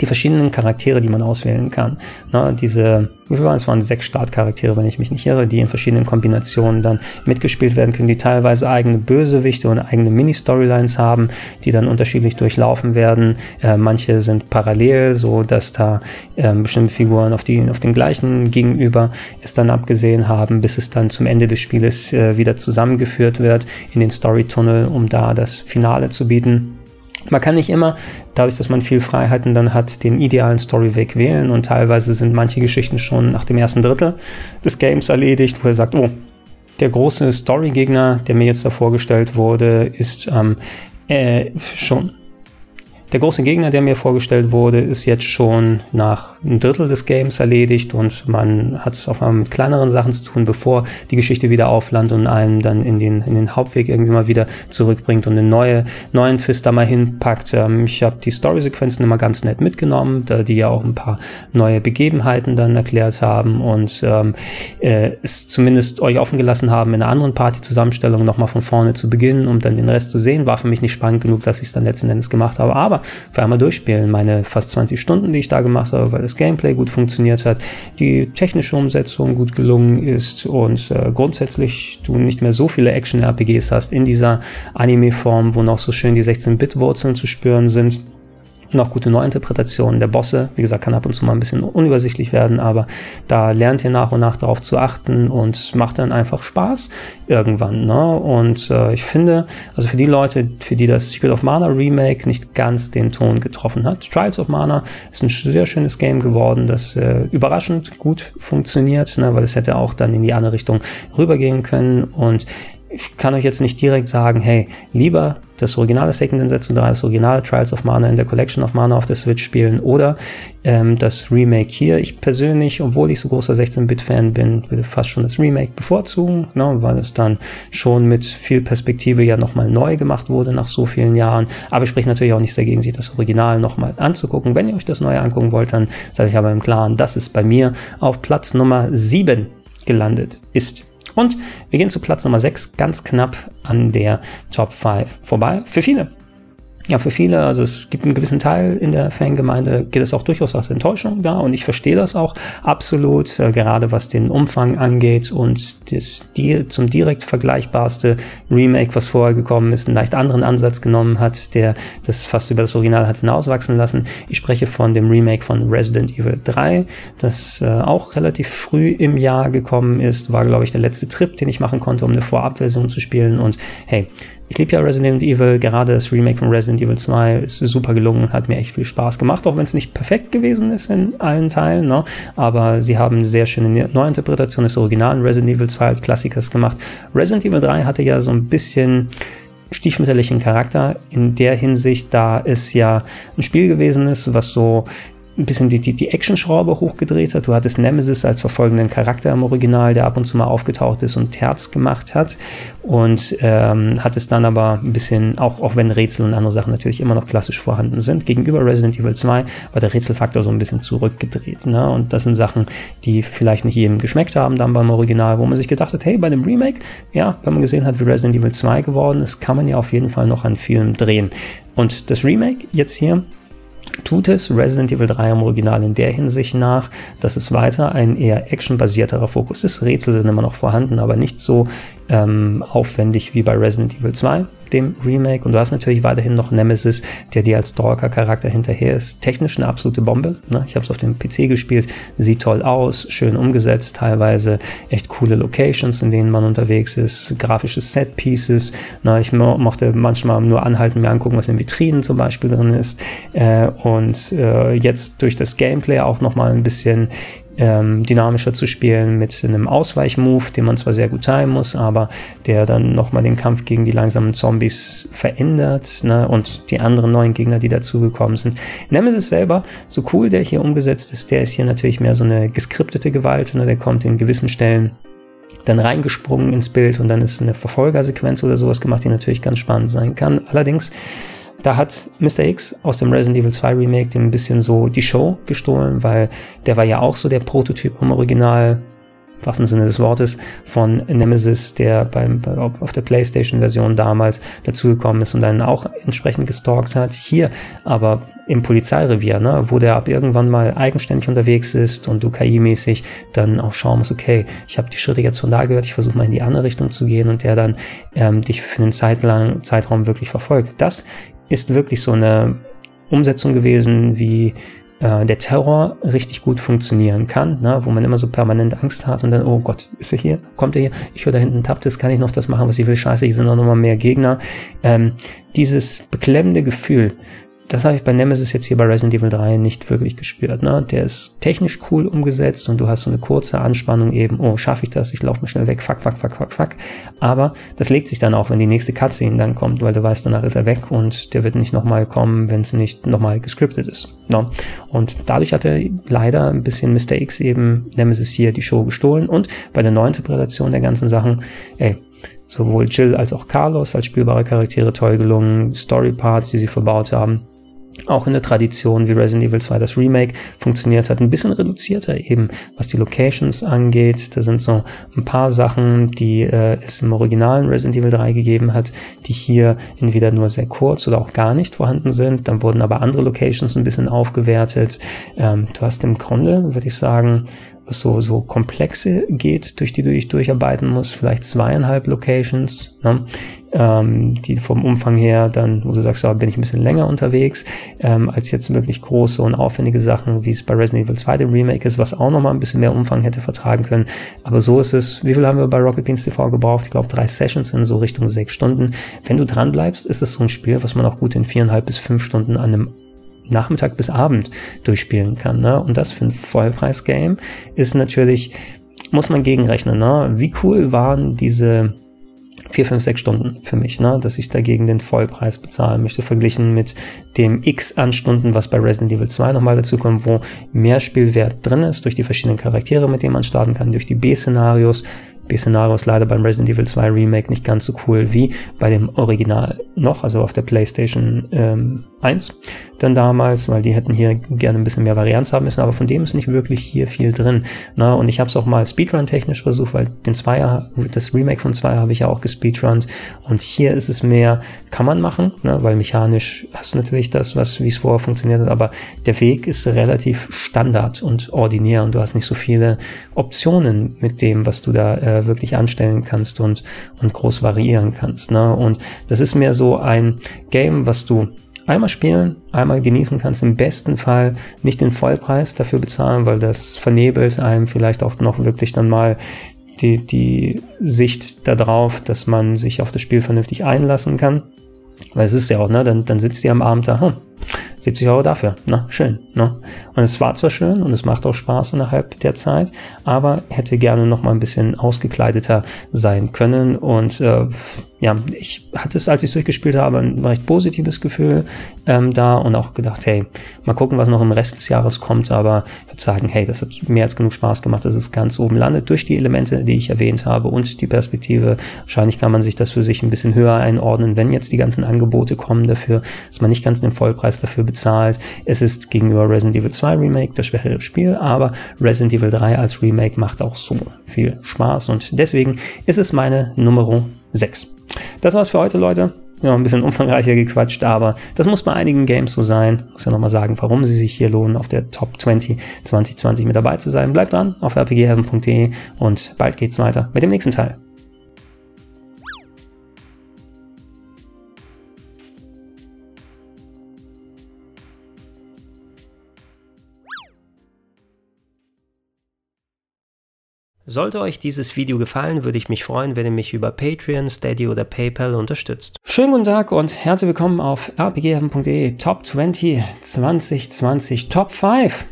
die verschiedenen Charaktere, die man auswählen kann. Na, diese, wie viel waren es? waren sechs Startcharaktere, wenn ich mich nicht irre, die in verschiedenen Kombinationen dann mitgespielt werden können, die teilweise eigene Bösewichte und eigene Mini-Storylines haben, die dann unterschiedlich durchlaufen werden. Äh, manche sind parallel, so dass da äh, bestimmte Figuren auf, die, auf den gleichen Gegenüber es dann abgesehen haben, bis es dann zum Ende des Spieles äh, wieder zusammengeführt wird in den Story-Tunnel, um da das Finale zu bieten. Man kann nicht immer, dadurch, dass man viel Freiheiten dann hat, den idealen Storyweg wählen. Und teilweise sind manche Geschichten schon nach dem ersten Drittel des Games erledigt, wo er sagt, oh, der große Storygegner, der mir jetzt da vorgestellt wurde, ist ähm, äh, schon der große Gegner, der mir vorgestellt wurde, ist jetzt schon nach einem Drittel des Games erledigt und man hat es auf einmal mit kleineren Sachen zu tun, bevor die Geschichte wieder auflandet und einen dann in den, in den Hauptweg irgendwie mal wieder zurückbringt und einen neue, neuen Twist da mal hinpackt. Ähm, ich habe die Story-Sequenzen immer ganz nett mitgenommen, da die ja auch ein paar neue Begebenheiten dann erklärt haben und ähm, äh, es zumindest euch offen gelassen haben, in einer anderen Party-Zusammenstellung nochmal von vorne zu beginnen, um dann den Rest zu sehen. War für mich nicht spannend genug, dass ich es dann letzten Endes gemacht habe. Aber für einmal durchspielen. Meine fast 20 Stunden, die ich da gemacht habe, weil das Gameplay gut funktioniert hat, die technische Umsetzung gut gelungen ist und äh, grundsätzlich du nicht mehr so viele Action-RPGs hast in dieser Anime-Form, wo noch so schön die 16-Bit-Wurzeln zu spüren sind noch gute Neuinterpretationen der Bosse. Wie gesagt, kann ab und zu mal ein bisschen unübersichtlich werden, aber da lernt ihr nach und nach darauf zu achten und macht dann einfach Spaß irgendwann. Ne? Und äh, ich finde, also für die Leute, für die das Secret of Mana Remake nicht ganz den Ton getroffen hat, Trials of Mana ist ein sehr schönes Game geworden, das äh, überraschend gut funktioniert, ne? weil es hätte auch dann in die andere Richtung rübergehen können und ich kann euch jetzt nicht direkt sagen, hey, lieber das originale Second Setsu 3, das originale Trials of Mana in der Collection of Mana auf der Switch spielen oder ähm, das Remake hier. Ich persönlich, obwohl ich so großer 16-Bit-Fan bin, würde fast schon das Remake bevorzugen, ne, weil es dann schon mit viel Perspektive ja nochmal neu gemacht wurde nach so vielen Jahren. Aber ich spricht natürlich auch nicht dagegen, sich das Original nochmal anzugucken. Wenn ihr euch das Neue angucken wollt, dann seid ich aber im Klaren, dass es bei mir auf Platz Nummer 7 gelandet ist. Und wir gehen zu Platz Nummer 6, ganz knapp an der Top 5 vorbei. Für viele ja, für viele, also es gibt einen gewissen Teil in der Fangemeinde, geht es auch durchaus als Enttäuschung da und ich verstehe das auch absolut, äh, gerade was den Umfang angeht und das die, zum direkt vergleichbarste Remake, was vorher gekommen ist, einen leicht anderen Ansatz genommen hat, der das fast über das Original hat hinauswachsen lassen. Ich spreche von dem Remake von Resident Evil 3, das äh, auch relativ früh im Jahr gekommen ist, war glaube ich der letzte Trip, den ich machen konnte, um eine Vorabversion zu spielen und hey, ich liebe ja Resident Evil, gerade das Remake von Resident Evil 2 ist super gelungen, hat mir echt viel Spaß gemacht, auch wenn es nicht perfekt gewesen ist in allen Teilen, ne? aber sie haben eine sehr schöne Neuinterpretation des originalen Resident Evil 2 als Klassikers gemacht. Resident Evil 3 hatte ja so ein bisschen stiefmütterlichen Charakter in der Hinsicht, da es ja ein Spiel gewesen ist, was so ein bisschen die, die, die Action-Schraube hochgedreht hat. Du hattest Nemesis als verfolgenden Charakter im Original, der ab und zu mal aufgetaucht ist und Terz gemacht hat. Und ähm, hattest dann aber ein bisschen, auch, auch wenn Rätsel und andere Sachen natürlich immer noch klassisch vorhanden sind, gegenüber Resident Evil 2 war der Rätselfaktor so ein bisschen zurückgedreht. Ne? Und das sind Sachen, die vielleicht nicht jedem geschmeckt haben dann beim Original, wo man sich gedacht hat, hey, bei einem Remake, ja, wenn man gesehen hat, wie Resident Evil 2 geworden ist, kann man ja auf jeden Fall noch an Film drehen. Und das Remake jetzt hier tut es Resident Evil 3 im Original in der Hinsicht nach, dass es weiter ein eher actionbasierterer Fokus ist. Rätsel sind immer noch vorhanden, aber nicht so ähm, aufwendig wie bei Resident Evil 2 dem Remake. Und du hast natürlich weiterhin noch Nemesis, der dir als Stalker-Charakter hinterher ist. Technisch eine absolute Bombe. Ne? Ich habe es auf dem PC gespielt, sieht toll aus, schön umgesetzt, teilweise echt coole Locations, in denen man unterwegs ist, grafische Set-Pieces. Ne? Ich mo mochte manchmal nur anhalten, mir angucken, was in Vitrinen zum Beispiel drin ist. Äh, und äh, jetzt durch das Gameplay auch nochmal ein bisschen ähm, dynamischer zu spielen mit einem Ausweichmove, den man zwar sehr gut timen muss, aber der dann nochmal den Kampf gegen die langsamen Zombies verändert ne? und die anderen neuen Gegner, die dazugekommen sind. Nemesis selber, so cool der hier umgesetzt ist, der ist hier natürlich mehr so eine geskriptete Gewalt, ne? der kommt in gewissen Stellen dann reingesprungen ins Bild und dann ist eine Verfolgersequenz oder sowas gemacht, die natürlich ganz spannend sein kann. Allerdings da hat Mr. X aus dem Resident Evil 2 Remake dem ein bisschen so die Show gestohlen, weil der war ja auch so der Prototyp im Original, wahrsten Sinne des Wortes, von Nemesis, der beim, auf der PlayStation-Version damals dazugekommen ist und dann auch entsprechend gestalkt hat. Hier aber im Polizeirevier, ne, wo der ab irgendwann mal eigenständig unterwegs ist und du KI-mäßig dann auch schauen musst, okay, ich habe die Schritte jetzt von da gehört, ich versuche mal in die andere Richtung zu gehen und der dann ähm, dich für einen zeitlang, Zeitraum wirklich verfolgt. Das ist wirklich so eine Umsetzung gewesen, wie äh, der Terror richtig gut funktionieren kann, ne? wo man immer so permanent Angst hat und dann, oh Gott, ist er hier? Kommt er hier? Ich höre da hinten tappt es, kann ich noch das machen, was ich will? Scheiße, hier sind auch nochmal mehr Gegner. Ähm, dieses beklemmende Gefühl, das habe ich bei Nemesis jetzt hier bei Resident Evil 3 nicht wirklich gespürt. Ne? Der ist technisch cool umgesetzt und du hast so eine kurze Anspannung eben, oh, schaffe ich das, ich laufe mal schnell weg, fuck, fuck, fuck, fuck, fuck. Aber das legt sich dann auch, wenn die nächste Cutscene dann kommt, weil du weißt, danach ist er weg und der wird nicht nochmal kommen, wenn es nicht nochmal gescriptet ist. Ne? Und dadurch hat er leider ein bisschen Mr. X eben Nemesis hier die Show gestohlen und bei der Neuinterpretation der ganzen Sachen, ey, sowohl Jill als auch Carlos als spielbare Charaktere toll gelungen, Story-Parts, die sie verbaut haben, auch in der Tradition wie Resident Evil 2 das Remake funktioniert hat, ein bisschen reduzierter eben, was die Locations angeht. Da sind so ein paar Sachen, die äh, es im originalen Resident Evil 3 gegeben hat, die hier entweder nur sehr kurz oder auch gar nicht vorhanden sind. Dann wurden aber andere Locations ein bisschen aufgewertet. Ähm, du hast im Grunde, würde ich sagen, so, so komplexe geht, durch die du dich durcharbeiten musst, vielleicht zweieinhalb Locations, ne? ähm, die vom Umfang her dann, wo du sagst, da bin ich ein bisschen länger unterwegs, ähm, als jetzt wirklich große und aufwendige Sachen, wie es bei Resident Evil 2 dem Remake ist, was auch nochmal ein bisschen mehr Umfang hätte vertragen können. Aber so ist es, wie viel haben wir bei Rocket Beans TV gebraucht? Ich glaube, drei Sessions in so Richtung sechs Stunden. Wenn du dran bleibst, ist es so ein Spiel, was man auch gut in viereinhalb bis fünf Stunden an einem Nachmittag bis Abend durchspielen kann. Ne? Und das für ein Vollpreis-Game ist natürlich, muss man gegenrechnen. Ne? Wie cool waren diese vier, fünf, sechs Stunden für mich, ne, dass ich dagegen den Vollpreis bezahlen möchte, verglichen mit dem X an Stunden, was bei Resident Evil 2 nochmal dazu kommt, wo mehr Spielwert drin ist, durch die verschiedenen Charaktere, mit denen man starten kann, durch die B-Szenarios, B-Szenario ist leider beim Resident Evil 2 Remake nicht ganz so cool wie bei dem Original noch, also auf der PlayStation ähm, 1 dann damals, weil die hätten hier gerne ein bisschen mehr Varianz haben müssen, aber von dem ist nicht wirklich hier viel drin. Na, und ich habe es auch mal Speedrun-technisch versucht, weil den Zweier, das Remake von Zweier habe ich ja auch gespeedrunnt und hier ist es mehr, kann man machen, ne, weil mechanisch hast du natürlich das, was wie es vorher funktioniert hat, aber der Weg ist relativ standard und ordinär und du hast nicht so viele Optionen mit dem, was du da äh, wirklich anstellen kannst und, und groß variieren kannst. Ne? Und das ist mehr so ein Game, was du einmal spielen, einmal genießen kannst, im besten Fall nicht den Vollpreis dafür bezahlen, weil das vernebelt einem vielleicht auch noch wirklich dann mal die, die Sicht darauf, dass man sich auf das Spiel vernünftig einlassen kann. Weil es ist ja auch, ne, dann, dann sitzt ihr am Abend da, hm, 70 Euro dafür, na, schön, ne? Und es war zwar schön und es macht auch Spaß innerhalb der Zeit, aber hätte gerne noch mal ein bisschen ausgekleideter sein können und äh, ja, ich hatte es, als ich es durchgespielt habe, ein recht positives Gefühl ähm, da und auch gedacht, hey, mal gucken, was noch im Rest des Jahres kommt, aber ich würde sagen, hey, das hat mehr als genug Spaß gemacht, dass es ganz oben landet durch die Elemente, die ich erwähnt habe und die Perspektive. Wahrscheinlich kann man sich das für sich ein bisschen höher einordnen, wenn jetzt die ganzen Angebote kommen dafür, dass man nicht ganz den Vollpreis dafür bezahlt. Es ist gegenüber Resident Evil 2 Remake das schwächere Spiel, aber Resident Evil 3 als Remake macht auch so viel Spaß und deswegen ist es meine Nummer 6. Das war's für heute, Leute. Ja, ein bisschen umfangreicher gequatscht, aber das muss bei einigen Games so sein. Muss ja nochmal sagen, warum sie sich hier lohnen, auf der Top 20 2020 mit dabei zu sein. Bleibt dran auf rpgheaven.de und bald geht's weiter mit dem nächsten Teil. Sollte euch dieses Video gefallen, würde ich mich freuen, wenn ihr mich über Patreon, Steady oder PayPal unterstützt. Schönen guten Tag und herzlich willkommen auf rpgheaven.de Top 20 2020 Top 5.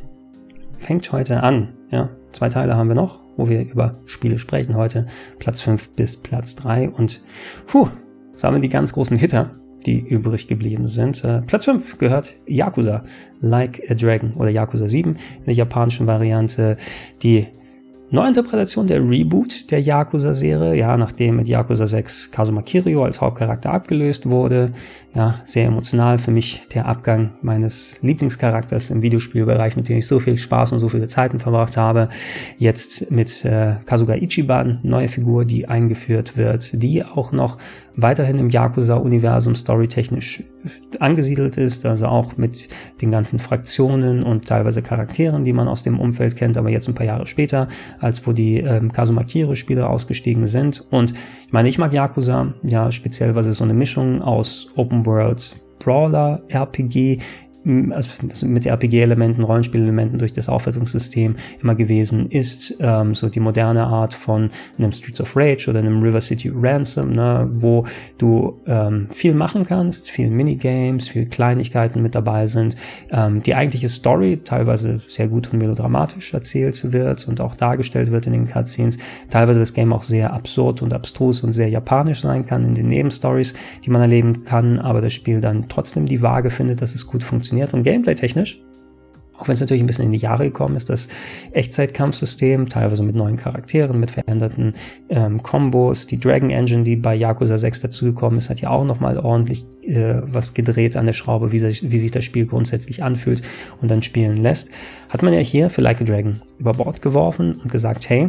Fängt heute an. Ja, zwei Teile haben wir noch, wo wir über Spiele sprechen heute. Platz 5 bis Platz 3 und puh, wir die ganz großen Hitter die übrig geblieben sind. Äh, Platz 5 gehört Yakuza Like a Dragon oder Yakuza 7 in der japanischen Variante, die Neuinterpretation der Reboot der Yakuza-Serie, ja, nachdem mit Yakuza 6 Kazuma Kiryu als Hauptcharakter abgelöst wurde. Ja, sehr emotional für mich der Abgang meines Lieblingscharakters im Videospielbereich, mit dem ich so viel Spaß und so viele Zeiten verbracht habe. Jetzt mit äh, Kazuga Ichiban, neue Figur, die eingeführt wird, die auch noch weiterhin im Yakuza-Universum storytechnisch angesiedelt ist, also auch mit den ganzen Fraktionen und teilweise Charakteren, die man aus dem Umfeld kennt, aber jetzt ein paar Jahre später, als wo die ähm, Kazuma Kiro-Spiele ausgestiegen sind. Und ich meine, ich mag Yakuza, ja, speziell, weil es so eine Mischung aus Open World Brawler, RPG, also mit RPG-Elementen, Rollenspielelementen durch das Aufwertungssystem immer gewesen ist, ähm, so die moderne Art von einem Streets of Rage oder einem River City Ransom, ne, wo du ähm, viel machen kannst, viel Minigames, viel Kleinigkeiten mit dabei sind, ähm, die eigentliche Story teilweise sehr gut und melodramatisch erzählt wird und auch dargestellt wird in den Cutscenes, teilweise das Game auch sehr absurd und abstrus und sehr japanisch sein kann in den Nebenstories, die man erleben kann, aber das Spiel dann trotzdem die Waage findet, dass es gut funktioniert funktioniert und gameplay-technisch, auch wenn es natürlich ein bisschen in die Jahre gekommen ist, das Echtzeitkampfsystem, teilweise mit neuen Charakteren, mit veränderten ähm, Kombos, die Dragon Engine, die bei Yakuza 6 dazugekommen ist, hat ja auch nochmal ordentlich äh, was gedreht an der Schraube, wie wie sich das Spiel grundsätzlich anfühlt und dann spielen lässt. Hat man ja hier für Like a Dragon über Bord geworfen und gesagt, hey,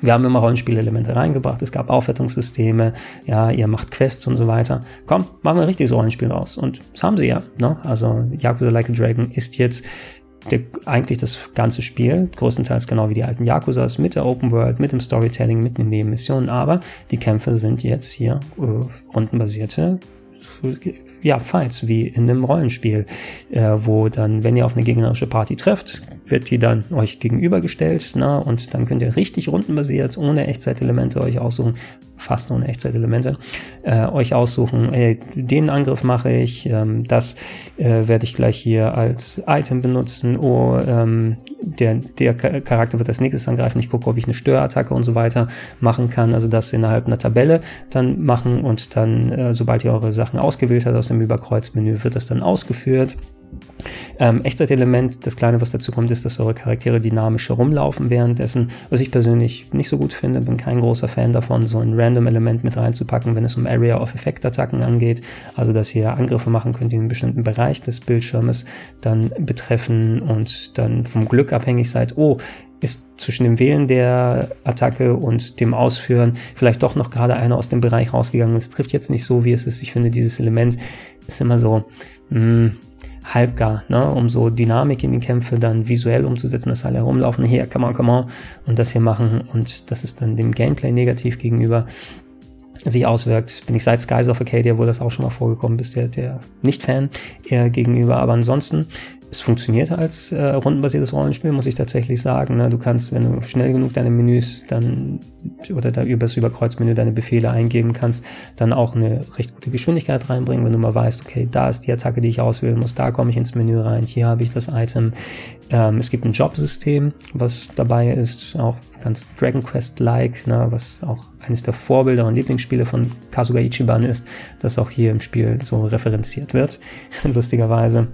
wir haben immer Rollenspielelemente reingebracht. Es gab Aufwertungssysteme, ja, ihr macht Quests und so weiter. Komm, machen wir ein richtiges Rollenspiel raus. Und das haben sie ja. Ne? Also Yakuza Like a Dragon ist jetzt der, eigentlich das ganze Spiel, größtenteils genau wie die alten Yakuzas, mit der Open World, mit dem Storytelling, mit den Nebenmissionen. Aber die Kämpfe sind jetzt hier äh, rundenbasierte ja, Fights wie in einem Rollenspiel, äh, wo dann, wenn ihr auf eine gegnerische Party trefft, wird die dann euch gegenübergestellt, ne? und dann könnt ihr richtig rundenbasiert, ohne Echtzeitelemente euch aussuchen, fast ohne Echtzeitelemente, äh, euch aussuchen, ey, den Angriff mache ich, ähm, das äh, werde ich gleich hier als Item benutzen, oh, ähm, der, der Charakter wird als nächstes angreifen, ich gucke, ob ich eine Störattacke und so weiter machen kann, also das innerhalb einer Tabelle dann machen und dann, äh, sobald ihr eure Sachen ausgewählt habt aus dem Überkreuzmenü, wird das dann ausgeführt. Ähm, Echtzeitelement, das Kleine, was dazu kommt, ist, dass eure Charaktere dynamisch herumlaufen währenddessen, was ich persönlich nicht so gut finde, bin kein großer Fan davon, so ein Random-Element mit reinzupacken, wenn es um Area of Effect-Attacken angeht, also dass ihr Angriffe machen könnt, die einen bestimmten Bereich des Bildschirmes dann betreffen und dann vom Glück abhängig seid, oh, ist zwischen dem Wählen der Attacke und dem Ausführen vielleicht doch noch gerade einer aus dem Bereich rausgegangen. Es trifft jetzt nicht so, wie es ist. Ich finde, dieses Element ist immer so, hm, halbgar, ne, um so Dynamik in die Kämpfe dann visuell umzusetzen, dass alle herumlaufen, hier, come on, come on, und das hier machen und das ist dann dem Gameplay negativ gegenüber sich auswirkt. Bin ich seit Skies of Arcadia, wo das auch schon mal vorgekommen bist, der, der Nicht-Fan eher gegenüber, aber ansonsten es funktioniert als äh, rundenbasiertes Rollenspiel, muss ich tatsächlich sagen. Ne? Du kannst, wenn du schnell genug deine Menüs dann oder da übers Überkreuzmenü deine Befehle eingeben kannst, dann auch eine recht gute Geschwindigkeit reinbringen, wenn du mal weißt, okay, da ist die Attacke, die ich auswählen muss, da komme ich ins Menü rein, hier habe ich das Item. Ähm, es gibt ein Jobsystem, was dabei ist, auch ganz Dragon Quest-like, ne? was auch eines der Vorbilder und Lieblingsspiele von Kasuga Ichiban ist, das auch hier im Spiel so referenziert wird, lustigerweise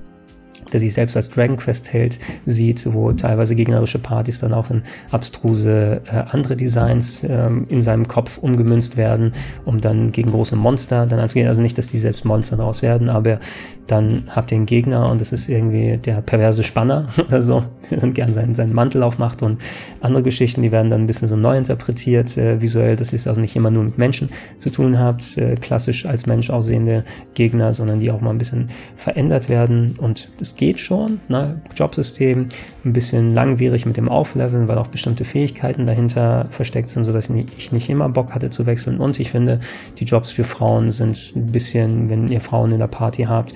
der sich selbst als Dragon Quest Held sieht, wo teilweise gegnerische Partys dann auch in abstruse äh, andere Designs ähm, in seinem Kopf umgemünzt werden, um dann gegen große Monster dann anzugehen. Also nicht, dass die selbst Monster daraus werden, aber dann habt ihr einen Gegner und das ist irgendwie der perverse Spanner oder so, der dann gern seinen, seinen Mantel aufmacht und andere Geschichten, die werden dann ein bisschen so neu interpretiert äh, visuell, dass ihr also nicht immer nur mit Menschen zu tun habt, äh, klassisch als Mensch aussehende Gegner, sondern die auch mal ein bisschen verändert werden und das geht geht schon, ne? Jobsystem, ein bisschen langwierig mit dem Aufleveln, weil auch bestimmte Fähigkeiten dahinter versteckt sind, sodass ich nicht immer Bock hatte zu wechseln. Und ich finde, die Jobs für Frauen sind ein bisschen, wenn ihr Frauen in der Party habt,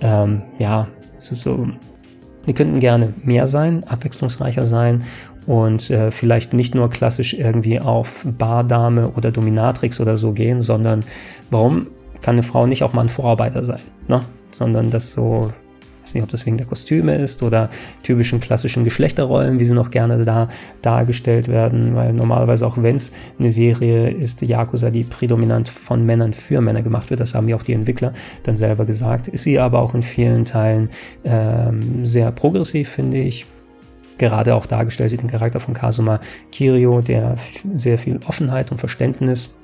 ähm, ja, so, so, die könnten gerne mehr sein, abwechslungsreicher sein und äh, vielleicht nicht nur klassisch irgendwie auf Bardame oder Dominatrix oder so gehen, sondern warum kann eine Frau nicht auch mal ein Vorarbeiter sein, ne? sondern das so weiß nicht, ob das wegen der Kostüme ist oder typischen klassischen Geschlechterrollen, wie sie noch gerne da dargestellt werden, weil normalerweise auch wenn es eine Serie ist, Yakuza, die prädominant von Männern für Männer gemacht wird, das haben ja auch die Entwickler dann selber gesagt, ist sie aber auch in vielen Teilen ähm, sehr progressiv, finde ich. Gerade auch dargestellt wird den Charakter von Kazuma Kirio, der sehr viel Offenheit und Verständnis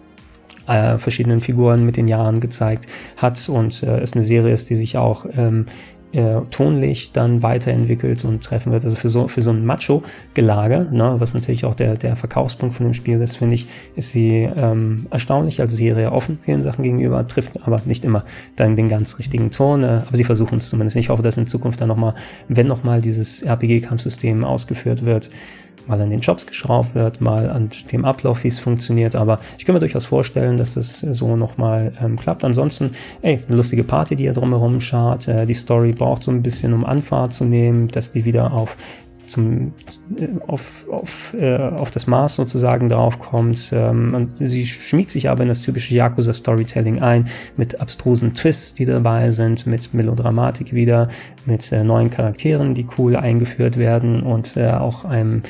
äh, verschiedenen Figuren mit den Jahren gezeigt hat und äh, es eine Serie ist, die sich auch ähm, äh, tonlich dann weiterentwickelt und treffen wird. Also für so, für so ein Macho-Gelage, ne, was natürlich auch der, der Verkaufspunkt von dem Spiel ist, finde ich, ist sie ähm, erstaunlich als Serie offen vielen Sachen gegenüber, trifft aber nicht immer dann den ganz richtigen Ton. Äh, aber sie versuchen es zumindest. Ich hoffe, dass in Zukunft dann nochmal, wenn nochmal dieses RPG-Kampfsystem ausgeführt wird, mal an den Jobs geschraubt wird, mal an dem Ablauf, wie es funktioniert. Aber ich kann mir durchaus vorstellen, dass das so nochmal ähm, klappt. Ansonsten, ey, eine lustige Party, die ihr drumherum schaut. Äh, die Story braucht so ein bisschen, um Anfahrt zu nehmen, dass die wieder auf zum, äh, auf, auf, äh, auf das Maß sozusagen draufkommt. Ähm, sie schmiegt sich aber in das typische Yakuza-Storytelling ein, mit abstrusen Twists, die dabei sind, mit Melodramatik wieder, mit äh, neuen Charakteren, die cool eingeführt werden und äh, auch einem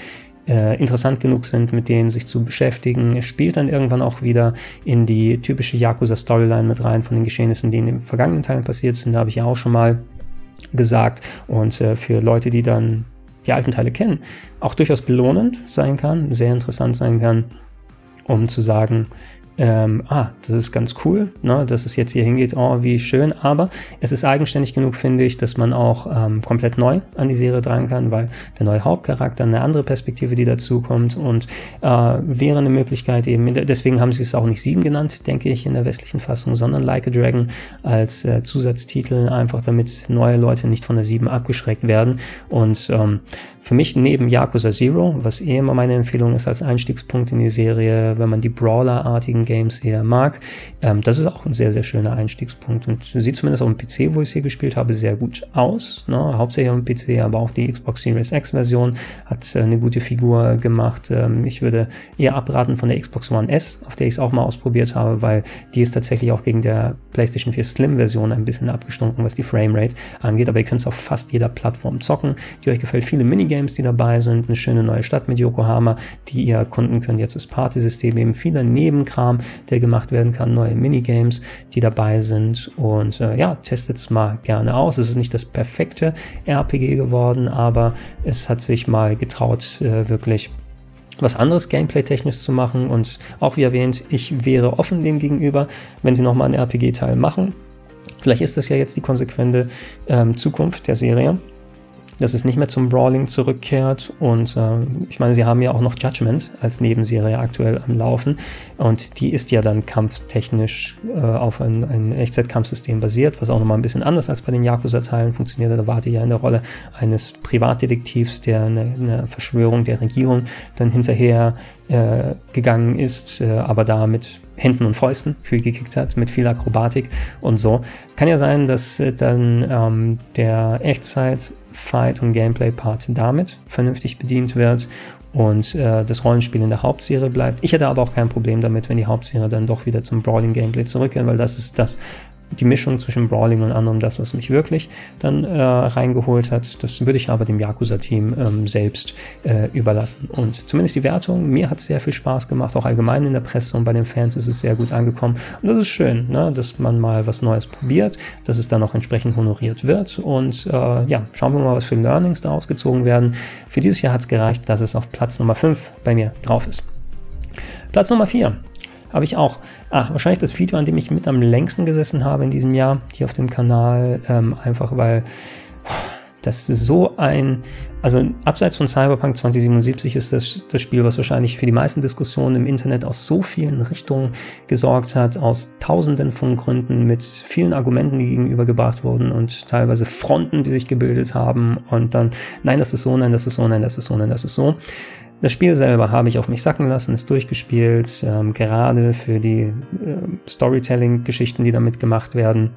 äh, interessant genug sind, mit denen sich zu beschäftigen. Es spielt dann irgendwann auch wieder in die typische Yakuza-Storyline mit rein von den Geschehnissen, die in den vergangenen Teilen passiert sind. Da habe ich ja auch schon mal gesagt. Und äh, für Leute, die dann die alten Teile kennen, auch durchaus belohnend sein kann, sehr interessant sein kann, um zu sagen, ähm, ah, das ist ganz cool, ne, dass es jetzt hier hingeht, oh, wie schön, aber es ist eigenständig genug, finde ich, dass man auch ähm, komplett neu an die Serie dran kann, weil der neue Hauptcharakter eine andere Perspektive, die dazukommt. Und äh, wäre eine Möglichkeit eben, deswegen haben sie es auch nicht sieben genannt, denke ich, in der westlichen Fassung, sondern Like a Dragon als äh, Zusatztitel, einfach damit neue Leute nicht von der sieben abgeschreckt werden. Und ähm, für mich neben Yakuza Zero, was eh immer meine Empfehlung ist als Einstiegspunkt in die Serie, wenn man die Brawler-artigen Games eher mag. Ähm, das ist auch ein sehr, sehr schöner Einstiegspunkt und sieht zumindest auf dem PC, wo ich es hier gespielt habe, sehr gut aus. Ne? Hauptsächlich auf dem PC, aber auch die Xbox Series X Version hat äh, eine gute Figur gemacht. Ähm, ich würde eher abraten von der Xbox One S, auf der ich es auch mal ausprobiert habe, weil die ist tatsächlich auch gegen der PlayStation 4 Slim Version ein bisschen abgestunken, was die Framerate angeht, aber ihr könnt es auf fast jeder Plattform zocken, die euch gefällt. Viele Minigames, die dabei sind, eine schöne neue Stadt mit Yokohama, die ihr erkunden könnt. Jetzt das Partysystem, eben vieler Nebenkram, der gemacht werden kann, neue Minigames, die dabei sind und äh, ja, testet es mal gerne aus. Es ist nicht das perfekte RPG geworden, aber es hat sich mal getraut, äh, wirklich was anderes gameplay-technisch zu machen und auch wie erwähnt, ich wäre offen dem gegenüber, wenn sie nochmal einen RPG-Teil machen. Vielleicht ist das ja jetzt die konsequente ähm, Zukunft der Serie dass es nicht mehr zum Brawling zurückkehrt. Und äh, ich meine, sie haben ja auch noch Judgment als Nebenserie aktuell am Laufen. Und die ist ja dann kampftechnisch äh, auf ein, ein Echtzeit-Kampfsystem basiert, was auch nochmal ein bisschen anders als bei den Yakuza-Teilen funktioniert. Da wart ihr ja in der Rolle eines Privatdetektivs, der eine, eine Verschwörung der Regierung dann hinterher äh, gegangen ist, äh, aber da mit Händen und Fäusten viel gekickt hat, mit viel Akrobatik und so. Kann ja sein, dass äh, dann ähm, der Echtzeit Fight- und Gameplay-Part damit vernünftig bedient wird und äh, das Rollenspiel in der Hauptserie bleibt. Ich hätte aber auch kein Problem damit, wenn die Hauptserie dann doch wieder zum Brawling-Gameplay zurückkehrt, weil das ist das, die Mischung zwischen Brawling und anderem das, was mich wirklich dann äh, reingeholt hat. Das würde ich aber dem Yakuza-Team ähm, selbst äh, überlassen. Und zumindest die Wertung, mir hat es sehr viel Spaß gemacht, auch allgemein in der Presse und bei den Fans ist es sehr gut angekommen. Und das ist schön, ne? dass man mal was Neues probiert, dass es dann auch entsprechend honoriert wird. Und äh, ja, schauen wir mal, was für Learnings daraus gezogen werden. Für dieses Jahr hat es gereicht, dass es auf Platz Nummer 5 bei mir drauf ist. Platz Nummer 4 habe ich auch. Ah, wahrscheinlich das Video, an dem ich mit am längsten gesessen habe in diesem Jahr, hier auf dem Kanal, ähm, einfach weil das so ein, also abseits von Cyberpunk 2077 ist das das Spiel, was wahrscheinlich für die meisten Diskussionen im Internet aus so vielen Richtungen gesorgt hat, aus tausenden von Gründen mit vielen Argumenten, die gegenübergebracht wurden und teilweise Fronten, die sich gebildet haben und dann, nein, das ist so, nein, das ist so, nein, das ist so, nein, das ist so. Das Spiel selber habe ich auf mich sacken lassen, ist durchgespielt, ähm, gerade für die äh, Storytelling-Geschichten, die damit gemacht werden,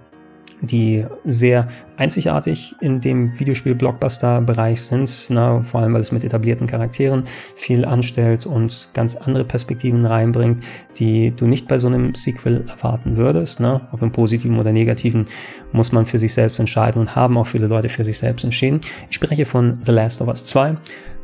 die sehr einzigartig in dem Videospiel-Blockbuster-Bereich sind, na, vor allem weil es mit etablierten Charakteren viel anstellt und ganz andere Perspektiven reinbringt, die du nicht bei so einem Sequel erwarten würdest. Ne? Ob im positiven oder negativen muss man für sich selbst entscheiden und haben auch viele Leute für sich selbst entschieden. Ich spreche von The Last of Us 2.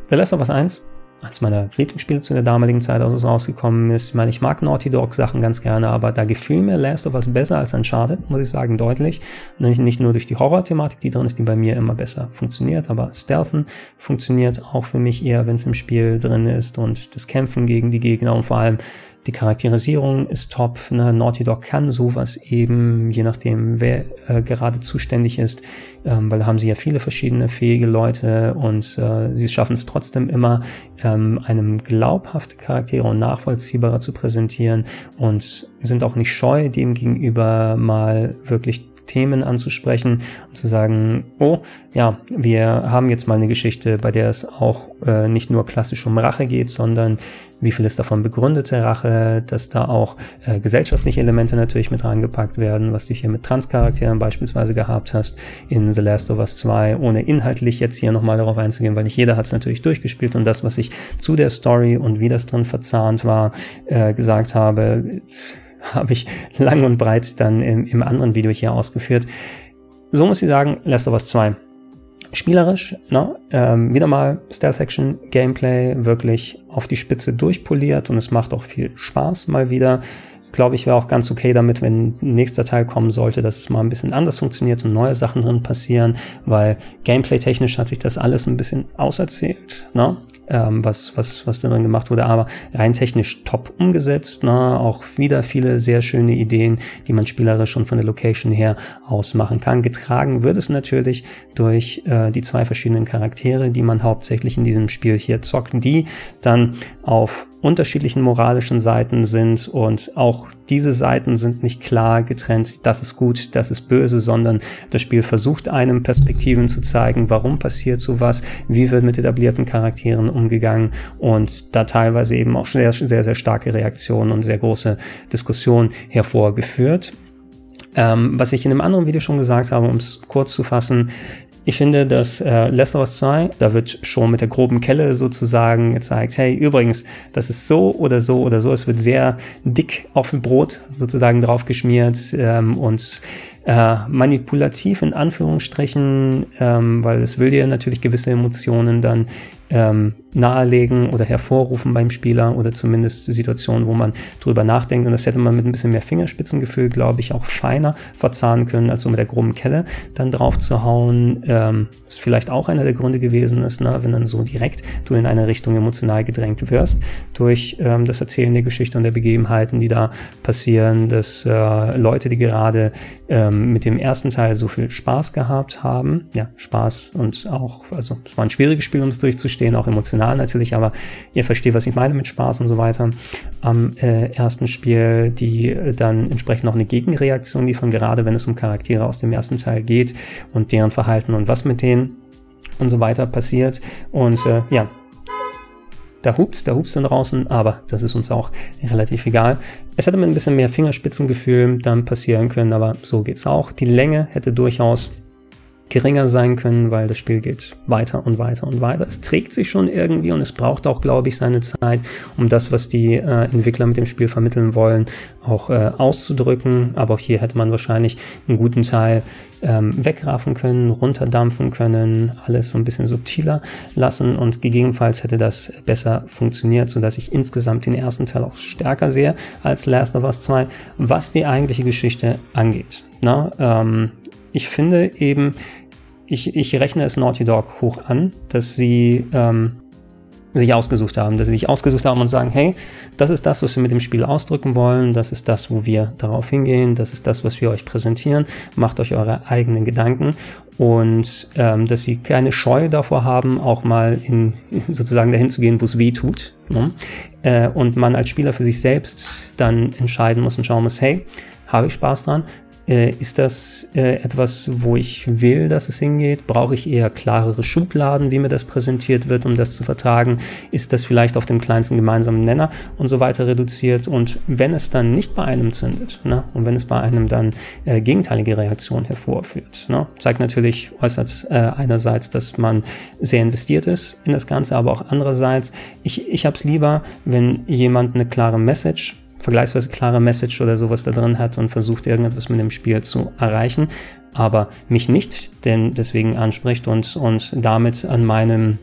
The Last of Us 1 eins meiner Lieblingsspiele zu der damaligen Zeit, als es rausgekommen ist. Ich meine, ich mag Naughty Dog Sachen ganz gerne, aber da gefiel mir Last of Us besser als Uncharted, muss ich sagen, deutlich. Nicht, nicht nur durch die Horror-Thematik, die drin ist, die bei mir immer besser funktioniert, aber Stealthen funktioniert auch für mich eher, wenn es im Spiel drin ist und das Kämpfen gegen die Gegner und vor allem die Charakterisierung ist top. Ne? Naughty Dog kann sowas eben, je nachdem, wer äh, gerade zuständig ist, ähm, weil da haben sie ja viele verschiedene fähige Leute und äh, sie schaffen es trotzdem immer, ähm, einem glaubhafte Charaktere und nachvollziehbarer zu präsentieren und sind auch nicht scheu, dem gegenüber mal wirklich Themen anzusprechen und zu sagen, oh, ja, wir haben jetzt mal eine Geschichte, bei der es auch äh, nicht nur klassisch um Rache geht, sondern wie viel ist davon begründete Rache, dass da auch äh, gesellschaftliche Elemente natürlich mit reingepackt werden, was du hier mit Transcharakteren beispielsweise gehabt hast in The Last of Us 2, ohne inhaltlich jetzt hier nochmal darauf einzugehen, weil nicht jeder hat es natürlich durchgespielt und das, was ich zu der Story und wie das drin verzahnt war, äh, gesagt habe, habe ich lang und breit dann im, im anderen Video hier ausgeführt. So muss ich sagen, Last of Us 2. Spielerisch, ne? ähm, wieder mal Stealth Action Gameplay wirklich auf die Spitze durchpoliert und es macht auch viel Spaß mal wieder glaube ich, wäre auch ganz okay damit, wenn nächster Teil kommen sollte, dass es mal ein bisschen anders funktioniert und neue Sachen drin passieren, weil gameplay-technisch hat sich das alles ein bisschen auserzählt, ne? ähm, was, was, was drin gemacht wurde, aber rein technisch top umgesetzt, ne? auch wieder viele sehr schöne Ideen, die man spielerisch schon von der Location her ausmachen kann. Getragen wird es natürlich durch äh, die zwei verschiedenen Charaktere, die man hauptsächlich in diesem Spiel hier zockt, die dann auf unterschiedlichen moralischen Seiten sind und auch diese Seiten sind nicht klar getrennt, das ist gut, das ist böse, sondern das Spiel versucht einem Perspektiven zu zeigen, warum passiert sowas, wie wird mit etablierten Charakteren umgegangen und da teilweise eben auch sehr, sehr, sehr starke Reaktionen und sehr große Diskussionen hervorgeführt. Ähm, was ich in einem anderen Video schon gesagt habe, um es kurz zu fassen, ich finde, dass äh, Last of Us 2, da wird schon mit der groben Kelle sozusagen gezeigt, hey, übrigens, das ist so oder so oder so. Es wird sehr dick aufs Brot sozusagen drauf geschmiert ähm, und äh, manipulativ in Anführungsstrichen, ähm, weil es will dir natürlich gewisse Emotionen dann ähm, nahelegen oder hervorrufen beim Spieler oder zumindest Situationen, wo man drüber nachdenkt. Und das hätte man mit ein bisschen mehr Fingerspitzengefühl, glaube ich, auch feiner verzahnen können, als so mit der groben Kelle dann drauf zu hauen. Ähm, ist vielleicht auch einer der Gründe gewesen ist, ne, wenn dann so direkt du in eine Richtung emotional gedrängt wirst durch ähm, das Erzählen der Geschichte und der Begebenheiten, die da passieren, dass äh, Leute, die gerade ähm, mit dem ersten Teil so viel Spaß gehabt haben, ja, Spaß und auch, also es war ein schwieriges Spiel, um es durchzustehen, auch emotional natürlich, aber ihr versteht, was ich meine mit Spaß und so weiter. Am äh, ersten Spiel, die äh, dann entsprechend auch eine Gegenreaktion liefern, gerade wenn es um Charaktere aus dem ersten Teil geht und deren Verhalten und was mit denen und so weiter passiert. Und äh, ja, da hupt, da hupst dann draußen, aber das ist uns auch relativ egal. Es hätte mit ein bisschen mehr Fingerspitzengefühl dann passieren können, aber so geht's auch. Die Länge hätte durchaus geringer sein können, weil das Spiel geht weiter und weiter und weiter. Es trägt sich schon irgendwie und es braucht auch, glaube ich, seine Zeit, um das, was die äh, Entwickler mit dem Spiel vermitteln wollen, auch äh, auszudrücken. Aber auch hier hätte man wahrscheinlich einen guten Teil ähm, wegraffen können, runterdampfen können, alles so ein bisschen subtiler lassen und gegebenenfalls hätte das besser funktioniert, sodass ich insgesamt den ersten Teil auch stärker sehe als Last of Us 2, was die eigentliche Geschichte angeht. Na, ähm, ich finde eben, ich, ich rechne es Naughty Dog hoch an, dass sie ähm, sich ausgesucht haben, dass sie sich ausgesucht haben und sagen, hey, das ist das, was wir mit dem Spiel ausdrücken wollen, das ist das, wo wir darauf hingehen, das ist das, was wir euch präsentieren, macht euch eure eigenen Gedanken und ähm, dass sie keine Scheu davor haben, auch mal in sozusagen dahin zu gehen, wo es weh tut ne? äh, und man als Spieler für sich selbst dann entscheiden muss und schauen muss, hey, habe ich Spaß dran? Äh, ist das äh, etwas, wo ich will, dass es hingeht? Brauche ich eher klarere Schubladen, wie mir das präsentiert wird, um das zu vertragen? Ist das vielleicht auf dem kleinsten gemeinsamen Nenner und so weiter reduziert? Und wenn es dann nicht bei einem zündet, ne, und wenn es bei einem dann äh, gegenteilige Reaktionen hervorführt, ne, zeigt natürlich äußert äh, einerseits, dass man sehr investiert ist in das Ganze, aber auch andererseits, ich, ich habe es lieber, wenn jemand eine klare Message vergleichsweise klare Message oder sowas da drin hat und versucht irgendetwas mit dem Spiel zu erreichen, aber mich nicht denn deswegen anspricht und, und damit an meinem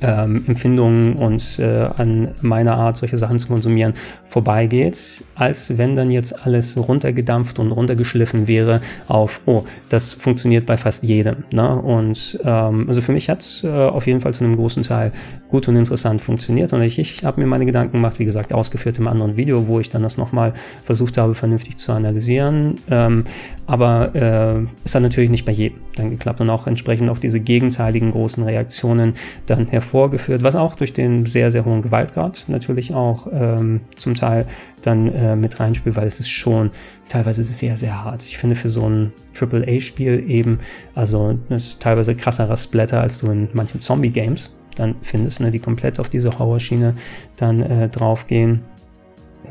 ähm, Empfindungen und äh, an meiner Art, solche Sachen zu konsumieren, vorbeigeht, als wenn dann jetzt alles runtergedampft und runtergeschliffen wäre auf, oh, das funktioniert bei fast jedem. Ne? Und ähm, also für mich hat es äh, auf jeden Fall zu einem großen Teil gut und interessant funktioniert. Und ich, ich habe mir meine Gedanken gemacht, wie gesagt, ausgeführt im anderen Video, wo ich dann das nochmal versucht habe, vernünftig zu analysieren. Ähm, aber äh, es hat natürlich nicht bei jedem dann geklappt und auch entsprechend auf diese gegenteiligen großen Reaktionen dann hervor hervorgeführt, was auch durch den sehr, sehr hohen Gewaltgrad natürlich auch ähm, zum Teil dann äh, mit reinspielt, weil es ist schon teilweise sehr, sehr hart. Ich finde für so ein AAA-Spiel eben, also das ist teilweise krasserer Splatter, als du in manchen Zombie-Games dann findest, ne, die komplett auf diese Horrorschiene dann äh, draufgehen.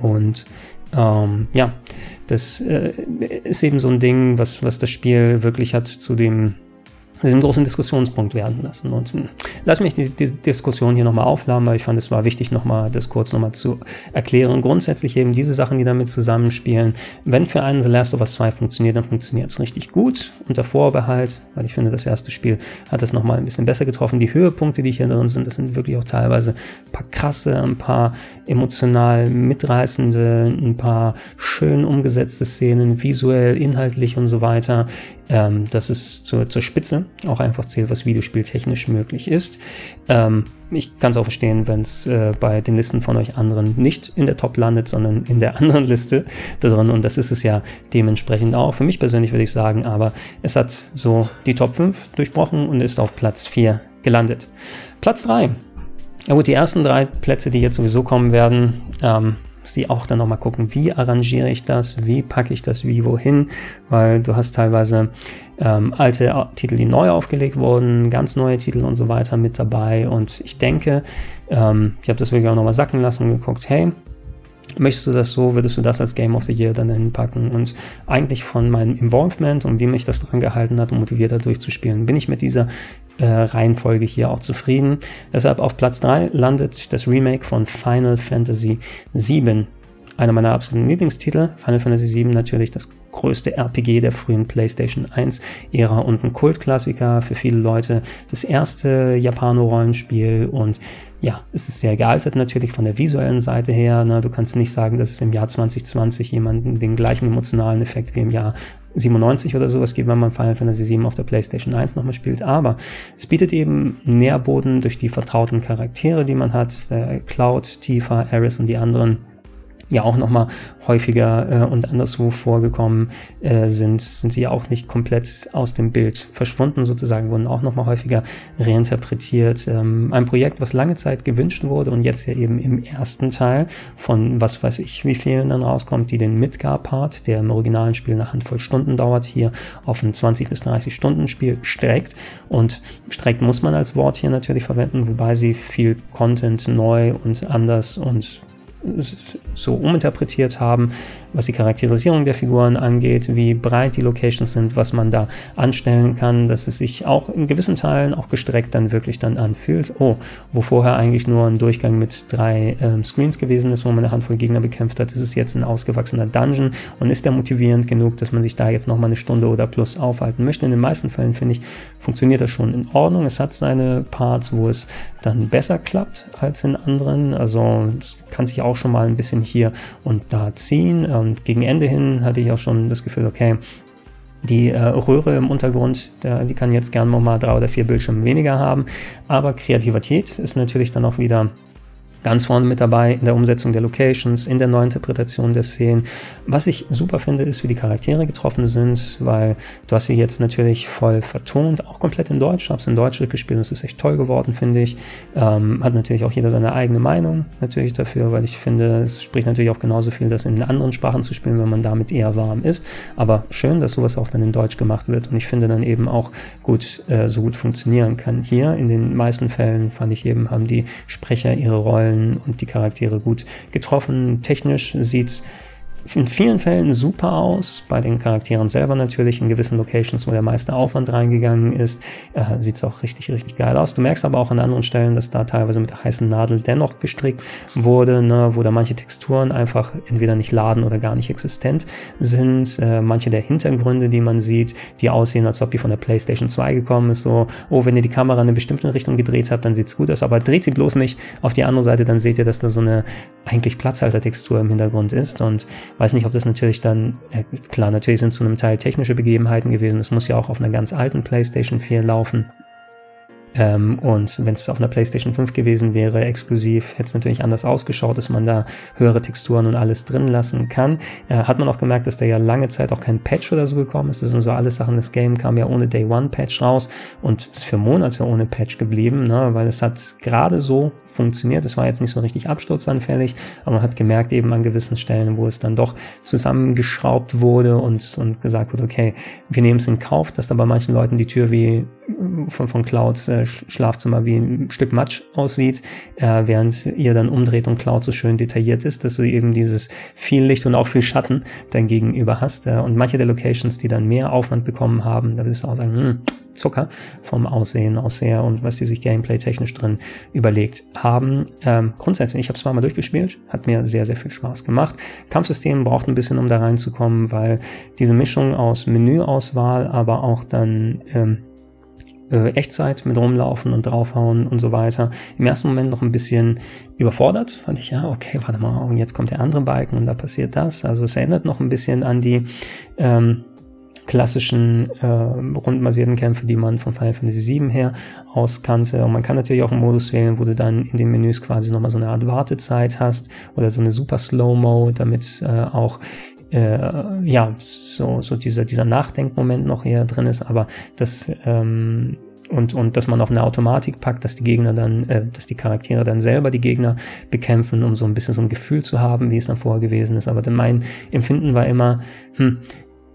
Und ähm, ja, das äh, ist eben so ein Ding, was, was das Spiel wirklich hat zu dem diesem großen Diskussionspunkt werden lassen. Und hm, lass mich die, die Diskussion hier nochmal aufladen, weil ich fand, es war wichtig, nochmal das kurz nochmal zu erklären. Grundsätzlich eben diese Sachen, die damit zusammenspielen. Wenn für einen The Last of Us 2 funktioniert, dann funktioniert es richtig gut. Unter Vorbehalt, weil ich finde, das erste Spiel hat es nochmal ein bisschen besser getroffen. Die Höhepunkte, die hier drin sind, das sind wirklich auch teilweise ein paar krasse, ein paar emotional mitreißende, ein paar schön umgesetzte Szenen, visuell, inhaltlich und so weiter. Ähm, das ist zur, zur Spitze auch einfach zählt, was videospieltechnisch möglich ist. Ähm, ich kann es auch verstehen, wenn es äh, bei den Listen von euch anderen nicht in der Top landet, sondern in der anderen Liste da drin. Und das ist es ja dementsprechend auch. Für mich persönlich würde ich sagen, aber es hat so die Top 5 durchbrochen und ist auf Platz 4 gelandet. Platz 3 Ja gut, die ersten drei Plätze, die jetzt sowieso kommen werden, ähm, sie auch dann nochmal gucken, wie arrangiere ich das, wie packe ich das wie wohin, weil du hast teilweise ähm, alte Titel, die neu aufgelegt wurden, ganz neue Titel und so weiter mit dabei. Und ich denke, ähm, ich habe das wirklich auch nochmal sacken lassen und geguckt, hey, möchtest du das so, würdest du das als Game of the Year dann hinpacken und eigentlich von meinem Involvement und wie mich das dran gehalten hat und motiviert hat durchzuspielen, bin ich mit dieser äh, Reihenfolge hier auch zufrieden. Deshalb auf Platz 3 landet das Remake von Final Fantasy VII. Einer meiner absoluten Lieblingstitel. Final Fantasy VII natürlich das größte RPG der frühen PlayStation 1 Ära und ein Kultklassiker für viele Leute. Das erste Japano-Rollenspiel und ja, es ist sehr gealtert natürlich von der visuellen Seite her. Ne? Du kannst nicht sagen, dass es im Jahr 2020 jemanden den gleichen emotionalen Effekt wie im Jahr 97 oder sowas gibt, wenn man Final Fantasy VII auf der PlayStation 1 nochmal spielt. Aber es bietet eben Nährboden durch die vertrauten Charaktere, die man hat. Cloud, Tifa, Aris und die anderen ja auch nochmal häufiger äh, und anderswo vorgekommen äh, sind, sind sie ja auch nicht komplett aus dem Bild verschwunden sozusagen, wurden auch nochmal häufiger reinterpretiert. Ähm, ein Projekt, was lange Zeit gewünscht wurde und jetzt ja eben im ersten Teil von was weiß ich wie vielen dann rauskommt, die den Midgar-Part, der im originalen Spiel eine Handvoll Stunden dauert, hier auf ein 20 bis 30 Stunden Spiel streckt und streckt muss man als Wort hier natürlich verwenden, wobei sie viel Content neu und anders und so uminterpretiert haben, was die Charakterisierung der Figuren angeht, wie breit die Locations sind, was man da anstellen kann, dass es sich auch in gewissen Teilen auch gestreckt dann wirklich dann anfühlt. Oh, wo vorher eigentlich nur ein Durchgang mit drei ähm, Screens gewesen ist, wo man eine Handvoll Gegner bekämpft hat, ist es jetzt ein ausgewachsener Dungeon und ist der motivierend genug, dass man sich da jetzt nochmal eine Stunde oder plus aufhalten möchte. In den meisten Fällen finde ich, funktioniert das schon in Ordnung. Es hat seine Parts, wo es dann besser klappt als in anderen. Also es kann sich auch schon mal ein bisschen hier und da ziehen. Und gegen Ende hin hatte ich auch schon das Gefühl, okay, die äh, Röhre im Untergrund, der, die kann jetzt gern nochmal drei oder vier Bildschirme weniger haben. Aber Kreativität ist natürlich dann auch wieder ganz vorne mit dabei in der Umsetzung der Locations, in der Neuinterpretation der Szenen. Was ich super finde, ist, wie die Charaktere getroffen sind, weil du hast sie jetzt natürlich voll vertont, auch komplett in Deutsch. Es in Deutsch gespielt und es ist echt toll geworden, finde ich. Ähm, hat natürlich auch jeder seine eigene Meinung natürlich dafür, weil ich finde, es spricht natürlich auch genauso viel, das in anderen Sprachen zu spielen, wenn man damit eher warm ist. Aber schön, dass sowas auch dann in Deutsch gemacht wird und ich finde dann eben auch gut, äh, so gut funktionieren kann. Hier in den meisten Fällen fand ich eben, haben die Sprecher ihre Rollen Rollen und die Charaktere gut getroffen. Technisch sieht's in vielen Fällen super aus. Bei den Charakteren selber natürlich, in gewissen Locations, wo der meiste Aufwand reingegangen ist, äh, sieht es auch richtig, richtig geil aus. Du merkst aber auch an anderen Stellen, dass da teilweise mit der heißen Nadel dennoch gestrickt wurde, ne, wo da manche Texturen einfach entweder nicht laden oder gar nicht existent sind. Äh, manche der Hintergründe, die man sieht, die aussehen, als ob die von der PlayStation 2 gekommen ist. So, oh, wenn ihr die Kamera in eine bestimmte Richtung gedreht habt, dann sieht's gut aus, aber dreht sie bloß nicht auf die andere Seite, dann seht ihr, dass da so eine eigentlich Platzhaltertextur im Hintergrund ist und Weiß nicht, ob das natürlich dann, äh, klar, natürlich sind zu einem Teil technische Begebenheiten gewesen. Es muss ja auch auf einer ganz alten PlayStation 4 laufen. Ähm, und wenn es auf einer PlayStation 5 gewesen wäre, exklusiv, hätte es natürlich anders ausgeschaut, dass man da höhere Texturen und alles drin lassen kann. Äh, hat man auch gemerkt, dass da ja lange Zeit auch kein Patch oder so gekommen ist. Das sind so alles Sachen, das Game kam ja ohne Day One Patch raus und ist für Monate ohne Patch geblieben, ne, weil es hat gerade so funktioniert. Es war jetzt nicht so richtig absturzanfällig, aber man hat gemerkt eben an gewissen Stellen, wo es dann doch zusammengeschraubt wurde und, und gesagt wurde, okay, wir nehmen es in Kauf, dass da bei manchen Leuten die Tür wie von, von Clouds äh, Schlafzimmer wie ein Stück Matsch aussieht, äh, während ihr dann umdreht und Cloud so schön detailliert ist, dass du eben dieses viel Licht und auch viel Schatten dann gegenüber hast. Äh, und manche der Locations, die dann mehr Aufwand bekommen haben, da würdest du auch sagen, hm, Zucker vom Aussehen aus her und was die sich gameplay-technisch drin überlegt haben. Ähm, grundsätzlich, ich habe es mal durchgespielt, hat mir sehr, sehr viel Spaß gemacht. Kampfsystem braucht ein bisschen, um da reinzukommen, weil diese Mischung aus Menüauswahl, aber auch dann ähm, äh, Echtzeit mit rumlaufen und draufhauen und so weiter. Im ersten Moment noch ein bisschen überfordert, fand ich, ja, okay, warte mal, und jetzt kommt der andere Balken und da passiert das. Also es erinnert noch ein bisschen an die ähm, klassischen äh, rundenbasierten Kämpfe, die man von Final Fantasy VII her aus kannte. Und man kann natürlich auch einen Modus wählen, wo du dann in den Menüs quasi nochmal so eine Art Wartezeit hast oder so eine super Slow-Mo, damit äh, auch äh, ja, so, so dieser, dieser Nachdenkmoment noch eher drin ist, aber das ähm, und, und dass man auf eine Automatik packt, dass die Gegner dann, äh, dass die Charaktere dann selber die Gegner bekämpfen, um so ein bisschen so ein Gefühl zu haben, wie es dann vorher gewesen ist. Aber mein Empfinden war immer, hm,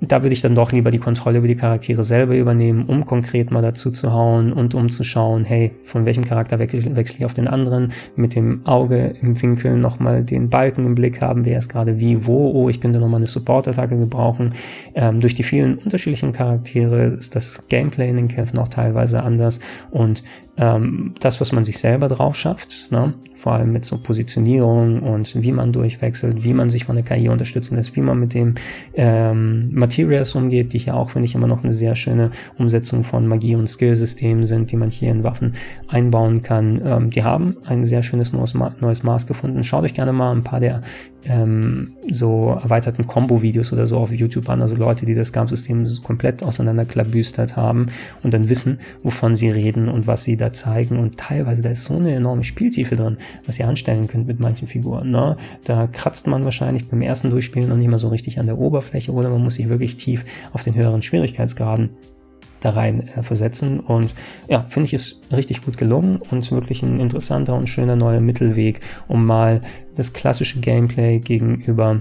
da würde ich dann doch lieber die Kontrolle über die Charaktere selber übernehmen, um konkret mal dazu zu hauen und um zu schauen, hey, von welchem Charakter wechsle, wechsle ich auf den anderen, mit dem Auge im Winkel nochmal den Balken im Blick haben, wer ist gerade wie, wo, oh, ich könnte nochmal eine Support-Attacke gebrauchen. Ähm, durch die vielen unterschiedlichen Charaktere ist das Gameplay in den Kämpfen auch teilweise anders und ähm, das, was man sich selber drauf schafft, ne? vor allem mit so Positionierung und wie man durchwechselt, wie man sich von der KI unterstützen lässt, wie man mit dem ähm, Materials umgeht, die hier auch, finde ich, immer noch eine sehr schöne Umsetzung von Magie- und Skillsystemen sind, die man hier in Waffen einbauen kann. Ähm, die haben ein sehr schönes neues, Ma neues Maß gefunden. Schaut euch gerne mal ein paar der ähm, so erweiterten Combo-Videos oder so auf YouTube an, also Leute, die das Kampfsystem komplett auseinanderklabüstert haben und dann wissen, wovon sie reden und was sie da zeigen und teilweise, da ist so eine enorme Spieltiefe drin, was ihr anstellen könnt mit manchen Figuren. Ne? Da kratzt man wahrscheinlich beim ersten Durchspielen noch nicht mal so richtig an der Oberfläche oder man muss sich wirklich tief auf den höheren Schwierigkeitsgraden da rein äh, versetzen. Und ja, finde ich es richtig gut gelungen und wirklich ein interessanter und schöner neuer Mittelweg, um mal das klassische Gameplay gegenüber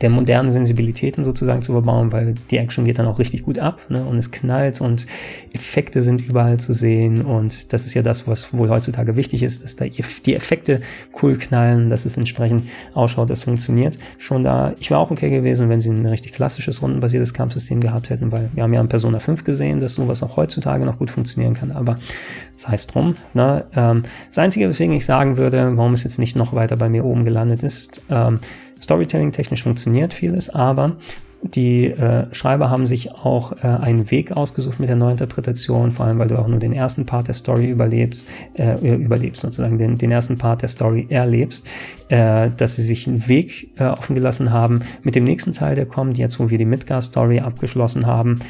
der modernen Sensibilitäten sozusagen zu verbauen, weil die Action geht dann auch richtig gut ab ne? und es knallt und Effekte sind überall zu sehen und das ist ja das, was wohl heutzutage wichtig ist, dass da die Effekte cool knallen, dass es entsprechend ausschaut, das funktioniert. Schon da, ich wäre auch okay gewesen, wenn sie ein richtig klassisches rundenbasiertes Kampfsystem gehabt hätten, weil wir haben ja in Persona 5 gesehen, dass sowas auch heutzutage noch gut funktionieren kann, aber sei es drum. Ne? Ähm, das Einzige, weswegen ich sagen würde, warum es jetzt nicht noch weiter bei mir oben gelandet ist, ähm, Storytelling-technisch funktioniert vieles, aber die äh, Schreiber haben sich auch äh, einen Weg ausgesucht mit der Neuinterpretation, vor allem weil du auch nur den ersten Part der Story überlebst, äh, überlebst sozusagen, den, den ersten Part der Story erlebst, äh, dass sie sich einen Weg äh, offen gelassen haben mit dem nächsten Teil, der kommt, jetzt wo wir die Midgar-Story abgeschlossen haben,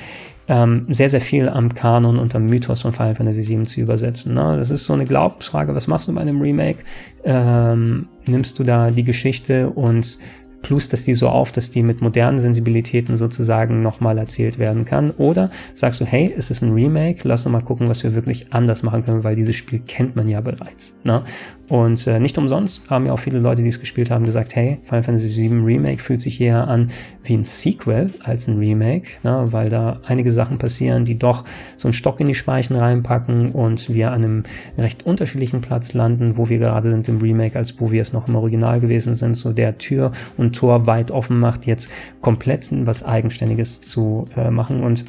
ähm, sehr, sehr viel am Kanon und am Mythos von Final Fantasy VII zu übersetzen. Ne? Das ist so eine Glaubensfrage, was machst du bei einem Remake? Ähm, nimmst du da die Geschichte und plust das die so auf, dass die mit modernen Sensibilitäten sozusagen nochmal erzählt werden kann? Oder sagst du, hey, es ist ein Remake, lass uns mal gucken, was wir wirklich anders machen können, weil dieses Spiel kennt man ja bereits. Ne? Und äh, nicht umsonst haben ja auch viele Leute, die es gespielt haben, gesagt, hey, Final Fantasy VII Remake fühlt sich eher an wie ein Sequel als ein Remake, ne? weil da einige Sachen passieren, die doch so einen Stock in die Speichen reinpacken und wir an einem recht unterschiedlichen Platz landen, wo wir gerade sind im Remake, als wo wir es noch im Original gewesen sind, so der Tür und Tor weit offen macht, jetzt komplett was Eigenständiges zu äh, machen und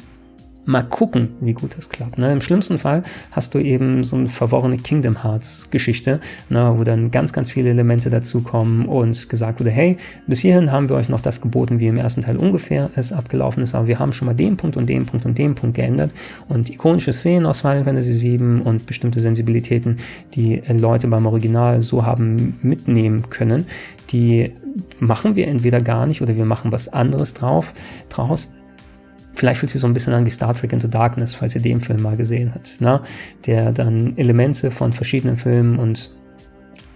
mal gucken, wie gut das klappt. Ne? Im schlimmsten Fall hast du eben so eine verworrene Kingdom Hearts Geschichte, ne? wo dann ganz, ganz viele Elemente dazukommen und gesagt wurde, hey, bis hierhin haben wir euch noch das geboten, wie im ersten Teil ungefähr es abgelaufen ist, aber wir haben schon mal den Punkt und den Punkt und den Punkt geändert und ikonische Szenen aus Final Fantasy VII und bestimmte Sensibilitäten, die Leute beim Original so haben mitnehmen können, die machen wir entweder gar nicht oder wir machen was anderes drauf, draus. Vielleicht fühlt sich so ein bisschen an wie Star Trek Into Darkness, falls ihr den Film mal gesehen habt, ne? der dann Elemente von verschiedenen Filmen und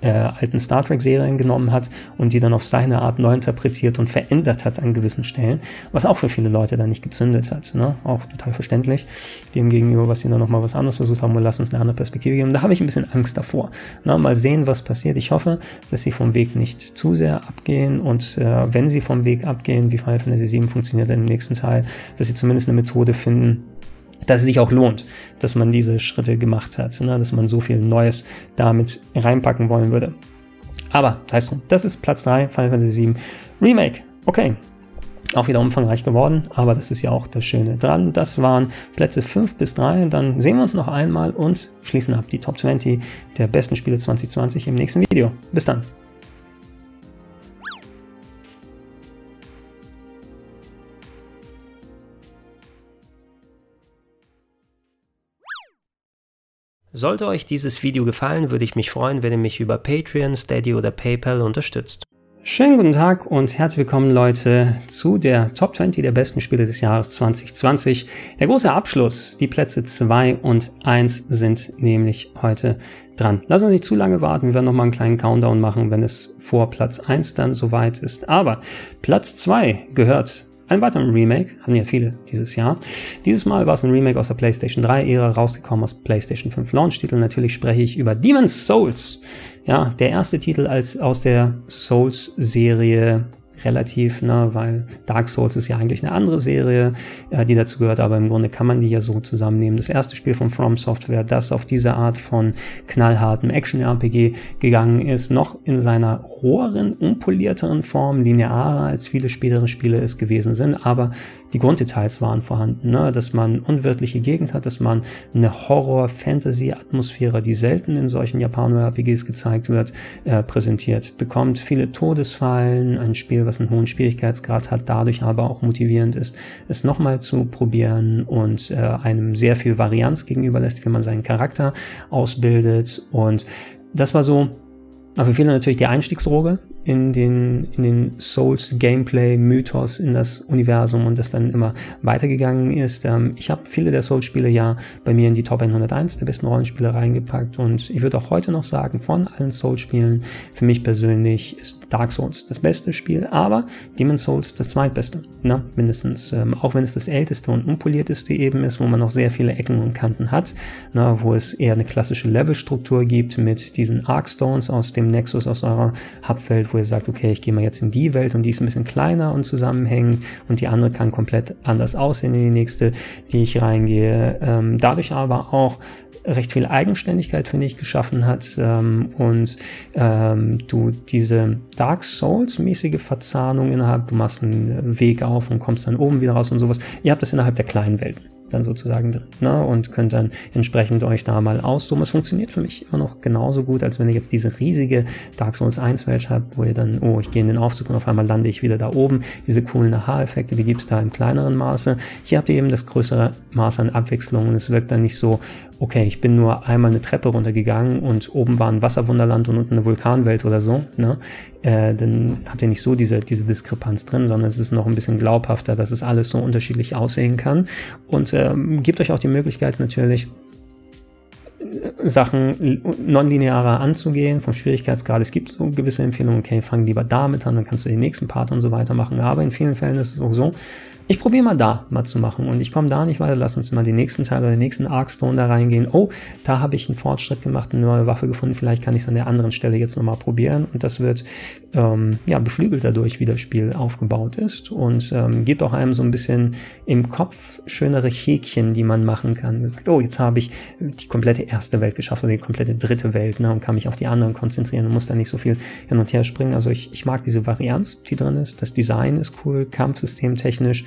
äh, alten Star Trek-Serien genommen hat und die dann auf seine Art neu interpretiert und verändert hat an gewissen Stellen, was auch für viele Leute dann nicht gezündet hat. Ne? Auch total verständlich, dem gegenüber, was sie dann nochmal was anderes versucht haben und lass uns eine andere Perspektive geben. Da habe ich ein bisschen Angst davor. Ne? Mal sehen, was passiert. Ich hoffe, dass sie vom Weg nicht zu sehr abgehen und äh, wenn sie vom Weg abgehen, wie Final Fantasy 7 funktioniert dann im nächsten Teil, dass sie zumindest eine Methode finden, dass es sich auch lohnt, dass man diese Schritte gemacht hat, ne? dass man so viel Neues damit reinpacken wollen würde. Aber, das heißt, das ist Platz 3, Final Fantasy 7 Remake. Okay. Auch wieder umfangreich geworden, aber das ist ja auch das Schöne dran. Das waren Plätze 5 bis 3. Dann sehen wir uns noch einmal und schließen ab die Top 20 der besten Spiele 2020 im nächsten Video. Bis dann. Sollte euch dieses Video gefallen, würde ich mich freuen, wenn ihr mich über Patreon, Steady oder PayPal unterstützt. Schönen guten Tag und herzlich willkommen Leute zu der Top 20 der besten Spiele des Jahres 2020. Der große Abschluss, die Plätze 2 und 1 sind nämlich heute dran. Lass uns nicht zu lange warten, wir werden nochmal einen kleinen Countdown machen, wenn es vor Platz 1 dann soweit ist. Aber Platz 2 gehört ein weiteres Remake, hatten ja viele dieses Jahr. Dieses Mal war es ein Remake aus der PlayStation 3-Ära, rausgekommen aus PlayStation 5 Launch-Titel. Natürlich spreche ich über Demon's Souls. Ja, der erste Titel als aus der Souls-Serie relativ, ne, weil Dark Souls ist ja eigentlich eine andere Serie, äh, die dazu gehört, aber im Grunde kann man die ja so zusammennehmen. Das erste Spiel von From Software, das auf diese Art von knallhartem Action-RPG gegangen ist, noch in seiner roheren, unpolierteren Form, linearer als viele spätere Spiele es gewesen sind, aber die Grunddetails waren vorhanden, ne? dass man unwirtliche Gegend hat, dass man eine Horror-Fantasy-Atmosphäre, die selten in solchen Japano-RPGs gezeigt wird, äh, präsentiert, bekommt viele Todesfallen, ein Spiel, was einen hohen Schwierigkeitsgrad hat, dadurch aber auch motivierend ist, es nochmal zu probieren und äh, einem sehr viel Varianz gegenüber lässt, wie man seinen Charakter ausbildet. Und das war so für viele natürlich die Einstiegsdroge in den, in den Souls Gameplay Mythos in das Universum und das dann immer weitergegangen ist. Ähm, ich habe viele der Souls Spiele ja bei mir in die Top 101 der besten Rollenspiele reingepackt und ich würde auch heute noch sagen, von allen Souls Spielen, für mich persönlich ist Dark Souls das beste Spiel, aber Demon's Souls das zweitbeste, ne? mindestens. Ähm, auch wenn es das älteste und unpolierteste eben ist, wo man noch sehr viele Ecken und Kanten hat, ne? wo es eher eine klassische Levelstruktur gibt mit diesen Arcstones aus dem Nexus aus eurer Hubwelt, wo ihr sagt, okay, ich gehe mal jetzt in die Welt und die ist ein bisschen kleiner und zusammenhängend und die andere kann komplett anders aussehen in die nächste, die ich reingehe. Ähm, dadurch aber auch recht viel Eigenständigkeit, finde ich, geschaffen hat ähm, und ähm, du diese Dark Souls-mäßige Verzahnung innerhalb, du machst einen Weg auf und kommst dann oben wieder raus und sowas. Ihr habt das innerhalb der kleinen Welten dann sozusagen drin ne? und könnt dann entsprechend euch da mal austoben. Es funktioniert für mich immer noch genauso gut, als wenn ihr jetzt diese riesige Dark Souls 1 Welt habt, wo ihr dann, oh, ich gehe in den Aufzug und auf einmal lande ich wieder da oben. Diese coolen Aha-Effekte, die gibt's da im kleineren Maße. Hier habt ihr eben das größere Maß an Abwechslung und es wirkt dann nicht so, okay, ich bin nur einmal eine Treppe runtergegangen und oben war ein Wasserwunderland und unten eine Vulkanwelt oder so. Ne? Äh, dann habt ihr nicht so diese, diese Diskrepanz drin, sondern es ist noch ein bisschen glaubhafter, dass es alles so unterschiedlich aussehen kann. Und ähm, gebt euch auch die Möglichkeit natürlich, Sachen nonlinearer anzugehen, vom Schwierigkeitsgrad. Es gibt so gewisse Empfehlungen, okay, fang lieber damit an, dann kannst du den nächsten Part und so weiter machen. Aber in vielen Fällen ist es auch so, ich probiere mal da mal zu machen und ich komme da nicht weiter, lass uns mal den nächsten Teil oder den nächsten Arkstone da reingehen. Oh, da habe ich einen Fortschritt gemacht, eine neue Waffe gefunden, vielleicht kann ich es an der anderen Stelle jetzt nochmal probieren und das wird ähm, ja beflügelt dadurch, wie das Spiel aufgebaut ist und ähm, gibt auch einem so ein bisschen im Kopf schönere Häkchen, die man machen kann. Oh, jetzt habe ich die komplette erste Welt geschafft oder die komplette dritte Welt ne, und kann mich auf die anderen konzentrieren und muss da nicht so viel hin und her springen. Also ich, ich mag diese Varianz, die drin ist. Das Design ist cool, Kampfsystem technisch.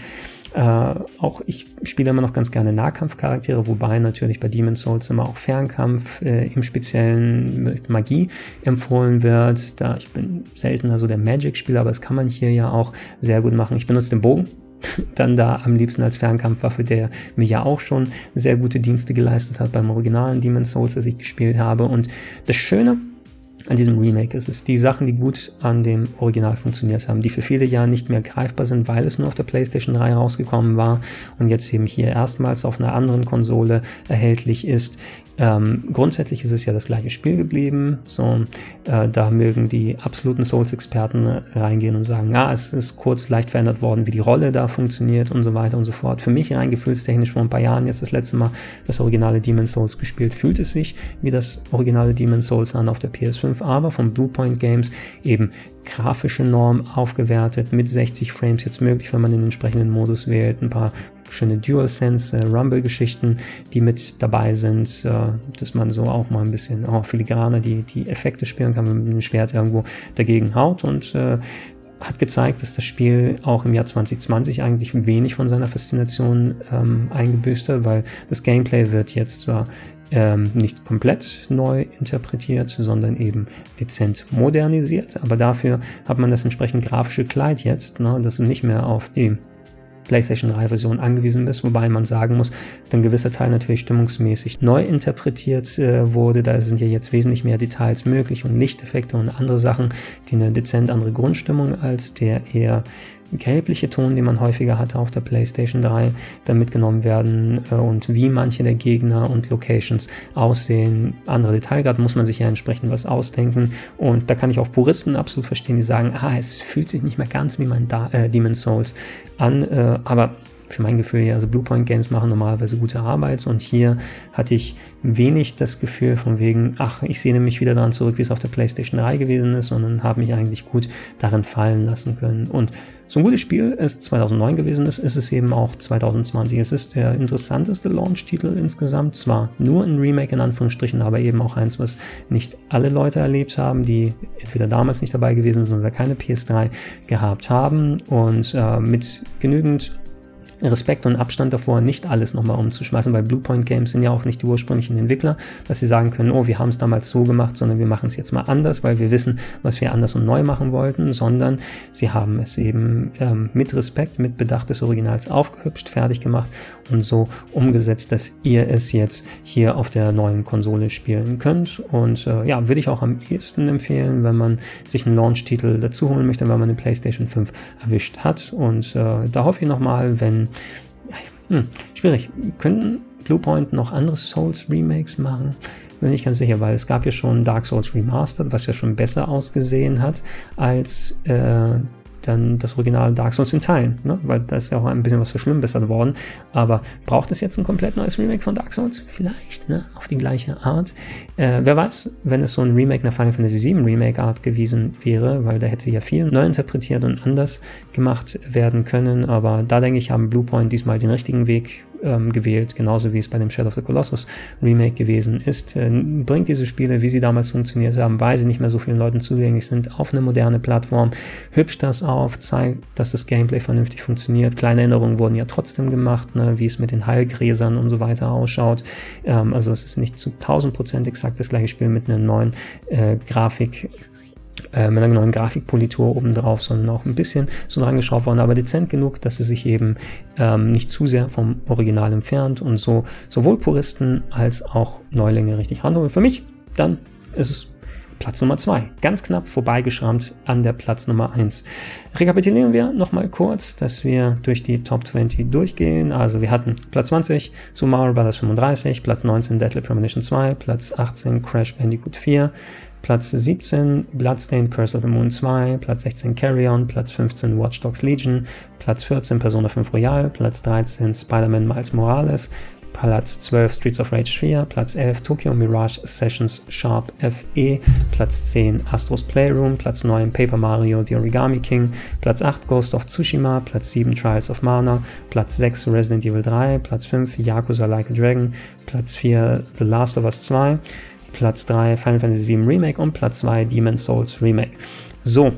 Äh, auch ich spiele immer noch ganz gerne Nahkampfcharaktere, wobei natürlich bei Demon's Souls immer auch Fernkampf äh, im Speziellen Magie empfohlen wird. Da ich bin seltener so der Magic-Spieler, aber das kann man hier ja auch sehr gut machen. Ich benutze den Bogen, dann da am liebsten als Fernkampfwaffe, der mir ja auch schon sehr gute Dienste geleistet hat beim originalen Demon's Souls, das ich gespielt habe. Und das Schöne an diesem Remake ist es. Die Sachen, die gut an dem Original funktioniert haben, die für viele Jahre nicht mehr greifbar sind, weil es nur auf der PlayStation 3 rausgekommen war und jetzt eben hier erstmals auf einer anderen Konsole erhältlich ist. Ähm, grundsätzlich ist es ja das gleiche Spiel geblieben. So, äh, da mögen die absoluten Souls-Experten reingehen und sagen, ja, es ist kurz leicht verändert worden, wie die Rolle da funktioniert und so weiter und so fort. Für mich rein gefühlstechnisch vor ein paar Jahren jetzt das letzte Mal das originale Demon's Souls gespielt, fühlt es sich wie das originale Demon's Souls an auf der PS5, aber von Bluepoint Games eben grafische Norm aufgewertet mit 60 Frames jetzt möglich, wenn man den entsprechenden Modus wählt, ein paar schöne DualSense äh, Rumble Geschichten, die mit dabei sind, äh, dass man so auch mal ein bisschen oh, filigraner die, die Effekte spielen kann, wenn man mit dem Schwert irgendwo dagegen haut. Und äh, hat gezeigt, dass das Spiel auch im Jahr 2020 eigentlich wenig von seiner Faszination ähm, eingebüßt hat, weil das Gameplay wird jetzt zwar ähm, nicht komplett neu interpretiert, sondern eben dezent modernisiert, aber dafür hat man das entsprechend grafische Kleid jetzt, ne, das nicht mehr auf die PlayStation 3 Version angewiesen ist, wobei man sagen muss, ein gewisser Teil natürlich stimmungsmäßig neu interpretiert äh, wurde. Da sind ja jetzt wesentlich mehr Details möglich und Lichteffekte und andere Sachen, die eine dezent andere Grundstimmung als der eher gelbliche Ton, den man häufiger hatte auf der PlayStation 3, dann mitgenommen werden äh, und wie manche der Gegner und Locations aussehen. Andere Detailgrad muss man sich ja entsprechend was ausdenken und da kann ich auch Puristen absolut verstehen, die sagen, ah, es fühlt sich nicht mehr ganz wie mein da äh, Demon's Souls an, äh, aber für mein Gefühl ja, also Bluepoint Games machen normalerweise gute Arbeit und hier hatte ich wenig das Gefühl von wegen, ach, ich sehne mich wieder daran zurück, wie es auf der PlayStation 3 gewesen ist, sondern habe mich eigentlich gut darin fallen lassen können. Und so ein gutes Spiel es 2009 gewesen ist, ist es eben auch 2020. Es ist der interessanteste Launch-Titel insgesamt, zwar nur ein Remake in Anführungsstrichen, aber eben auch eins, was nicht alle Leute erlebt haben, die entweder damals nicht dabei gewesen sind oder keine PS3 gehabt haben und äh, mit genügend Respekt und Abstand davor, nicht alles nochmal umzuschmeißen, weil Bluepoint Games sind ja auch nicht die ursprünglichen Entwickler, dass sie sagen können, oh, wir haben es damals so gemacht, sondern wir machen es jetzt mal anders, weil wir wissen, was wir anders und neu machen wollten, sondern sie haben es eben ähm, mit Respekt, mit Bedacht des Originals aufgehübscht, fertig gemacht und so umgesetzt, dass ihr es jetzt hier auf der neuen Konsole spielen könnt. Und äh, ja, würde ich auch am ehesten empfehlen, wenn man sich einen Launch-Titel dazu holen möchte, wenn man eine PlayStation 5 erwischt hat. Und äh, da hoffe ich nochmal, wenn hm, schwierig. Könnten Bluepoint noch andere Souls Remakes machen? Bin ich ganz sicher, weil es gab ja schon Dark Souls Remastered, was ja schon besser ausgesehen hat als äh, dann das Original Dark Souls in Teilen, ne? weil da ist ja auch ein bisschen was verschlimmbessert worden. Aber braucht es jetzt ein komplett neues Remake von Dark Souls? Vielleicht, ne? auf die gleiche Art. Äh, wer weiß, wenn es so ein Remake einer Final Fantasy VII Remake Art gewesen wäre, weil da hätte ja viel neu interpretiert und anders gemacht werden können. Aber da denke ich, haben Bluepoint diesmal den richtigen Weg ähm, gewählt, genauso wie es bei dem Shadow of the Colossus Remake gewesen ist. Äh, bringt diese Spiele, wie sie damals funktioniert haben, weil sie nicht mehr so vielen Leuten zugänglich sind, auf eine moderne Plattform, hübscht das auf, zeigt, dass das Gameplay vernünftig funktioniert. Kleine Änderungen wurden ja trotzdem gemacht, ne, wie es mit den Heilgräsern und so weiter ausschaut. Ähm, also es ist nicht zu 1000% exakt das gleiche Spiel mit einer neuen äh, Grafik äh, mit einer neuen Grafikpolitur obendrauf, sondern auch ein bisschen so dran geschraubt worden, aber dezent genug, dass es sich eben ähm, nicht zu sehr vom Original entfernt und so sowohl Puristen als auch Neulinge richtig handeln. Für mich dann ist es Platz Nummer 2. Ganz knapp vorbeigeschrammt an der Platz Nummer 1. Rekapitulieren wir nochmal kurz, dass wir durch die Top 20 durchgehen. Also wir hatten Platz 20 Super Mario Bros. 35, Platz 19 Deadly Premonition 2, Platz 18 Crash Bandicoot 4, Platz 17 Bloodstained Curse of the Moon 2, Platz 16 Carry On, Platz 15 Watch Dogs Legion, Platz 14 Persona 5 Royal, Platz 13 Spider-Man Miles Morales, Platz 12 Streets of Rage 4, Platz 11 Tokyo Mirage Sessions Sharp FE, Platz 10 Astros Playroom, Platz 9 Paper Mario The Origami King, Platz 8 Ghost of Tsushima, Platz 7 Trials of Mana, Platz 6 Resident Evil 3, Platz 5 Yakuza Like a Dragon, Platz 4 The Last of Us 2, Platz 3 Final Fantasy VII Remake und Platz 2 Demon's Souls Remake. So,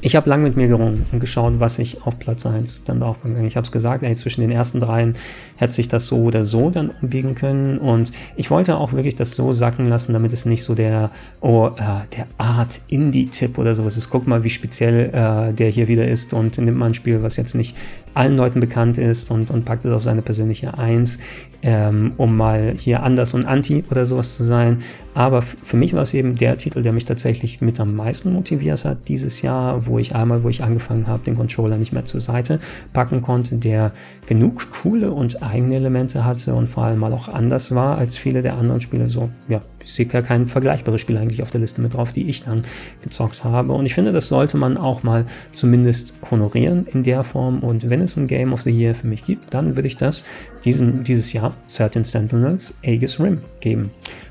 ich habe lange mit mir gerungen und geschaut, was ich auf Platz 1 dann drauf bringe. Ich habe es gesagt, ey, zwischen den ersten dreien hätte sich das so oder so dann umbiegen können. Und ich wollte auch wirklich das so sacken lassen, damit es nicht so der, oh, äh, der Art Indie-Tipp oder sowas ist. Guck mal, wie speziell äh, der hier wieder ist und nimmt mal ein Spiel, was jetzt nicht allen Leuten bekannt ist und, und packt es auf seine persönliche Eins, ähm, um mal hier anders und anti oder sowas zu sein. Aber für mich war es eben der Titel, der mich tatsächlich mit am meisten motiviert hat dieses Jahr, wo ich einmal, wo ich angefangen habe, den Controller nicht mehr zur Seite packen konnte, der genug coole und eigene Elemente hatte und vor allem mal auch anders war als viele der anderen Spiele. So, ja, ich sehe gar kein vergleichbares Spiel eigentlich auf der Liste mit drauf, die ich dann gezockt habe. Und ich finde, das sollte man auch mal zumindest honorieren in der Form. Und wenn es ein Game of the Year für mich gibt, dann würde ich das diesen, dieses Jahr 13 Sentinels Aegis Rim geben.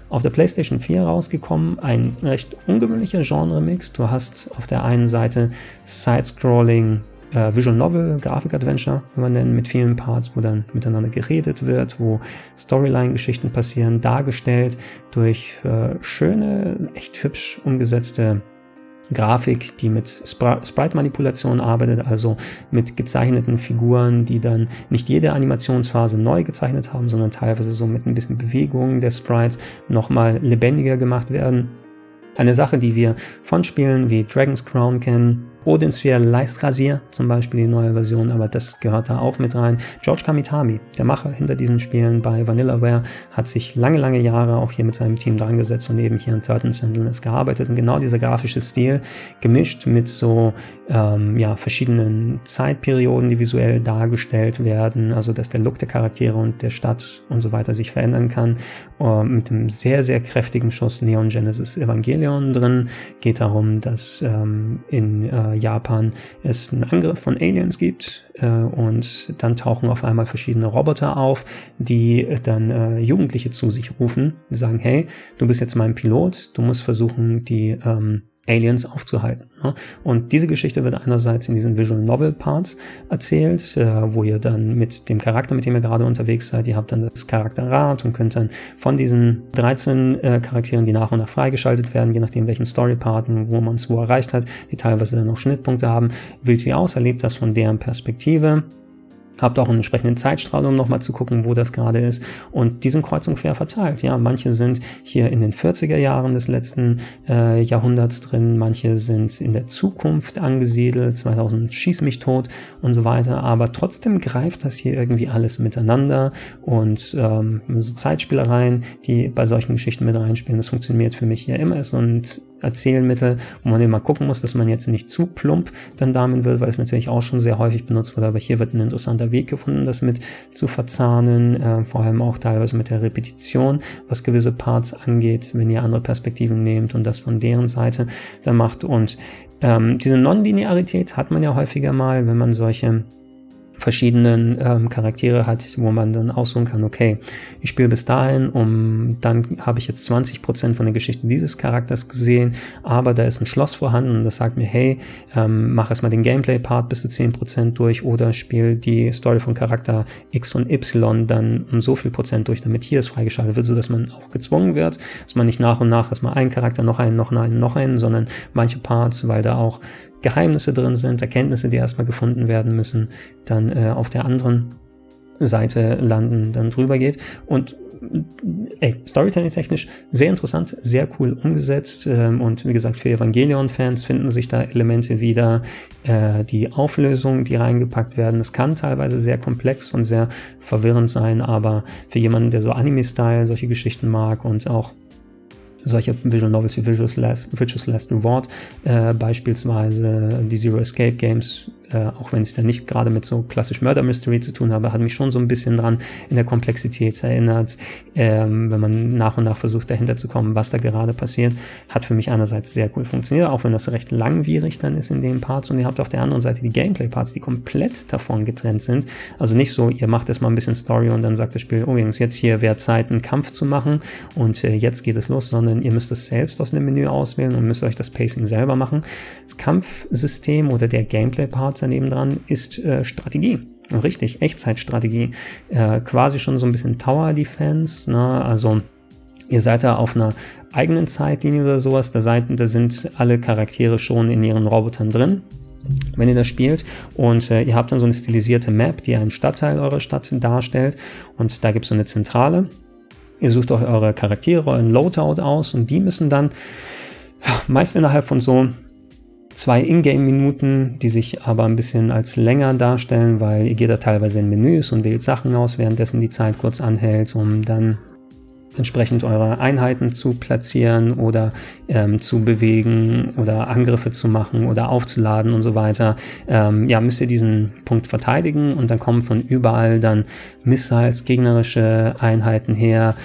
Auf der PlayStation 4 rausgekommen, ein recht ungewöhnlicher Genre-Mix. Du hast auf der einen Seite Side-Scrolling äh, Visual Novel, Grafik-Adventure, wenn man nennen, mit vielen Parts, wo dann miteinander geredet wird, wo Storyline-Geschichten passieren, dargestellt durch äh, schöne, echt hübsch umgesetzte Grafik, die mit Sprite-Manipulation arbeitet, also mit gezeichneten Figuren, die dann nicht jede Animationsphase neu gezeichnet haben, sondern teilweise so mit ein bisschen Bewegung der Sprites nochmal lebendiger gemacht werden. Eine Sache, die wir von Spielen wie Dragon's Crown kennen, Odin Sphere Leistrasier zum Beispiel die neue Version, aber das gehört da auch mit rein. George Kamitami, der Macher hinter diesen Spielen bei Vanillaware, hat sich lange, lange Jahre auch hier mit seinem Team dran gesetzt und eben hier in Turtle Sentinels gearbeitet. Und genau dieser grafische Stil, gemischt mit so ähm, ja, verschiedenen Zeitperioden, die visuell dargestellt werden, also dass der Look der Charaktere und der Stadt und so weiter sich verändern kann, äh, mit einem sehr, sehr kräftigen Schuss Neon Genesis Evangelion drin. Geht darum, dass ähm, in äh, Japan es einen Angriff von Aliens gibt äh, und dann tauchen auf einmal verschiedene Roboter auf, die dann äh, Jugendliche zu sich rufen, sagen, hey, du bist jetzt mein Pilot, du musst versuchen, die ähm, Aliens aufzuhalten. Ne? Und diese Geschichte wird einerseits in diesen Visual Novel Parts erzählt, äh, wo ihr dann mit dem Charakter, mit dem ihr gerade unterwegs seid, ihr habt dann das Charakterrad und könnt dann von diesen 13 äh, Charakteren, die nach und nach freigeschaltet werden, je nachdem welchen Storyparten, wo man es wo erreicht hat, die teilweise dann auch Schnittpunkte haben, wählt sie aus, erlebt das von deren Perspektive Habt auch einen entsprechenden Zeitstrahl, um nochmal zu gucken, wo das gerade ist. Und die sind kreuz und verteilt. Ja, manche sind hier in den 40er Jahren des letzten äh, Jahrhunderts drin, manche sind in der Zukunft angesiedelt, 2000 schieß mich tot und so weiter. Aber trotzdem greift das hier irgendwie alles miteinander und ähm, so Zeitspielereien, die bei solchen Geschichten mit reinspielen, das funktioniert für mich hier immer. Ist so Erzählmittel, wo man immer gucken muss, dass man jetzt nicht zu plump dann damit wird, weil es natürlich auch schon sehr häufig benutzt wurde. Aber hier wird ein interessanter interessanter Weg gefunden, das mit zu verzahnen, äh, vor allem auch teilweise mit der Repetition, was gewisse Parts angeht, wenn ihr andere Perspektiven nehmt und das von deren Seite dann macht. Und ähm, diese Nonlinearität hat man ja häufiger mal, wenn man solche verschiedenen ähm, Charaktere hat, wo man dann aussuchen kann, okay, ich spiele bis dahin, um dann habe ich jetzt 20% von der Geschichte dieses Charakters gesehen, aber da ist ein Schloss vorhanden und das sagt mir, hey, ähm, mach erstmal den Gameplay-Part bis zu 10% durch oder spiel die Story von Charakter X und Y dann um so viel Prozent durch, damit hier es freigeschaltet wird, so dass man auch gezwungen wird, dass man nicht nach und nach erstmal einen Charakter, noch einen, noch einen, noch einen, sondern manche Parts, weil da auch Geheimnisse drin sind, Erkenntnisse, die erstmal gefunden werden müssen, dann äh, auf der anderen Seite landen, dann drüber geht. Und ey, Storytelling-technisch sehr interessant, sehr cool umgesetzt. Ähm, und wie gesagt, für Evangelion-Fans finden sich da Elemente wieder. Äh, die Auflösungen, die reingepackt werden, es kann teilweise sehr komplex und sehr verwirrend sein, aber für jemanden, der so Anime-Style solche Geschichten mag und auch solche Visual Novels wie Visual Last, Visual Last Reward, äh, beispielsweise die Zero Escape Games, äh, auch wenn ich da nicht gerade mit so klassisch Murder Mystery zu tun habe, hat mich schon so ein bisschen dran in der Komplexität erinnert, ähm, wenn man nach und nach versucht dahinter zu kommen, was da gerade passiert, hat für mich einerseits sehr cool funktioniert, auch wenn das recht langwierig dann ist in den Parts. Und ihr habt auf der anderen Seite die Gameplay-Parts, die komplett davon getrennt sind, also nicht so, ihr macht erstmal ein bisschen Story und dann sagt das Spiel, oh Jungs, jetzt hier wäre Zeit, einen Kampf zu machen und äh, jetzt geht es los, sondern ihr müsst es selbst aus dem Menü auswählen und müsst euch das Pacing selber machen. Das Kampfsystem oder der Gameplay-Part daneben dran ist äh, Strategie. Richtig, Echtzeitstrategie. Äh, quasi schon so ein bisschen Tower Defense. Ne? Also ihr seid da auf einer eigenen Zeitlinie oder sowas. Da, seid, da sind alle Charaktere schon in ihren Robotern drin wenn ihr das spielt und äh, ihr habt dann so eine stilisierte Map, die einen Stadtteil eurer Stadt darstellt und da gibt es so eine Zentrale. Ihr sucht euch eure Charaktere, euren Loadout aus und die müssen dann meist innerhalb von so zwei Ingame-Minuten, die sich aber ein bisschen als länger darstellen, weil ihr geht da teilweise in Menüs und wählt Sachen aus, währenddessen die Zeit kurz anhält, um dann entsprechend eure Einheiten zu platzieren oder ähm, zu bewegen oder Angriffe zu machen oder aufzuladen und so weiter. Ähm, ja, müsst ihr diesen Punkt verteidigen und dann kommen von überall dann Missiles, gegnerische Einheiten her,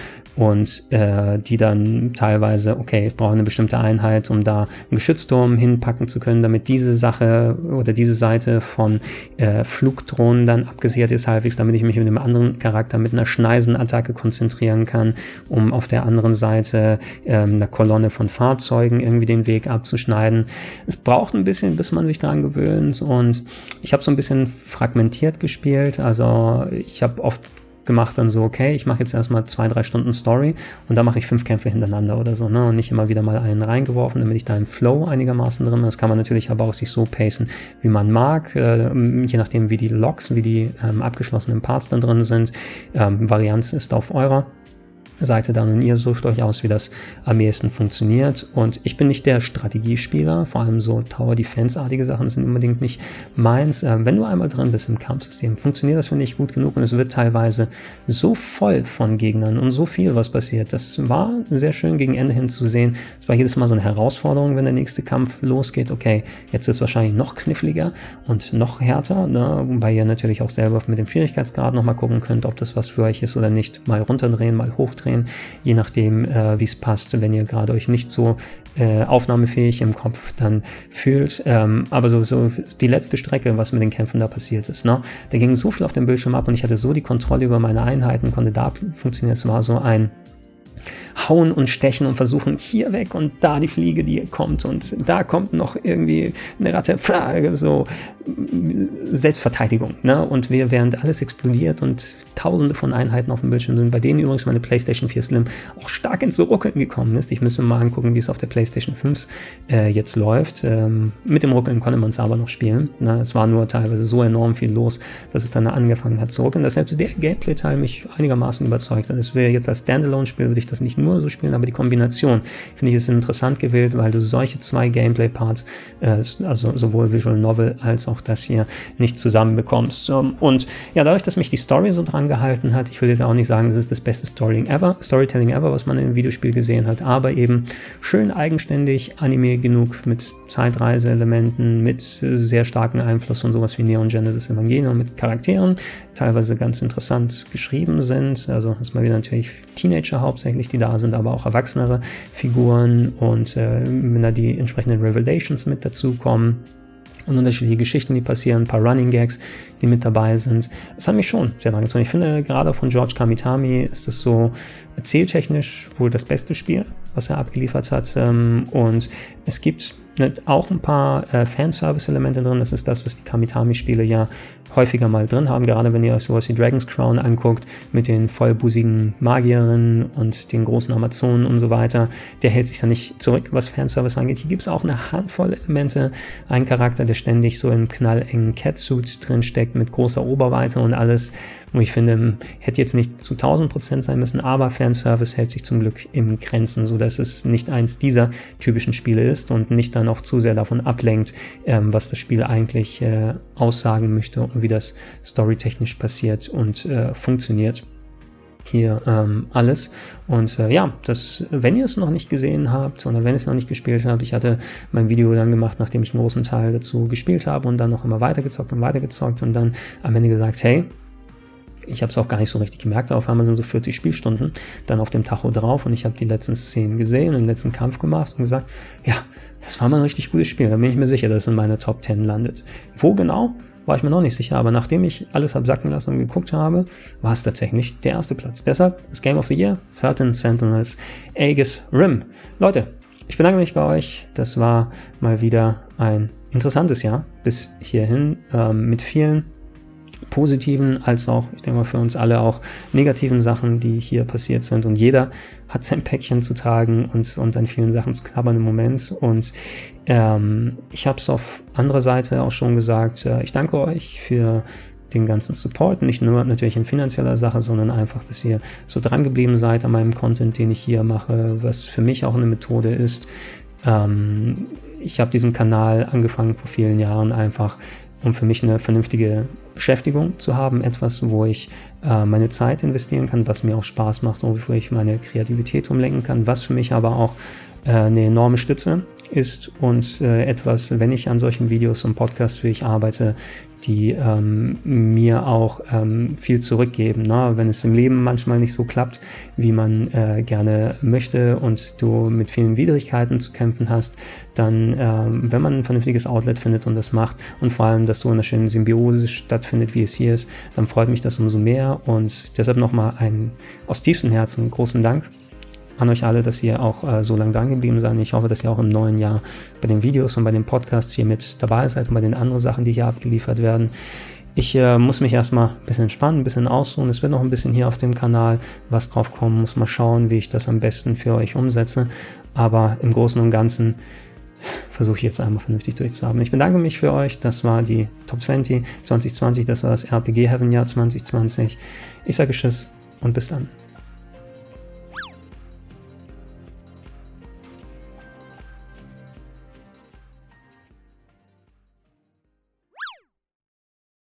und äh, die dann teilweise, okay, ich brauche eine bestimmte Einheit, um da einen Geschützturm hinpacken zu können, damit diese Sache oder diese Seite von äh, Flugdrohnen dann abgesichert ist halbwegs, damit ich mich mit einem anderen Charakter mit einer Schneisenattacke konzentrieren kann, um auf der anderen Seite ähm, einer Kolonne von Fahrzeugen irgendwie den Weg abzuschneiden. Es braucht ein bisschen, bis man sich daran gewöhnt und ich habe so ein bisschen fragmentiert gespielt, also ich habe oft gemacht, dann so, okay, ich mache jetzt erstmal zwei, drei Stunden Story und da mache ich fünf Kämpfe hintereinander oder so, ne? Und nicht immer wieder mal einen reingeworfen, damit ich da im Flow einigermaßen drin bin. Das kann man natürlich aber auch sich so pacen, wie man mag, äh, je nachdem, wie die Logs, wie die ähm, abgeschlossenen Parts dann drin sind. Ähm, Varianz ist auf eurer Seite dann und ihr sucht euch aus, wie das am ehesten funktioniert. Und ich bin nicht der Strategiespieler, vor allem so Tower Defense-artige Sachen sind unbedingt nicht meins. Äh, wenn du einmal drin bist im Kampfsystem, funktioniert das, finde ich, gut genug und es wird teilweise so voll von Gegnern und so viel, was passiert. Das war sehr schön gegen Ende hin zu sehen. Es war jedes Mal so eine Herausforderung, wenn der nächste Kampf losgeht. Okay, jetzt ist es wahrscheinlich noch kniffliger und noch härter, ne? wobei ihr natürlich auch selber mit dem Schwierigkeitsgrad nochmal gucken könnt, ob das was für euch ist oder nicht. Mal runterdrehen, mal hochdrehen, je nachdem, äh, wie es passt. Wenn ihr gerade euch nicht so äh, aufnahmefähig im Kopf dann fühlt. Ähm, aber so, so die letzte Strecke, was mit den Kämpfen da passiert ist. Ne? Da ging so viel auf dem Bildschirm ab und ich hatte so die Kontrolle über meine Einheiten, konnte da funktionieren. Es war so ein hauen und stechen und versuchen hier weg und da die Fliege, die kommt und da kommt noch irgendwie eine Ratte, so Selbstverteidigung. Ne? Und wir, während alles explodiert und tausende von Einheiten auf dem Bildschirm sind, bei denen übrigens meine PlayStation 4 Slim auch stark ins Ruckeln gekommen ist. Ich müsste mal angucken, wie es auf der PlayStation 5 äh, jetzt läuft. Ähm, mit dem Ruckeln konnte man es aber noch spielen. Ne? Es war nur teilweise so enorm viel los, dass es dann angefangen hat zu ruckeln. Selbst der Gameplay-Teil mich einigermaßen überzeugt hat. Es wäre jetzt als Standalone-Spiel, würde ich das nicht nur so spielen, aber die Kombination finde ich ist interessant gewählt, weil du solche zwei Gameplay-Parts, äh, also sowohl Visual Novel als auch das hier, nicht zusammenbekommst. Und ja, dadurch, dass mich die Story so dran gehalten hat, ich will jetzt auch nicht sagen, das ist das beste Storytelling ever, Storytelling ever, was man in einem Videospiel gesehen hat, aber eben schön eigenständig, Anime genug mit Zeitreise-Elementen, mit sehr starkem Einfluss von sowas wie Neon Genesis Evangelion, mit Charakteren, teilweise ganz interessant geschrieben sind. Also hast mal wieder natürlich Teenager hauptsächlich, die da sind, aber auch erwachsenere Figuren und äh, wenn da die entsprechenden Revelations mit dazukommen und unterschiedliche Geschichten, die passieren, ein paar Running Gags, die mit dabei sind. Es hat mich schon sehr lange gezogen. Ich finde, gerade von George Kamitami ist es so erzähltechnisch wohl das beste Spiel, was er abgeliefert hat. Ähm, und es gibt auch ein paar äh, Fanservice-Elemente drin. Das ist das, was die Kamitami-Spiele ja häufiger mal drin haben, gerade wenn ihr euch sowas wie Dragon's Crown anguckt, mit den vollbusigen Magierinnen und den großen Amazonen und so weiter. Der hält sich da nicht zurück, was Fanservice angeht. Hier gibt es auch eine Handvoll Elemente. Ein Charakter, der ständig so im knallengen Catsuit drin steckt, mit großer Oberweite und alles, wo ich finde, hätte jetzt nicht zu 1000% sein müssen, aber Fanservice hält sich zum Glück im Grenzen, so dass es nicht eins dieser typischen Spiele ist und nicht dann auch zu sehr davon ablenkt, ähm, was das Spiel eigentlich äh, aussagen möchte und wie das storytechnisch passiert und äh, funktioniert hier ähm, alles. Und äh, ja, das, wenn ihr es noch nicht gesehen habt oder wenn es noch nicht gespielt habt, ich hatte mein Video dann gemacht, nachdem ich einen großen Teil dazu gespielt habe und dann noch immer weitergezockt und weitergezockt und dann am Ende gesagt, hey, ich habe es auch gar nicht so richtig gemerkt, auf einmal sind so 40 Spielstunden dann auf dem Tacho drauf und ich habe die letzten Szenen gesehen und den letzten Kampf gemacht und gesagt, ja, das war mal ein richtig gutes Spiel, da bin ich mir sicher, dass es in meiner Top 10 landet. Wo genau? War ich mir noch nicht sicher, aber nachdem ich alles hab sacken lassen und geguckt habe, war es tatsächlich der erste Platz. Deshalb das Game of the Year, 13 Sentinels, Aegis Rim. Leute, ich bedanke mich bei euch. Das war mal wieder ein interessantes Jahr bis hierhin ähm, mit vielen positiven als auch, ich denke mal, für uns alle auch negativen Sachen, die hier passiert sind. Und jeder hat sein Päckchen zu tragen und, und an vielen Sachen zu knabbern im Moment. Und ähm, ich habe es auf anderer Seite auch schon gesagt, äh, ich danke euch für den ganzen Support, nicht nur natürlich in finanzieller Sache, sondern einfach, dass ihr so dran geblieben seid an meinem Content, den ich hier mache, was für mich auch eine Methode ist. Ähm, ich habe diesen Kanal angefangen vor vielen Jahren einfach um für mich eine vernünftige Beschäftigung zu haben, etwas, wo ich äh, meine Zeit investieren kann, was mir auch Spaß macht und wo ich meine Kreativität umlenken kann, was für mich aber auch eine enorme Stütze ist und äh, etwas, wenn ich an solchen Videos und Podcasts wie ich arbeite, die ähm, mir auch ähm, viel zurückgeben. Ne? Wenn es im Leben manchmal nicht so klappt, wie man äh, gerne möchte und du mit vielen Widrigkeiten zu kämpfen hast, dann, ähm, wenn man ein vernünftiges Outlet findet und das macht und vor allem, dass so eine schöne Symbiose stattfindet, wie es hier ist, dann freut mich das umso mehr und deshalb nochmal ein aus tiefstem Herzen großen Dank an euch alle, dass ihr auch äh, so lange dran geblieben seid. Ich hoffe, dass ihr auch im neuen Jahr bei den Videos und bei den Podcasts hier mit dabei seid und bei den anderen Sachen, die hier abgeliefert werden. Ich äh, muss mich erstmal ein bisschen entspannen, ein bisschen ausruhen. Es wird noch ein bisschen hier auf dem Kanal was drauf kommen. Muss mal schauen, wie ich das am besten für euch umsetze. Aber im Großen und Ganzen versuche ich jetzt einmal vernünftig durchzuhaben. Ich bedanke mich für euch. Das war die Top 20 2020. Das war das RPG Heaven Jahr 2020. Ich sage Tschüss und bis dann.